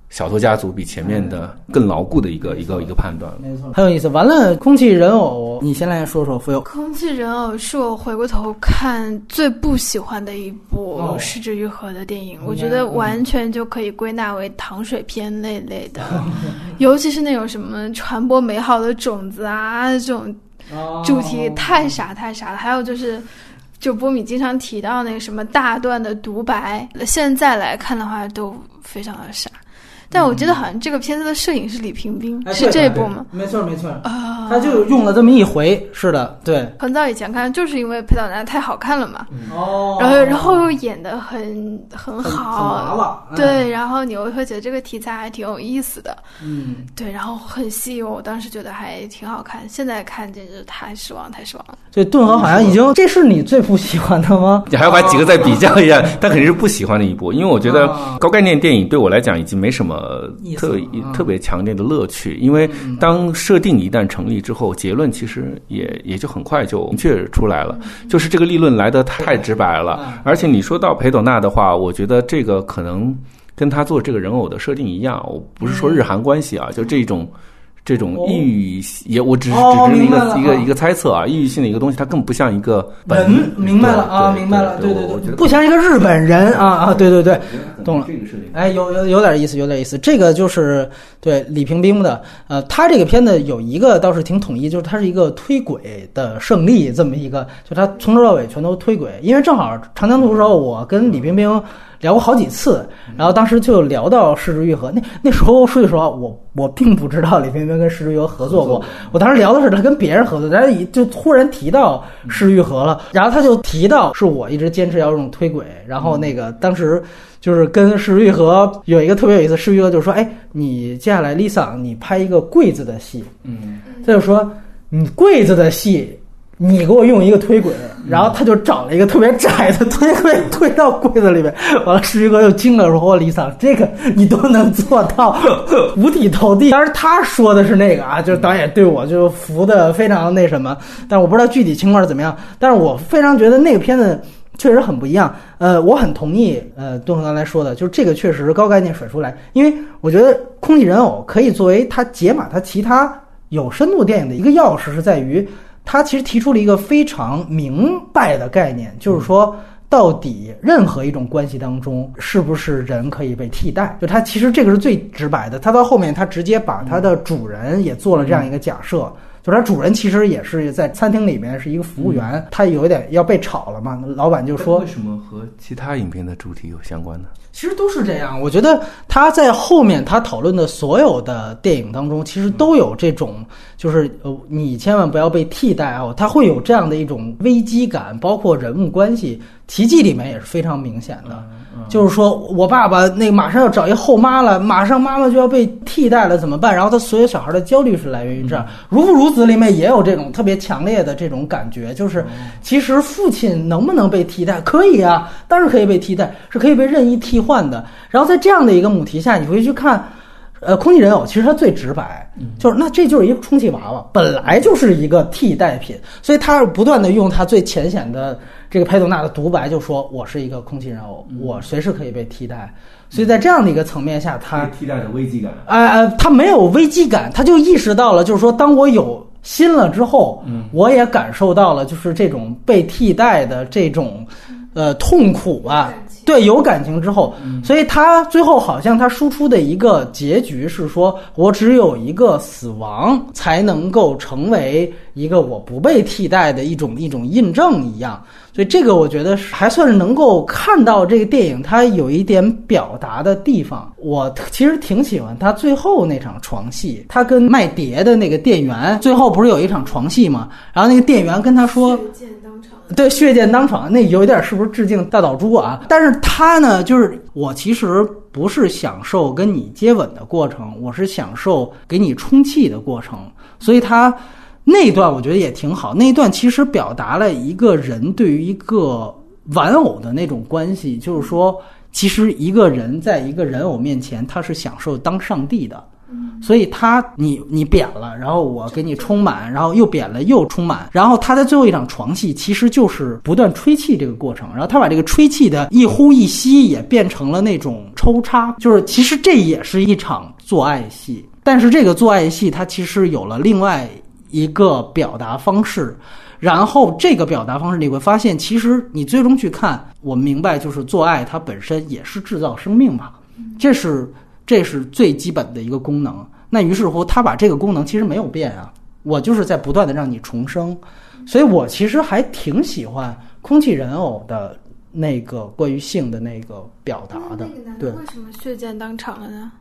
小偷家族比前面的更牢固的一个一个一个判断。没错，很有意思。完了，空气人偶，你先来说说。富有空气人偶是我回过头看最不喜欢的一部失之愈合的电影，我觉得完全就可以归纳为糖水片那类的。尤其是那种什么传播美好的种子啊，这种主题太傻太傻了。还有就是，就波米经常提到那个什么大段的独白，现在来看的话都非常的傻。但我记得好像这个片子的摄影是李平冰，是这部吗？没错没错。啊，他就用了这么一回，是的，对。很早以前看，就是因为裴导男太好看了嘛，哦，然后然后又演的很很好，对，然后你又会觉得这个题材还挺有意思的，嗯，对，然后很吸引我，我当时觉得还挺好看，现在看简直太失望，太失望了。对，顿河好像已经，这是你最不喜欢的吗？你还要把几个再比较一下，但肯定是不喜欢的一部，因为我觉得高概念电影对我来讲已经没什么。呃，特特别强烈的乐趣，因为当设定一旦成立之后，结论其实也也就很快就明确出来了，就是这个立论来的太直白了。而且你说到裴斗娜的话，我觉得这个可能跟他做这个人偶的设定一样，我不是说日韩关系啊，就这种。这种抑郁也，我只是只是一个一个一个猜测啊，抑郁性的一个东西，它更不像一个人，明白了啊，明白了，对对对，不像一个日本人啊啊，对对对，懂了。哎，有有有点意思，有点意思。这个就是对李平冰的，呃，他这个片子有一个倒是挺统一，就是他是一个推轨的胜利，这么一个，就他从头到尾全都推轨。因为正好长江图的时候，我跟李冰冰。聊过好几次，然后当时就聊到失之愈合。那那时候说句实话，我我并不知道李冰冰跟失之愈合合作过。我当时聊的是他跟别人合作，然后就突然提到失之愈合了，然后他就提到是我一直坚持要用推轨，然后那个当时就是跟失之愈合有一个特别有意思，失之愈合就说：“哎，你接下来 Lisa，你拍一个柜子的戏。”嗯，他就说：“你柜子的戏。”你给我用一个推轨，然后他就找了一个特别窄的推轨 推到柜子里面，完了，石玉哥又惊了，说：“我李桑，这个你都能做到 五体投地。”当然他说的是那个啊，就是导演对我就服的非常那什么，但我不知道具体情况是怎么样。但是我非常觉得那个片子确实很不一样。呃，我很同意呃东恒刚才说的，就是这个确实高概念甩出来，因为我觉得空气人偶可以作为它解码它其他有深度电影的一个钥匙，是在于。他其实提出了一个非常明白的概念，就是说，到底任何一种关系当中，是不是人可以被替代？就他其实这个是最直白的。他到后面，他直接把他的主人也做了这样一个假设，就是他主人其实也是在餐厅里面是一个服务员，他有一点要被炒了嘛。老板就说：“为什么和其他影片的主题有相关呢？”其实都是这样，我觉得他在后面他讨论的所有的电影当中，其实都有这种，就是呃，你千万不要被替代哦，他会有这样的一种危机感，包括人物关系。奇迹里面也是非常明显的，就是说我爸爸那马上要找一后妈了，马上妈妈就要被替代了，怎么办？然后他所有小孩的焦虑是来源于这儿。如父如子里面也有这种特别强烈的这种感觉，就是其实父亲能不能被替代？可以啊，当然可以被替代，是可以被任意替换的。然后在这样的一个母题下，你回去看。呃，空气人偶其实它最直白，就是那这就是一个充气娃娃，本来就是一个替代品，所以他不断的用他最浅显的这个佩朵娜的独白，就说我是一个空气人偶，我随时可以被替代。所以在这样的一个层面下，他替代的危机感，哎，他没有危机感，他就意识到了，就是说，当我有心了之后，我也感受到了，就是这种被替代的这种呃痛苦啊。对，有感情之后，所以他最后好像他输出的一个结局是说，我只有一个死亡才能够成为一个我不被替代的一种一种印证一样。所以这个我觉得还算是能够看到这个电影它有一点表达的地方。我其实挺喜欢他最后那场床戏，他跟卖碟的那个店员最后不是有一场床戏吗？然后那个店员跟他说。对，血溅当场，那有一点是不是致敬大岛猪啊？但是他呢，就是我其实不是享受跟你接吻的过程，我是享受给你充气的过程。所以他那段我觉得也挺好，那一段其实表达了一个人对于一个玩偶的那种关系，就是说，其实一个人在一个人偶面前，他是享受当上帝的。所以他，你你扁了，然后我给你充满，然后又扁了又充满，然后他在最后一场床戏其实就是不断吹气这个过程，然后他把这个吹气的一呼一吸也变成了那种抽插，就是其实这也是一场做爱戏，但是这个做爱戏它其实有了另外一个表达方式，然后这个表达方式你会发现，其实你最终去看，我明白就是做爱它本身也是制造生命嘛，这是。这是最基本的一个功能。那于是乎，他把这个功能其实没有变啊，我就是在不断的让你重生。所以我其实还挺喜欢空气人偶的那个关于性的那个表达的。对，为什么血溅当场了呢？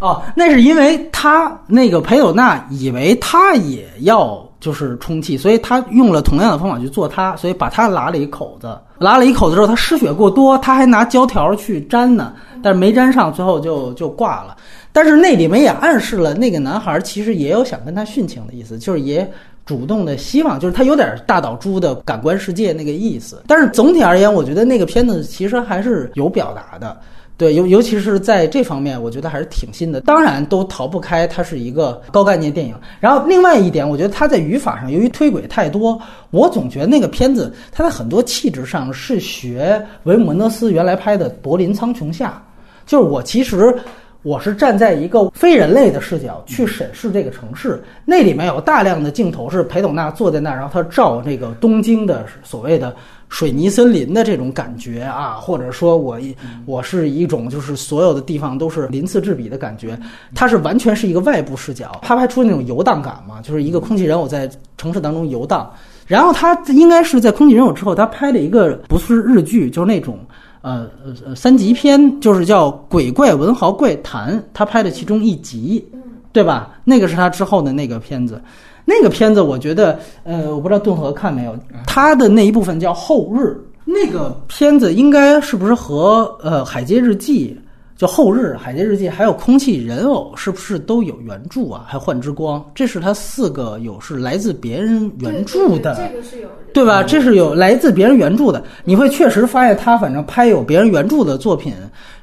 哦，那是因为他那个裴斗娜以为他也要就是充气，所以他用了同样的方法去做他，所以把他拉了一口子，拉了一口子之后，他失血过多，他还拿胶条去粘呢。但是没粘上，最后就就挂了。但是那里面也暗示了那个男孩其实也有想跟他殉情的意思，就是也主动的希望，就是他有点大岛猪的感官世界那个意思。但是总体而言，我觉得那个片子其实还是有表达的，对，尤尤其是在这方面，我觉得还是挺新的。当然都逃不开它是一个高概念电影。然后另外一点，我觉得它在语法上由于推轨太多，我总觉得那个片子它在很多气质上是学维姆德斯原来拍的《柏林苍穹下》。就是我其实我是站在一个非人类的视角去审视这个城市，那里面有大量的镜头是裴斗娜坐在那儿，然后他照这个东京的所谓的水泥森林的这种感觉啊，或者说我我是一种就是所有的地方都是鳞次栉比的感觉，它是完全是一个外部视角，他拍出那种游荡感嘛，就是一个空气人偶在城市当中游荡，然后他应该是在空气人偶之后，他拍了一个不是日剧，就是那种。呃呃呃三级片，就是叫《鬼怪文豪怪谈》，他拍的其中一集，对吧？那个是他之后的那个片子。那个片子我觉得，呃，我不知道顿河看没有，他的那一部分叫《后日》，那个片子应该是不是和呃《海街日记》就《后日》《海贼日记》还有《空气人偶》是不是都有原著啊？还有《幻之光》，这是他四个有是来自别人原著的。这个是有对吧？这是有来自别人原著的，你会确实发现他反正拍有别人原著的作品，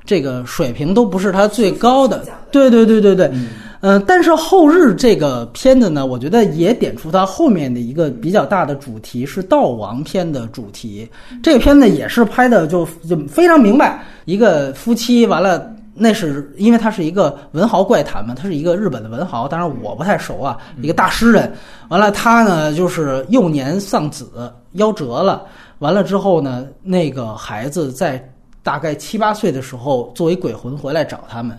这个水平都不是他最高的。对对对对对，嗯、嗯但是后日这个片子呢，我觉得也点出它后面的一个比较大的主题是悼亡片的主题。这个片子也是拍的就就非常明白，一个夫妻完了。那是因为他是一个文豪怪谈嘛，他是一个日本的文豪，当然我不太熟啊，一个大诗人。完了，他呢就是幼年丧子，夭折了。完了之后呢，那个孩子在大概七八岁的时候，作为鬼魂回来找他们。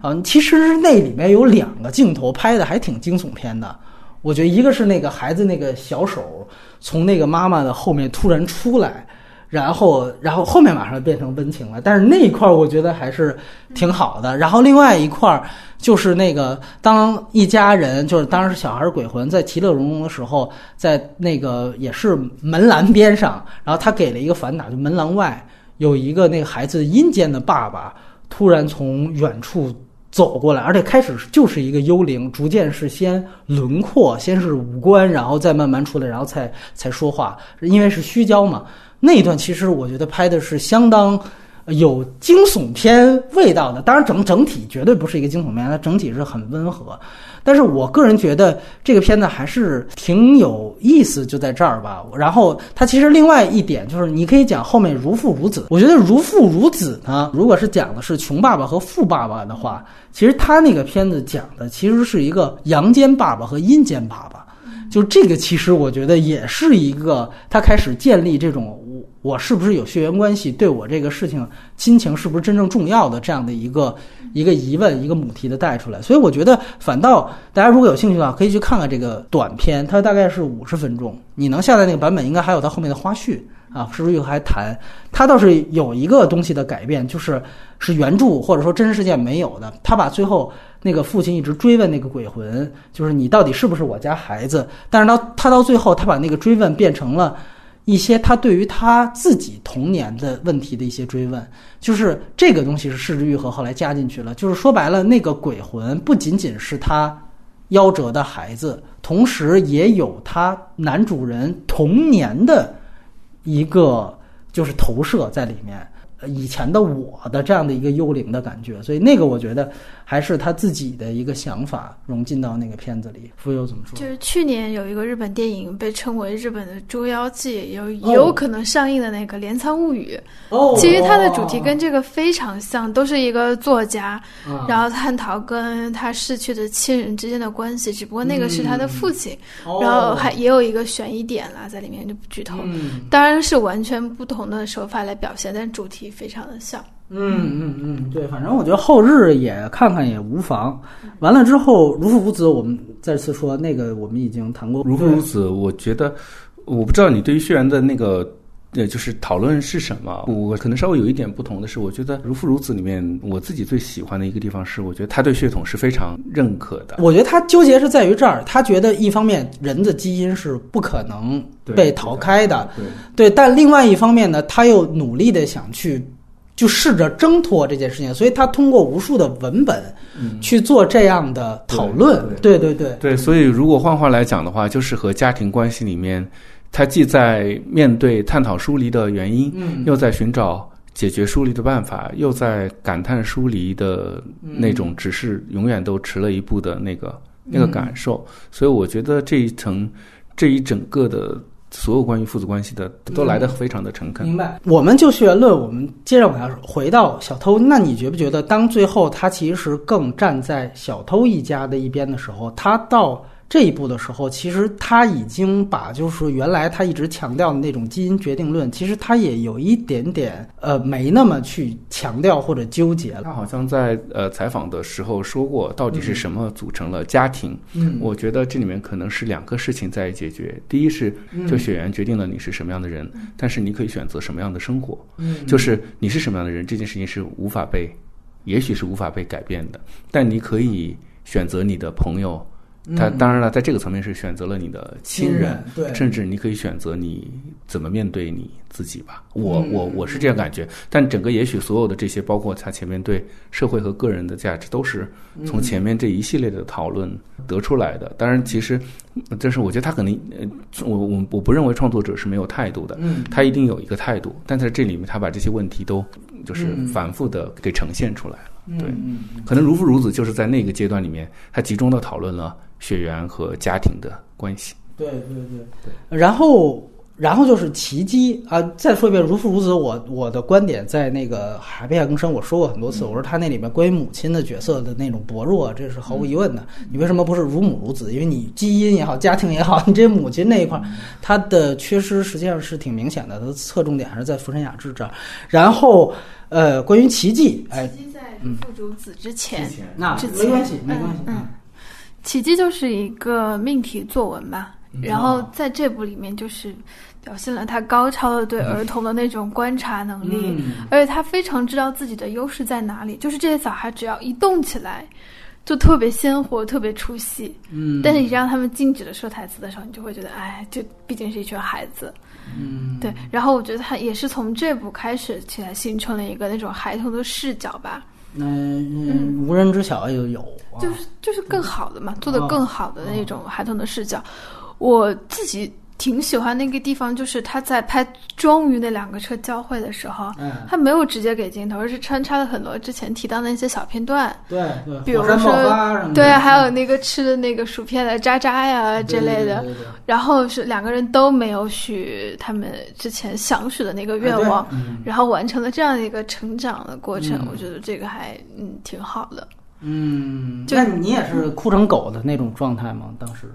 啊，其实那里面有两个镜头拍的还挺惊悚片的。我觉得一个是那个孩子那个小手从那个妈妈的后面突然出来，然后然后后面马上变成温情了，但是那一块儿我觉得还是挺好的。然后另外一块儿就是那个当一家人就是当然是小孩儿鬼魂在其乐融融的时候，在那个也是门栏边上，然后他给了一个反打，就门栏外有一个那个孩子阴间的爸爸突然从远处。走过来，而且开始就是一个幽灵，逐渐是先轮廓，先是五官，然后再慢慢出来，然后才才说话，因为是虚焦嘛。那一段其实我觉得拍的是相当有惊悚片味道的，当然整整体绝对不是一个惊悚片，它整体是很温和。但是我个人觉得这个片子还是挺有意思，就在这儿吧。然后它其实另外一点就是，你可以讲后面如父如子。我觉得如父如子呢，如果是讲的是穷爸爸和富爸爸的话，其实他那个片子讲的其实是一个阳间爸爸和阴间爸爸。就这个，其实我觉得也是一个他开始建立这种我是不是有血缘关系，对我这个事情亲情是不是真正重要的这样的一个一个疑问，一个母题的带出来。所以我觉得，反倒大家如果有兴趣的话，可以去看看这个短片，它大概是五十分钟，你能下载那个版本，应该还有它后面的花絮啊，是不是又还谈？它倒是有一个东西的改变，就是是原著或者说真实事件没有的，他把最后。那个父亲一直追问那个鬼魂，就是你到底是不是我家孩子？但是到他到最后，他把那个追问变成了一些他对于他自己童年的问题的一些追问，就是这个东西是柿之愈合后来加进去了。就是说白了，那个鬼魂不仅仅是他夭折的孩子，同时也有他男主人童年的一个就是投射在里面。以前的我的这样的一个幽灵的感觉，所以那个我觉得还是他自己的一个想法融进到那个片子里。浮游怎么说？就是去年有一个日本电影被称为日本的《捉妖记》，有有可能上映的那个《镰仓物语》。哦，其实它的主题跟这个非常像，都是一个作家，啊然后探讨跟他逝去的亲人之间的关系，只不过那个是他的父亲，哦然后还也有一个悬疑点啦在里面，就不剧透。嗯当然是完全不同的手法来表现，但主题非常的像。嗯嗯嗯，对，反正我觉得后日也看看也无妨。完了之后，如父如子，我们再次说那个我们已经谈过。如父如子，我觉得我不知道你对于血缘的那个。呃，就是讨论是什么？我可能稍微有一点不同的是，我觉得《如父如子》里面，我自己最喜欢的一个地方是，我觉得他对血统是非常认可的。我觉得他纠结是在于这儿，他觉得一方面人的基因是不可能被逃开的，对对，但另外一方面呢，他又努力的想去就试着挣脱这件事情，所以他通过无数的文本去做这样的讨论。对对对对，所以如果换话来讲的话，就是和家庭关系里面。他既在面对探讨疏离的原因，嗯，又在寻找解决疏离的办法，又在感叹疏离的那种只是永远都迟了一步的那个、嗯、那个感受。所以我觉得这一层这一整个的所有关于父子关系的都来得非常的诚恳。明白。我们就血缘论，我们接着往下回到小偷。那你觉不觉得，当最后他其实更站在小偷一家的一边的时候，他到这一步的时候，其实他已经把就是原来他一直强调的那种基因决定论，其实他也有一点点呃没那么去强调或者纠结了。他好像在呃采访的时候说过，到底是什么组成了家庭？嗯我觉得这里面可能是两个事情在解决。第一是，就血缘决定了你是什么样的人，但是你可以选择什么样的生活。嗯就是你是什么样的人，这件事情是无法被，也许是无法被改变的。但你可以选择你的朋友，他当然了，在这个层面是选择了你的亲人，对甚至你可以选择你怎么面对你自己吧。我嗯我我是这样感觉，但整个也许所有的这些，包括他前面对社会和个人的价值，都是从前面这一系列的讨论得出来的。当然，其实，但是我觉得他可能，呃，我我我不认为创作者是没有态度的，嗯他一定有一个态度，但在这里面他把这些问题都就是嗯反复的给呈现出来了。对嗯可能如父如子就是在那个阶段里面，他集中的讨论了血缘和家庭的关系。对对对对。然后，然后就是奇迹啊！再说一遍，如父如子，我我的观点在那个《海贝海更深》我说过很多次，我说他那里面关于母亲的角色的那种薄弱，这是毫无疑问的。你为什么不是如母如子？因为你基因也好，家庭也好，你这母亲那一块儿，它的缺失实际上是挺明显的。它的侧重点还是在福山雅治这儿。然后，呃，关于奇迹，哎，奇迹在如父如子之前，那之前没关系，没关系。嗯嗯奇迹就是一个命题作文吧，然后在这部里面就是表现了他高超的对儿童的那种观察能力，嗯而且他非常知道自己的优势在哪里，就是这些小孩只要一动起来。就特别鲜活，特别出戏。嗯，但是你让他们静止的说台词的时候，你就会觉得，哎，这毕竟是一群孩子。嗯，对。然后我觉得他也是从这部开始起来形成了一个那种孩童的视角吧。嗯嗯，无人知晓有有，啊。就是就是更好的嘛，做的更好的那种孩童的视角。我自己挺喜欢那个地方，就是他在拍终于那两个车交汇的时候，嗯，他没有直接给镜头，而是穿插了很多之前提到的那些小片段，对对，比如说对，还有那个吃的那个薯片的渣渣呀之类的。然后是两个人都没有许他们之前想许的那个愿望，然后完成了这样一个成长的过程，嗯。我觉得这个还嗯挺好的。嗯，就那你也是哭成狗的那种状态吗？当时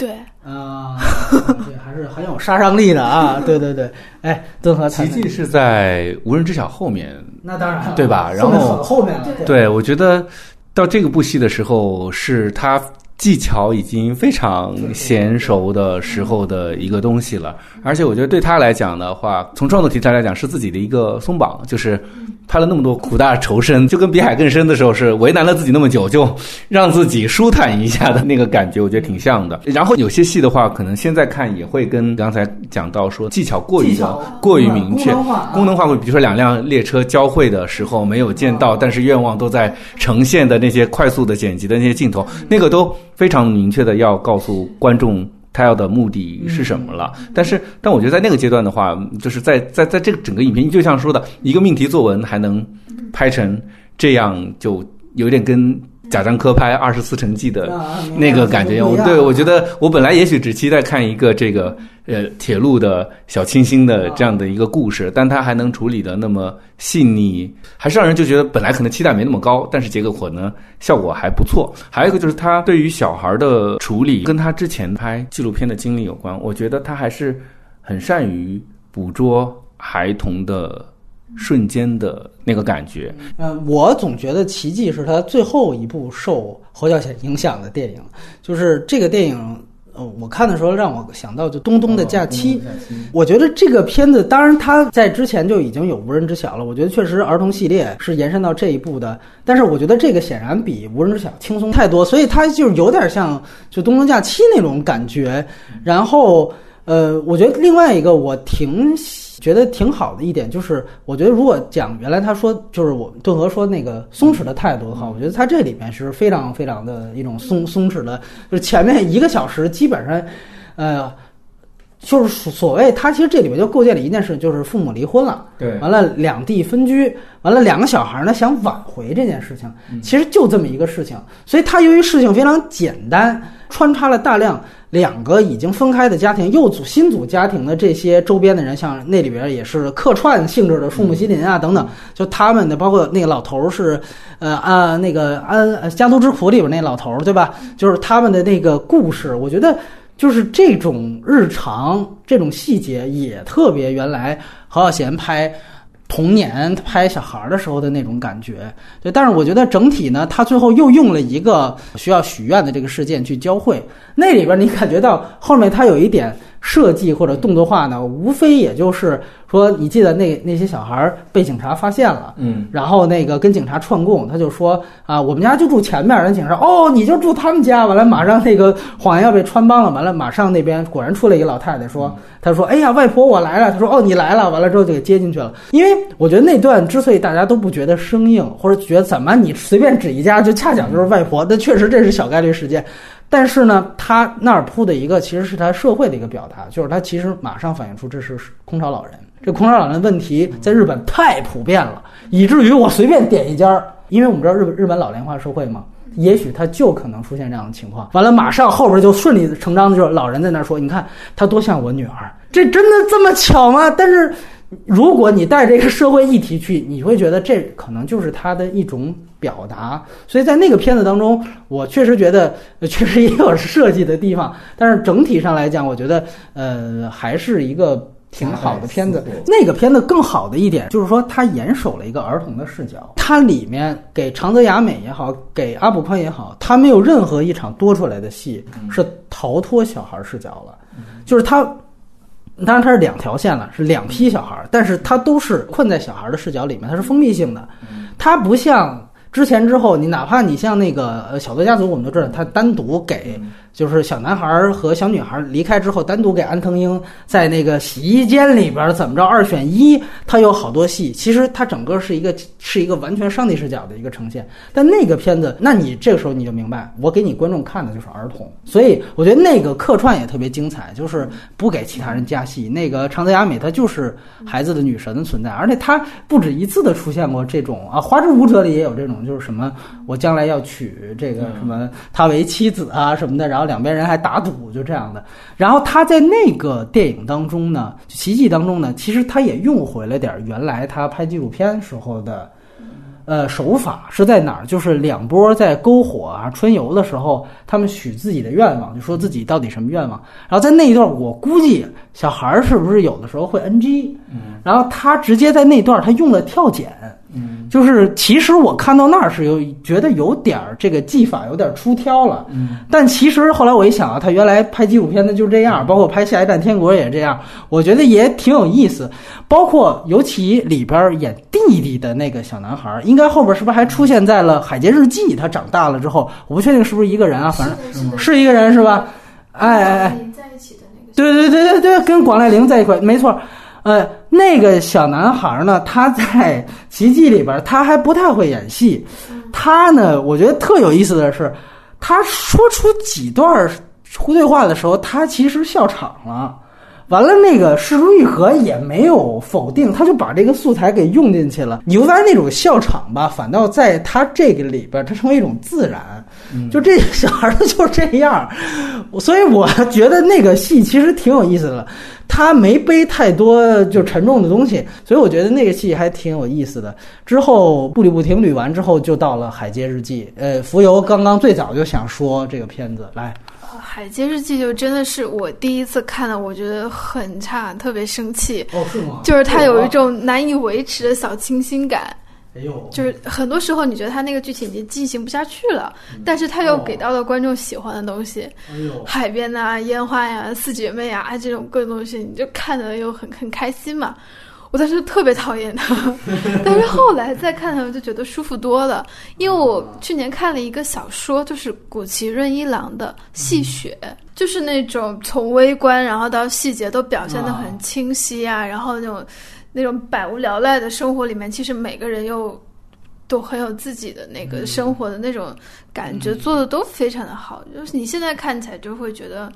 对，啊，对还是很有杀伤力的啊！对对对，哎，敦和谈谈奇迹是在无人知晓后面，那当然对吧？然后后面对我觉得到这个部戏的时候，是他技巧已经非常娴熟的时候的一个东西了。而且我觉得对他来讲的话，从创作题材来讲，是自己的一个松绑，就是拍了那么多苦大仇深，就跟比海更深的时候是为难了自己那么久，就让自己舒坦一下的那个感觉，我觉得挺像的。然后有些戏的话，可能现在看也会跟刚才讲到说技巧过于的过于明确，功能化啊功能化会，比如说两辆列车交汇的时候没有见到，但是愿望都在呈现的那些快速的剪辑的那些镜头，那个都非常明确的要告诉观众。他要的目的是什么了？但是，但我觉得在那个阶段的话，就是在在在这个整个影片，就像说的一个命题作文，还能拍成这样，就有点跟贾樟柯拍《二十四城记》的啊那个感觉对我觉得我本来也许只期待看一个这个呃铁路的小清新的这样的一个故事，但他还能处理的那么细腻，还是让人就觉得本来可能期待没那么高，但是结果呢效果还不错。还有一个就是他对于小孩的处理，跟他之前拍纪录片的经历有关。我觉得他还是很善于捕捉孩童的瞬间的那个感觉。呃，我总觉得《奇迹》是他最后一部受侯孝贤影响的电影，就是这个电影。呃，我看的时候让我想到就《东东的假期》我觉得这个片子，当然它在之前就已经有无人知晓了。我觉得确实儿童系列是延伸到这一步的，但是我觉得这个显然比无人知晓轻松太多，所以它就是有点像就《东东假期》那种感觉。然后，呃，我觉得另外一个我挺觉得挺好的一点就是，我觉得如果讲原来他说就是我顿河说那个松弛的态度的话，我觉得他这里面是非常非常的一种松松弛的，就是前面一个小时基本上，呃。就是所谓他其实这里面就构建了一件事，就是父母离婚了，对完了两地分居，完了两个小孩呢想挽回这件事情，其实就这么一个事情。所以他由于事情非常简单，穿插了大量两个已经分开的家庭又组新组家庭的这些周边的人，像那里边也是客串性质的树木希林啊等等，就他们的包括那个老头儿是，呃啊那个安呃家族之苦里边那老头儿对吧？就是他们的那个故事，我觉得。就是这种日常这种细节也特别原来何小贤拍童年拍小孩儿的时候的那种感觉，对。但是我觉得整体呢，他最后又用了一个需要许愿的这个事件去交汇，那里边你感觉到后面他有一点设计或者动作化呢，无非也就是说，你记得那那些小孩儿被警察发现了，嗯，然后那个跟警察串供，他就说啊，我们家就住前面。人警察哦，你就住他们家。完了，马上那个谎言要被穿帮了。完了，马上那边果然出来一个老太太说，他说，哎呀，外婆我来了。他说，哦，你来了。完了之后就给接进去了。因为我觉得那段之所以大家都不觉得生硬，或者觉得怎么你随便指一家就恰巧就是外婆，那确实这是小概率事件。但是呢，他那儿铺的一个其实是他社会的一个表达，就是他其实马上反映出这是空巢老人。这空巢老人问题在日本太普遍了，以至于我随便点一家儿，因为我们知道日本日本老龄化社会嘛，也许他就可能出现这样的情况。完了，马上后边就顺理成章的就是老人在那儿说：“你看他多像我女儿，这真的这么巧吗？”但是如果你带这个社会议题去，你会觉得这可能就是他的一种表达。所以在那个片子当中，我确实觉得呃 确实也有设计的地方，但是整体上来讲，我觉得呃还是一个。挺好的片子，那个片子更好的一点就是说，它严守了一个儿童的视角。它里面给长泽雅美也好，给阿部宽也好，他没有任何一场多出来的戏是逃脱小孩视角了，就是他，当然它是两条线了，是两批小孩，但是它都是困在小孩的视角里面，它是封闭性的，它不像之前之后，你哪怕你像那个小泽家族，我们都知道，他单独给。就是小男孩和小女孩离开之后，单独给安藤英在那个洗衣间里边怎么着二选一，他有好多戏。其实他整个是一个是一个完全上帝视角的一个呈现。但那个片子，那你这个时候你就明白，我给你观众看的就是儿童。所以我觉得那个客串也特别精彩，就是不给其他人加戏。那个长泽雅美她就是孩子的女神的存在，而且她不止一次的出现过这种啊，《花之舞者》里也有这种，就是什么我将来要娶这个什么她为妻子啊什么的，然后。然后两边人还打赌，就这样的。然后他在那个电影当中呢，《奇迹》当中呢，其实他也用回了点原来他拍纪录片时候的，呃，手法是在哪儿？就是两波在篝火啊、春游的时候，他们许自己的愿望，就说自己到底什么愿望。然后在那一段，我估计小孩儿是不是有的时候会 NG？嗯，然后他直接在那段他用了跳剪。嗯，就是其实我看到那儿是有觉得有点儿这个技法有点出挑了，嗯，但其实后来我一想啊，他原来拍纪录片的就这样，包括拍《下一站天国》也这样，我觉得也挺有意思。包括尤其里边演弟弟的那个小男孩，应该后边是不是还出现在了《海街日记》？他长大了之后，我不确定是不是一个人啊，反正是一个人是吧？哎哎哎，对对对对对，跟广濑铃在一块，没错。呃，那个小男孩呢，他在《奇迹》里边，他还不太会演戏。他呢，我觉得特有意思的是，他说出几段胡对话的时候，他其实笑场了。完了，那个石竹玉和也没有否定，他就把这个素材给用进去了。你会发现那种笑场吧，反倒在他这个里边，它成为一种自然。就这小孩他就这样，所以我觉得那个戏其实挺有意思的。他没背太多就沉重的东西，所以我觉得那个戏还挺有意思的。之后步履不停捋完之后，就到了《海街日记》。呃，浮游刚刚最早就想说这个片子，来，《海街日记》就真的是我第一次看了，我觉得很差，特别生气。哦，是吗？就是它有一种难以维持的小清新感。哎呦，就是很多时候你觉得他那个剧情已经进行不下去了，但是他又给到了观众喜欢的东西，哎呦，海边呐、烟花呀、四姐妹啊这种各种东西，你就看的又很很开心嘛。我当时特别讨厌他，但是后来再看他，们就觉得舒服多了。因为我去年看了一个小说，就是古崎润一郎的《戏雪》，就是那种从微观然后到细节都表现得很清晰啊，然后那种。那种百无聊赖的生活里面，其实每个人又都很有自己的那个生活的那种感觉，做的都非常的好。就是你现在看起来就会觉得，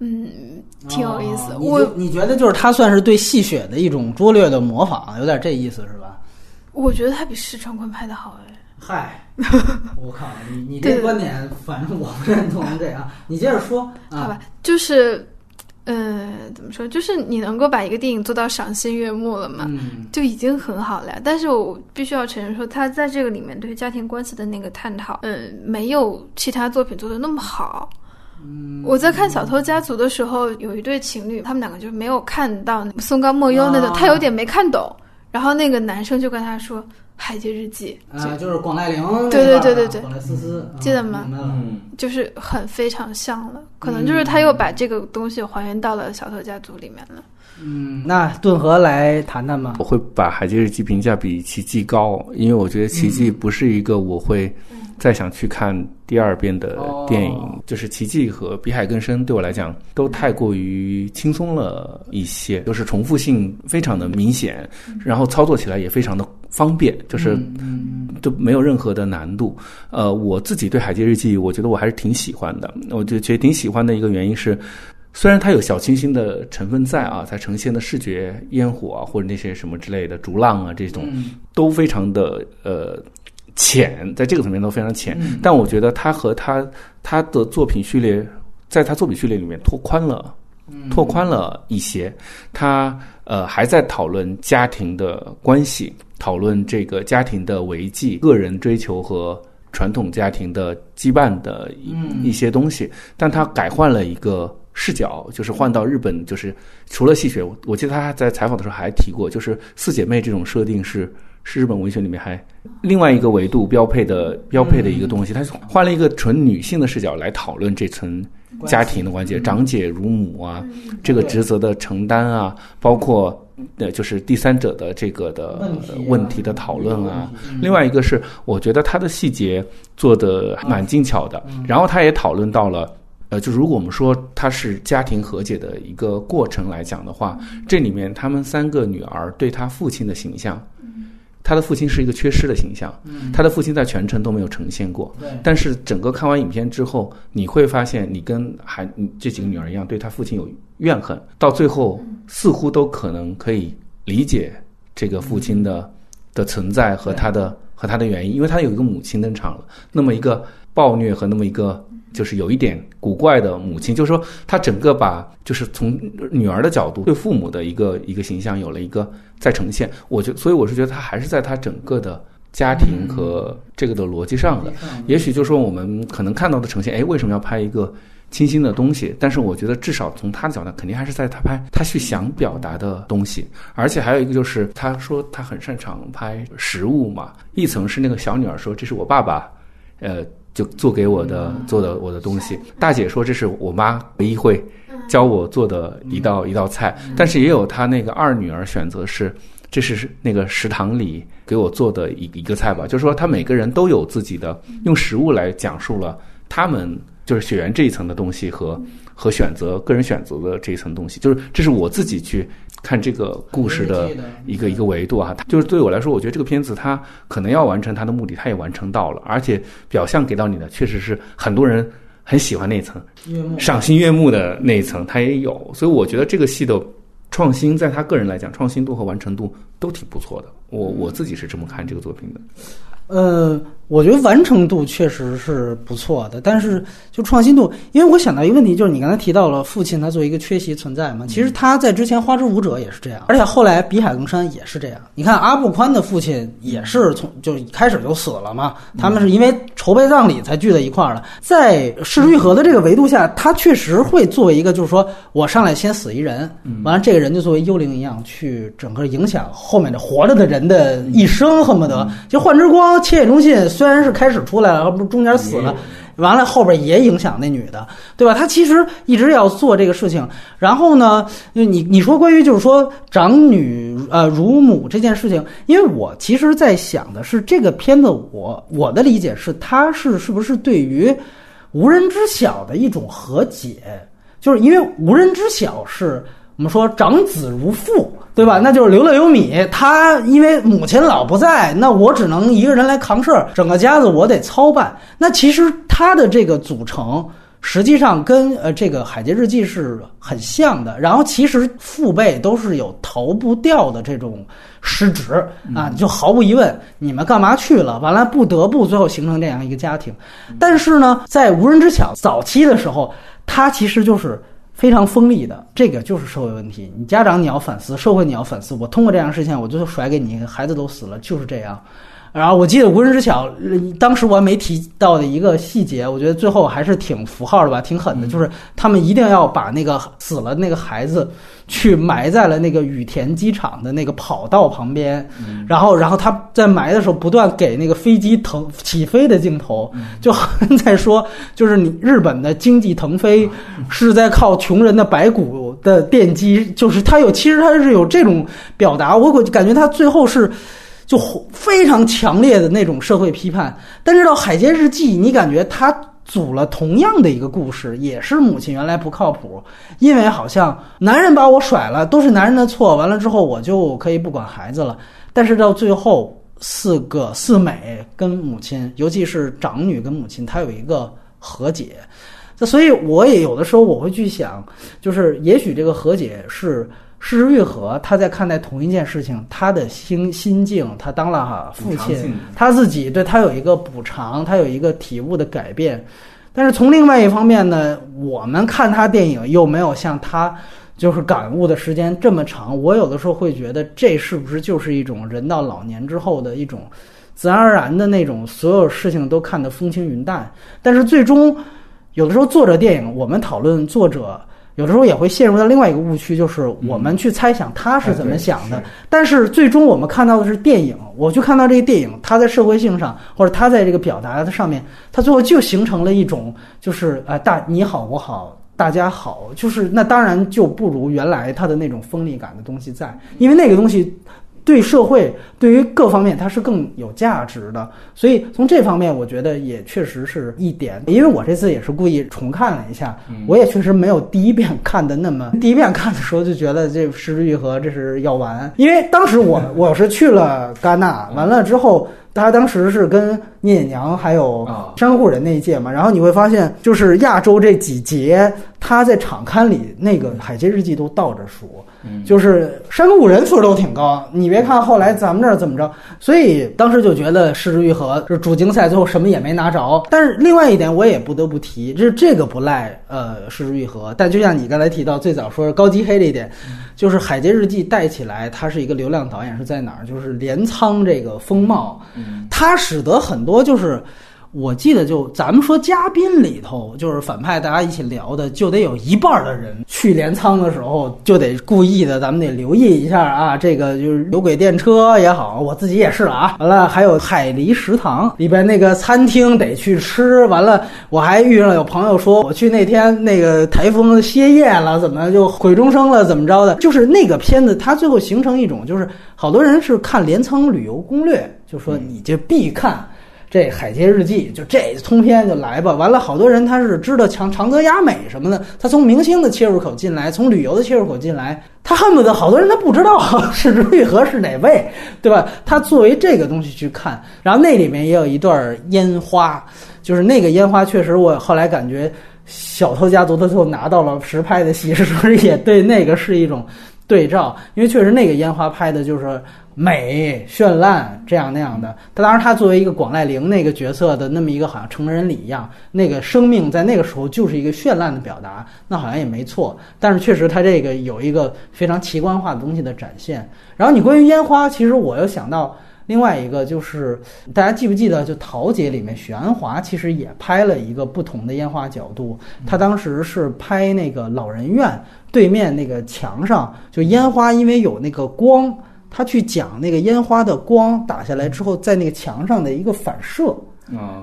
嗯，挺有意思。哦我就你觉得就是他算是对戏谑的一种拙劣的模仿，有点这意思是吧？我觉得他比石川坤拍的好哎。嗨，我靠，你你对这观点，反正我不认同这样。你接着说啊。好吧，就是，呃，怎么说？就是你能够把一个电影做到赏心悦目了嘛，嗯就已经很好了呀。但是我必须要承认说，他在这个里面对家庭关系的那个探讨，嗯，没有其他作品做的那么好。嗯我在看《小偷家族》的时候，有一对情侣，他们两个就没有看到松冈莫优那个，啊他有点没看懂。然后那个男生就跟他说《海街日记》，啊，就是广濑铃对对对对对广濑丝丝，啊记得吗。嗯，就是很非常像了，可能就是他又把这个东西还原到了《小偷家族》里面了。嗯，那顿河来谈谈吧。我会把《海街日记》评价比《奇迹》高，因为我觉得《奇迹》不是一个我会再想去看第二遍的电影。哦就是《奇迹》和《比海更深》对我来讲都太过于轻松了一些，就是重复性非常的明显，然后操作起来也非常的方便，就是嗯就没有任何的难度。呃，我自己对《海街日记》，我觉得我还是挺喜欢的。我就觉得挺喜欢的一个原因是，虽然它有小清新的成分在啊，它呈现的视觉烟火啊，或者那些什么之类的逐浪啊这种，嗯都非常的呃浅，在这个层面都非常浅。嗯但我觉得他和他他的作品序列，在他作品序列里面拓宽了。嗯拓宽了一些，他呃还在讨论家庭的关系，讨论这个家庭的维系、个人追求和传统家庭的羁绊的一、嗯一些东西，但他改换了一个视角，就是换到日本，就是除了戏谑，我我记得他在采访的时候还提过，就是四姐妹这种设定是是日本文学里面还另外一个维度标配的标配的一个东西，他是换了一个纯女性的视角来讨论这层家庭的关系，长姐如母啊，这个职责的承担啊，包括呃就是第三者的这个的问题的讨论啊。嗯另外一个是，我觉得他的细节做的蛮精巧的，然后他也讨论到了。呃，就是如果我们说它是家庭和解的一个过程来讲的话，这里面他们三个女儿对他父亲的形象，他的父亲是一个缺失的形象，他的父亲在全程都没有呈现过。但是整个看完影片之后，你会发现你跟孩你这几个女儿一样，对他父亲有怨恨，到最后似乎都可能可以理解这个父亲的的存在和他的和他的原因，因为他有一个母亲登场了，那么一个暴虐和那么一个就是有一点古怪的母亲，就是说他整个把就是从女儿的角度对父母的一个一个形象有了一个再呈现，我觉所以我是觉得他还是在他整个的家庭和这个的逻辑上的。也许就是说我们可能看到的呈现，哎，为什么要拍一个清新的东西？但是我觉得至少从他的角度，肯定还是在他拍他去想表达的东西。而且还有一个就是，他说他很擅长拍食物嘛。一层是那个小女儿说这是我爸爸，呃，就做给我的做的我的东西。大姐说这是我妈唯一会教我做的一道一道菜。但是也有她那个二女儿选择是。这是那个食堂里给我做的一一个菜吧，就是说他每个人都有自己的用食物来讲述了他们就是血缘这一层的东西和和选择个人选择的这一层东西，就是这是我自己去看这个故事的一个一个维度啊。就是对我来说，我觉得这个片子它可能要完成它的目的，它也完成到了，而且表象给到你的确实是很多人很喜欢那一层，赏心悦目的那一层，它也有，所以我觉得这个戏的。创新在他个人来讲，创新度和完成度都挺不错的。我我自己是这么看这个作品的。呃，我觉得完成度确实是不错的，但是就创新度，因为我想到一个问题，就是你刚才提到了父亲他作为一个缺席存在嘛，其实他在之前《花之舞者》也是这样，而且后来《比海更深》也是这样。你看阿布宽的父亲也是从就一开始就死了嘛，他们是因为筹备葬礼才聚在一块儿的。在世之愈合的这个维度下，他确实会作为一个，就是说我上来先死一人，完了这个人就作为幽灵一样去整个影响后面的活着的人的一生，恨不得就幻之光。切野中信虽然是开始出来了，不中间死了，完了后边也影响那女的，对吧？他其实一直要做这个事情。然后呢，你你说关于就是说长女呃乳母这件事情，因为我其实在想的是这个片子我，我的理解是它是是不是对于无人知晓的一种和解，就是因为无人知晓是我们说长子如父。对吧？那就是刘乐有米，他因为母亲老不在，那我只能一个人来扛事儿，整个家子我得操办。那其实他的这个组成实际上跟呃这个《海街日记》是很像的。然后其实父辈都是有逃不掉的这种失职啊，就毫无疑问，你们干嘛去了？完了不得不最后形成这样一个家庭。但是呢，在无人知晓早期的时候，他其实就是。非常锋利的，这个就是社会问题。你家长你要反思，社会你要反思。我通过这样事情，我就甩给你，孩子都死了，就是这样。然后我记得无人知晓，当时我还没提到的一个细节，我觉得最后还是挺符号的吧，挺狠的，就是他们一定要把那个死了那个孩子去埋在了那个羽田机场的那个跑道旁边，然后然后他在埋的时候不断给那个飞机腾起飞的镜头，就好像在说，就是你日本的经济腾飞是在靠穷人的白骨的奠基，就是他有其实他是有这种表达，我我感觉他最后是。就非常强烈的那种社会批判，但是到《海街日记》，你感觉他组了同样的一个故事，也是母亲原来不靠谱，因为好像男人把我甩了，都是男人的错，完了之后我就可以不管孩子了。但是到最后，四个四美跟母亲，尤其是长女跟母亲，她有一个和解。那所以我也有的时候我会去想，就是也许这个和解是。事实愈合，他在看待同一件事情，他的心心境，他当了哈父亲，他自己对他有一个补偿，他有一个体悟的改变。但是从另外一方面呢，我们看他电影又没有像他就是感悟的时间这么长。我有的时候会觉得，这是不是就是一种人到老年之后的一种自然而然的那种所有事情都看得风轻云淡？但是最终，有的时候作者电影，我们讨论作者。有的时候也会陷入到另外一个误区，就是我们去猜想他是怎么想的，但是最终我们看到的是电影。我就看到这个电影，它在社会性上，或者它在这个表达的上面，它最后就形成了一种，就是啊，大你好我好大家好，就是那当然就不如原来它的那种锋利感的东西在，因为那个东西。对社会，对于各方面，它是更有价值的。所以从这方面，我觉得也确实是一点。因为我这次也是故意重看了一下，我也确实没有第一遍看的那么。第一遍看的时候就觉得这《失之愈合》这是要完，因为当时我我是去了戛纳，完了之后。他当时是跟聂隐娘还有山户人那一届嘛，然后你会发现，就是亚洲这几节，他在场刊里那个《海街日记》都倒着数，就是山户人分都挺高。你别看后来咱们这儿怎么着，所以当时就觉得失之愈合是主竞赛，最后什么也没拿着。但是另外一点，我也不得不提，这这个不赖呃失之愈合。但就像你刚才提到最早说高级黑这一点。就是《海街日记》带起来，他是一个流量导演，是在哪儿？就是镰仓这个风貌，它使得很多就是。我记得就咱们说嘉宾里头，就是反派，大家一起聊的，就得有一半的人去镰仓的时候，就得故意的，咱们得留意一下啊。这个就是有轨电车也好，我自己也是了啊。完了，还有海狸食堂里边那个餐厅得去吃。完了，我还遇上有朋友说，我去那天那个台风歇业了，怎么就毁终生了，怎么着的？就是那个片子，它最后形成一种，就是好多人是看镰仓旅游攻略，就说你这必看。这《海街日记》就这通篇就来吧，完了，好多人他是知道长长泽雅美什么的，他从明星的切入口进来，从旅游的切入口进来，他恨不得好多人他不知道 是之和是哪位，对吧？他作为这个东西去看，然后那里面也有一段烟花，就是那个烟花确实，我后来感觉小偷家族他最后拿到了实拍的戏，是不是也对那个是一种对照？因为确实那个烟花拍的就是。美绚烂这样那样的，他当然他作为一个广濑铃那个角色的那么一个好像成人礼一样，那个生命在那个时候就是一个绚烂的表达，那好像也没错。但是确实他这个有一个非常奇观化的东西的展现。然后你关于烟花，其实我又想到另外一个，就是大家记不记得，就《桃姐》里面许鞍华其实也拍了一个不同的烟花角度，他当时是拍那个老人院对面那个墙上，就烟花因为有那个光。他去讲那个烟花的光打下来之后，在那个墙上的一个反射，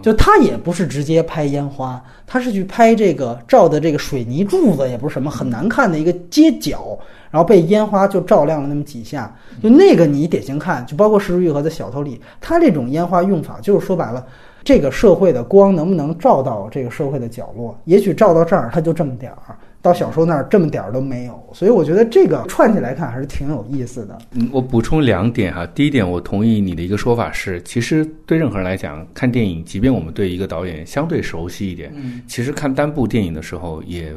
就他也不是直接拍烟花，他是去拍这个照的这个水泥柱子，也不是什么很难看的一个街角，然后被烟花就照亮了那么几下，就那个你典型看，就包括石之愈合的小偷里，他这种烟花用法就是说白了，这个社会的光能不能照到这个社会的角落？也许照到这儿，它就这么点儿。到小说那儿这么点儿都没有，所以我觉得这个串起来看还是挺有意思的。嗯，我补充两点哈。第一点，我同意你的一个说法是，其实对任何人来讲，看电影，即便我们对一个导演相对熟悉一点，嗯，其实看单部电影的时候也。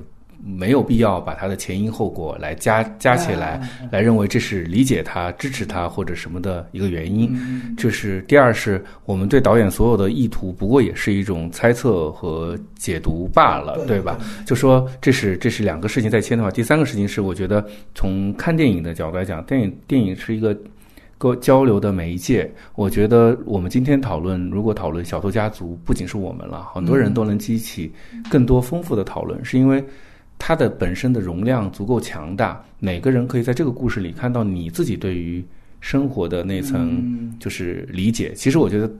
没有必要把它的前因后果来加加起来，来认为这是理解他、支持他或者什么的一个原因。这是第二，是我们对导演所有的意图，不过也是一种猜测和解读罢了，对吧？就说这是这是两个事情在牵的话。第三个事情是，我觉得从看电影的角度来讲，电影电影是一个沟交流的媒介。我觉得我们今天讨论，如果讨论《小偷家族》，不仅是我们了，很多人都能激起更多丰富的讨论，是因为。它的本身的容量足够强大，每个人可以在这个故事里看到你自己对于生活的那层就是理解。其实我觉得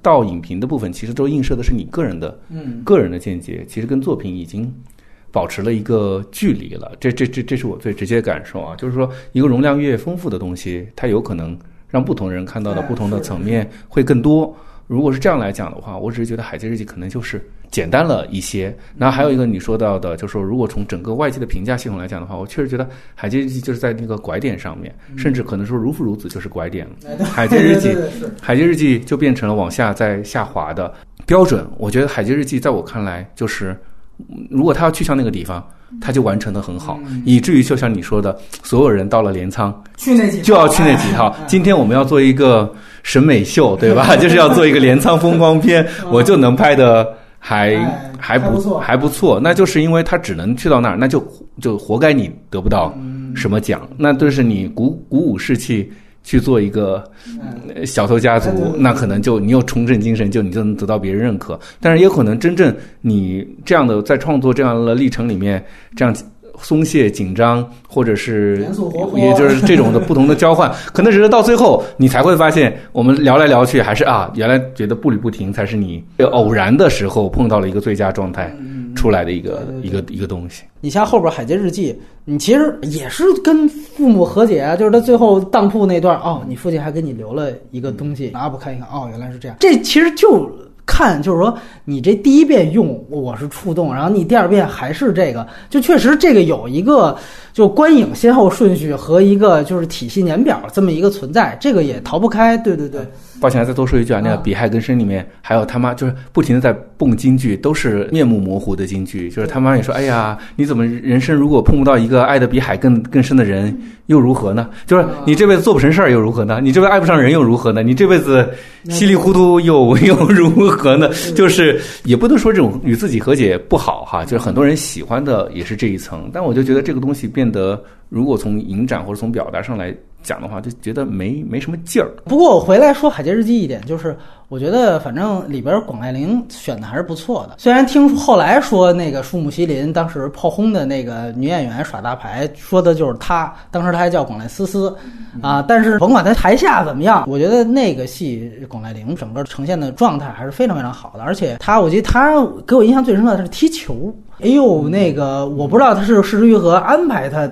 到影评的部分，其实都映射的是你个人的嗯个人的见解，其实跟作品已经保持了一个距离了。这这这这是我最直接的感受啊，就是说一个容量越丰富的东西，它有可能让不同人看到的不同的层面会更多。如果是这样来讲的话，我只是觉得《海街日记》可能就是简单了一些。然后还有一个你说到的，就是说如果从整个外界的评价系统来讲的话，我确实觉得《海街日记》就是在那个拐点上面，甚至可能说如父如子就是拐点了。《海街日记》《海街日记》就变成了往下在下滑的标准。我觉得《海街日记》在我看来就是，如果他要去向那个地方，他就完成的很好，以至于就像你说的，所有人到了镰仓去那几就要去那几套。今天我们要做一个。审美秀对吧？就是要做一个镰仓风光片，我就能拍的还还不还不错。那就是因为他只能去到那儿，那就就活该你得不到什么奖。那就是你鼓鼓舞士气去做一个小偷家族，那可能就你有重振精神，就你就能得到别人认可。但是也可能真正你这样的在创作这样的历程里面，这样。松懈、紧张，或者是，也就是这种的不同的交换，可能只是到最后，你才会发现，我们聊来聊去，还是啊，原来觉得步履不停才是你偶然的时候碰到了一个最佳状态出来的一个一个一个东西。你像后边《海街日记》，你其实也是跟父母和解啊，就是他最后当铺那段，哦，你父亲还给你留了一个东西，拿不看一看，哦，原来是这样，这其实就。看，就是说，你这第一遍用我是触动，然后你第二遍还是这个，就确实这个有一个就观影先后顺序和一个就是体系年表这么一个存在，这个也逃不开。对对对。抱歉，再多说一句啊，那个《比海更深》里面还有他妈，就是不停的在蹦京剧，都是面目模糊的京剧。就是他妈也说：“哎呀，你怎么人生如果碰不到一个爱的比海更更深的人，又如何呢？就是你这辈子做不成事儿又如何呢？你这辈子爱不上人又如何呢？你这辈子稀里糊涂又 又如何呢？就是也不能说这种与自己和解不好哈，就是很多人喜欢的也是这一层，但我就觉得这个东西变得，如果从影展或者从表达上来。讲的话就觉得没没什么劲儿。不过我回来说《海街日记》一点，就是我觉得反正里边广濑铃选的还是不错的。虽然听后来说那个树木希林当时炮轰的那个女演员耍大牌，说的就是她，当时她还叫广濑丝丝啊。但是甭管她台下怎么样，我觉得那个戏广濑铃整个呈现的状态还是非常非常好的。而且她，我记得她给我印象最深刻的是踢球。哎呦，那个我不知道她是事实于何安排她。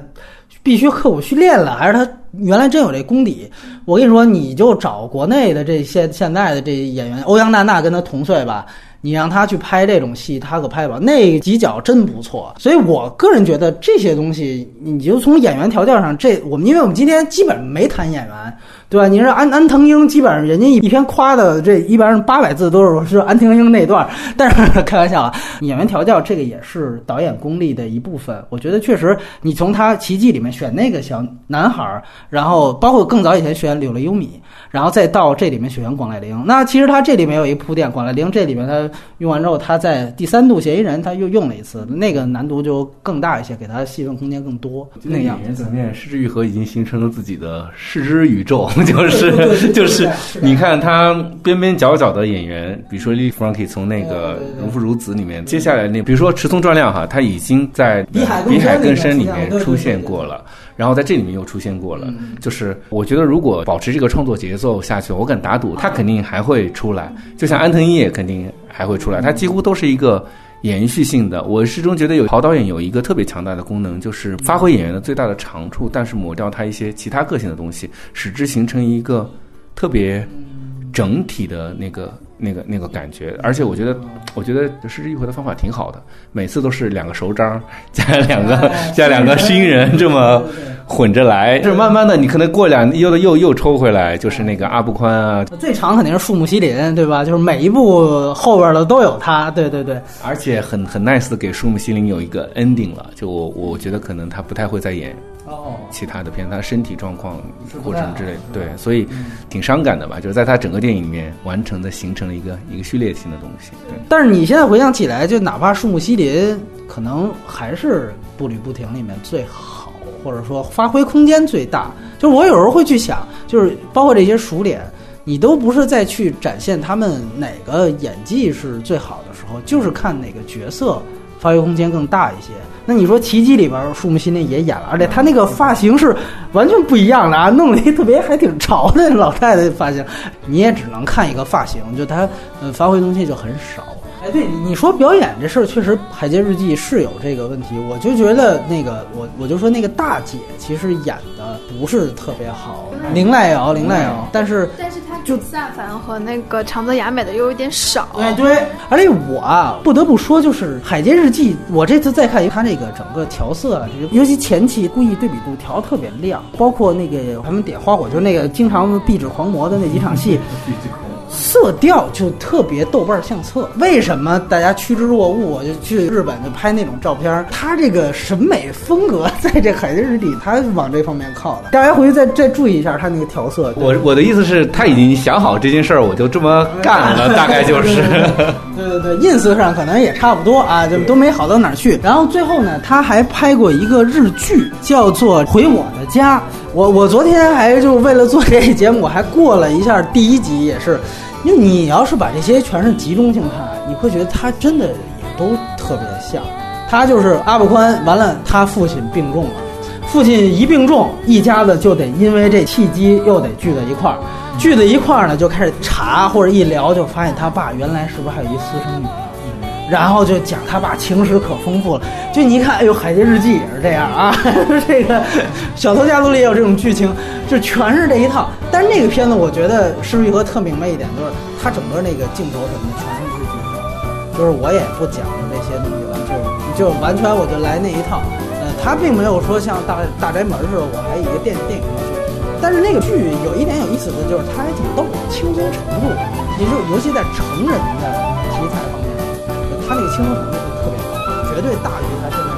必须刻苦训练了，还是他原来真有这功底？我跟你说，你就找国内的这些现在的这演员，欧阳娜娜跟他同岁吧，你让他去拍这种戏，他可拍不了。那几脚真不错，所以我个人觉得这些东西，你就从演员条件上，这我们因为我们今天基本没谈演员。对吧？你说安安藤英，基本上人家一一篇夸的这一般八百字都是是安藤英那段，但是 开玩笑啊，演员调教这个也是导演功力的一部分。我觉得确实，你从他奇迹里面选那个小男孩，然后包括更早以前选柳乐优米，然后再到这里面选广濑铃。那其实他这里面有一铺垫，广濑铃这里面他用完之后，他在第三度嫌疑人他又用了一次，那个难度就更大一些，给他戏份空间更多。那样演员层面，失之愈合已经形成了自己的失之宇宙。就是就是，你看他边边角角的演员，比如说 Lee Frankie 从那个《如父如子》里面，接下来那比如说池松壮亮哈，他已经在《比海更深》里面出现过了，然后在这里面又出现过了。就是我觉得如果保持这个创作节奏下去，我敢打赌他肯定还会出来。就像安藤英也肯定还会出来，他几乎都是一个。延续性的，我始终觉得有好导演有一个特别强大的功能，就是发挥演员的最大的长处，但是抹掉他一些其他个性的东西，使之形成一个特别整体的那个那个那个感觉。而且我觉得，我觉得失之愈合的方法挺好的，每次都是两个熟章加两个加两个新人这么混着来，就是慢慢的，你可能过两又又又抽回来，就是那个阿布宽啊，最长肯定是树木希林，对吧？就是每一部后边的都有他，对对对。而且很很 nice 的给树木希林有一个 ending 了，就我我觉得可能他不太会再演。哦，其他的片，他身体状况或者什么之类的，对，所以挺伤感的吧？就是在他整个电影里面完成的，形成了一个一个序列性的东西。对，但是你现在回想起来，就哪怕树木希林，可能还是步履不停里面最好，或者说发挥空间最大。就是我有时候会去想，就是包括这些熟脸，你都不是再去展现他们哪个演技是最好的时候，就是看哪个角色发挥空间更大一些。那你说《奇迹》里边，树木希林也演了，而且他那个发型是完全不一样的啊，弄了一特别还挺潮的老太太发型，你也只能看一个发型，就他呃发挥东西就很少。哎，对，你说表演这事儿，确实《海街日记》是有这个问题，我就觉得那个我我就说那个大姐其实演的不是特别好，林濑瑶，林濑瑶，但是但是她就萨凡和那个长泽雅美的又有点少。哎，对，而且我啊不得不说，就是《海街日记》，我这次再看，它那个整个调色啊，尤其前期故意对比度调特别亮，包括那个他们点花火，就那个经常壁纸狂魔的那几场戏。色调就特别豆瓣相册，为什么大家趋之若鹜？我就去日本就拍那种照片，他这个审美风格在这《海街日记》，他往这方面靠的。大家回去再再注意一下他那个调色。我我的意思是，他已经想好这件事儿，我就这么干了，大概就是。对对对，ins 上可能也差不多啊，就都没好到哪儿去。然后最后呢，他还拍过一个日剧，叫做《回我的家》。我我昨天还就为了做这个节目，我还过了一下第一集，也是。因为你要是把这些全是集中性看，你会觉得他真的也都特别像。他就是阿布宽，完了他父亲病重了，父亲一病重，一家子就得因为这契机又得聚在一块儿，聚在一块儿呢就开始查或者一聊，就发现他爸原来是不是还有一私生女。然后就讲他爸情史可丰富了，就你一看，哎呦，《海贼日记》也是这样啊，这个《小偷家族》里也有这种剧情，就全是这一套。但是那个片子，我觉得施玉和特明白一点，就是他整个那个镜头什么的全是日剧就是我也不讲究这些东西了，就就完全我就来那一套。呃，他并没有说像大大宅门似的，我还以一个电电影去。但是那个剧有一点有意思的就是，它还挺逗，轻松程度，也就尤其在成人的题材轻松程度就特别高绝对大于它现在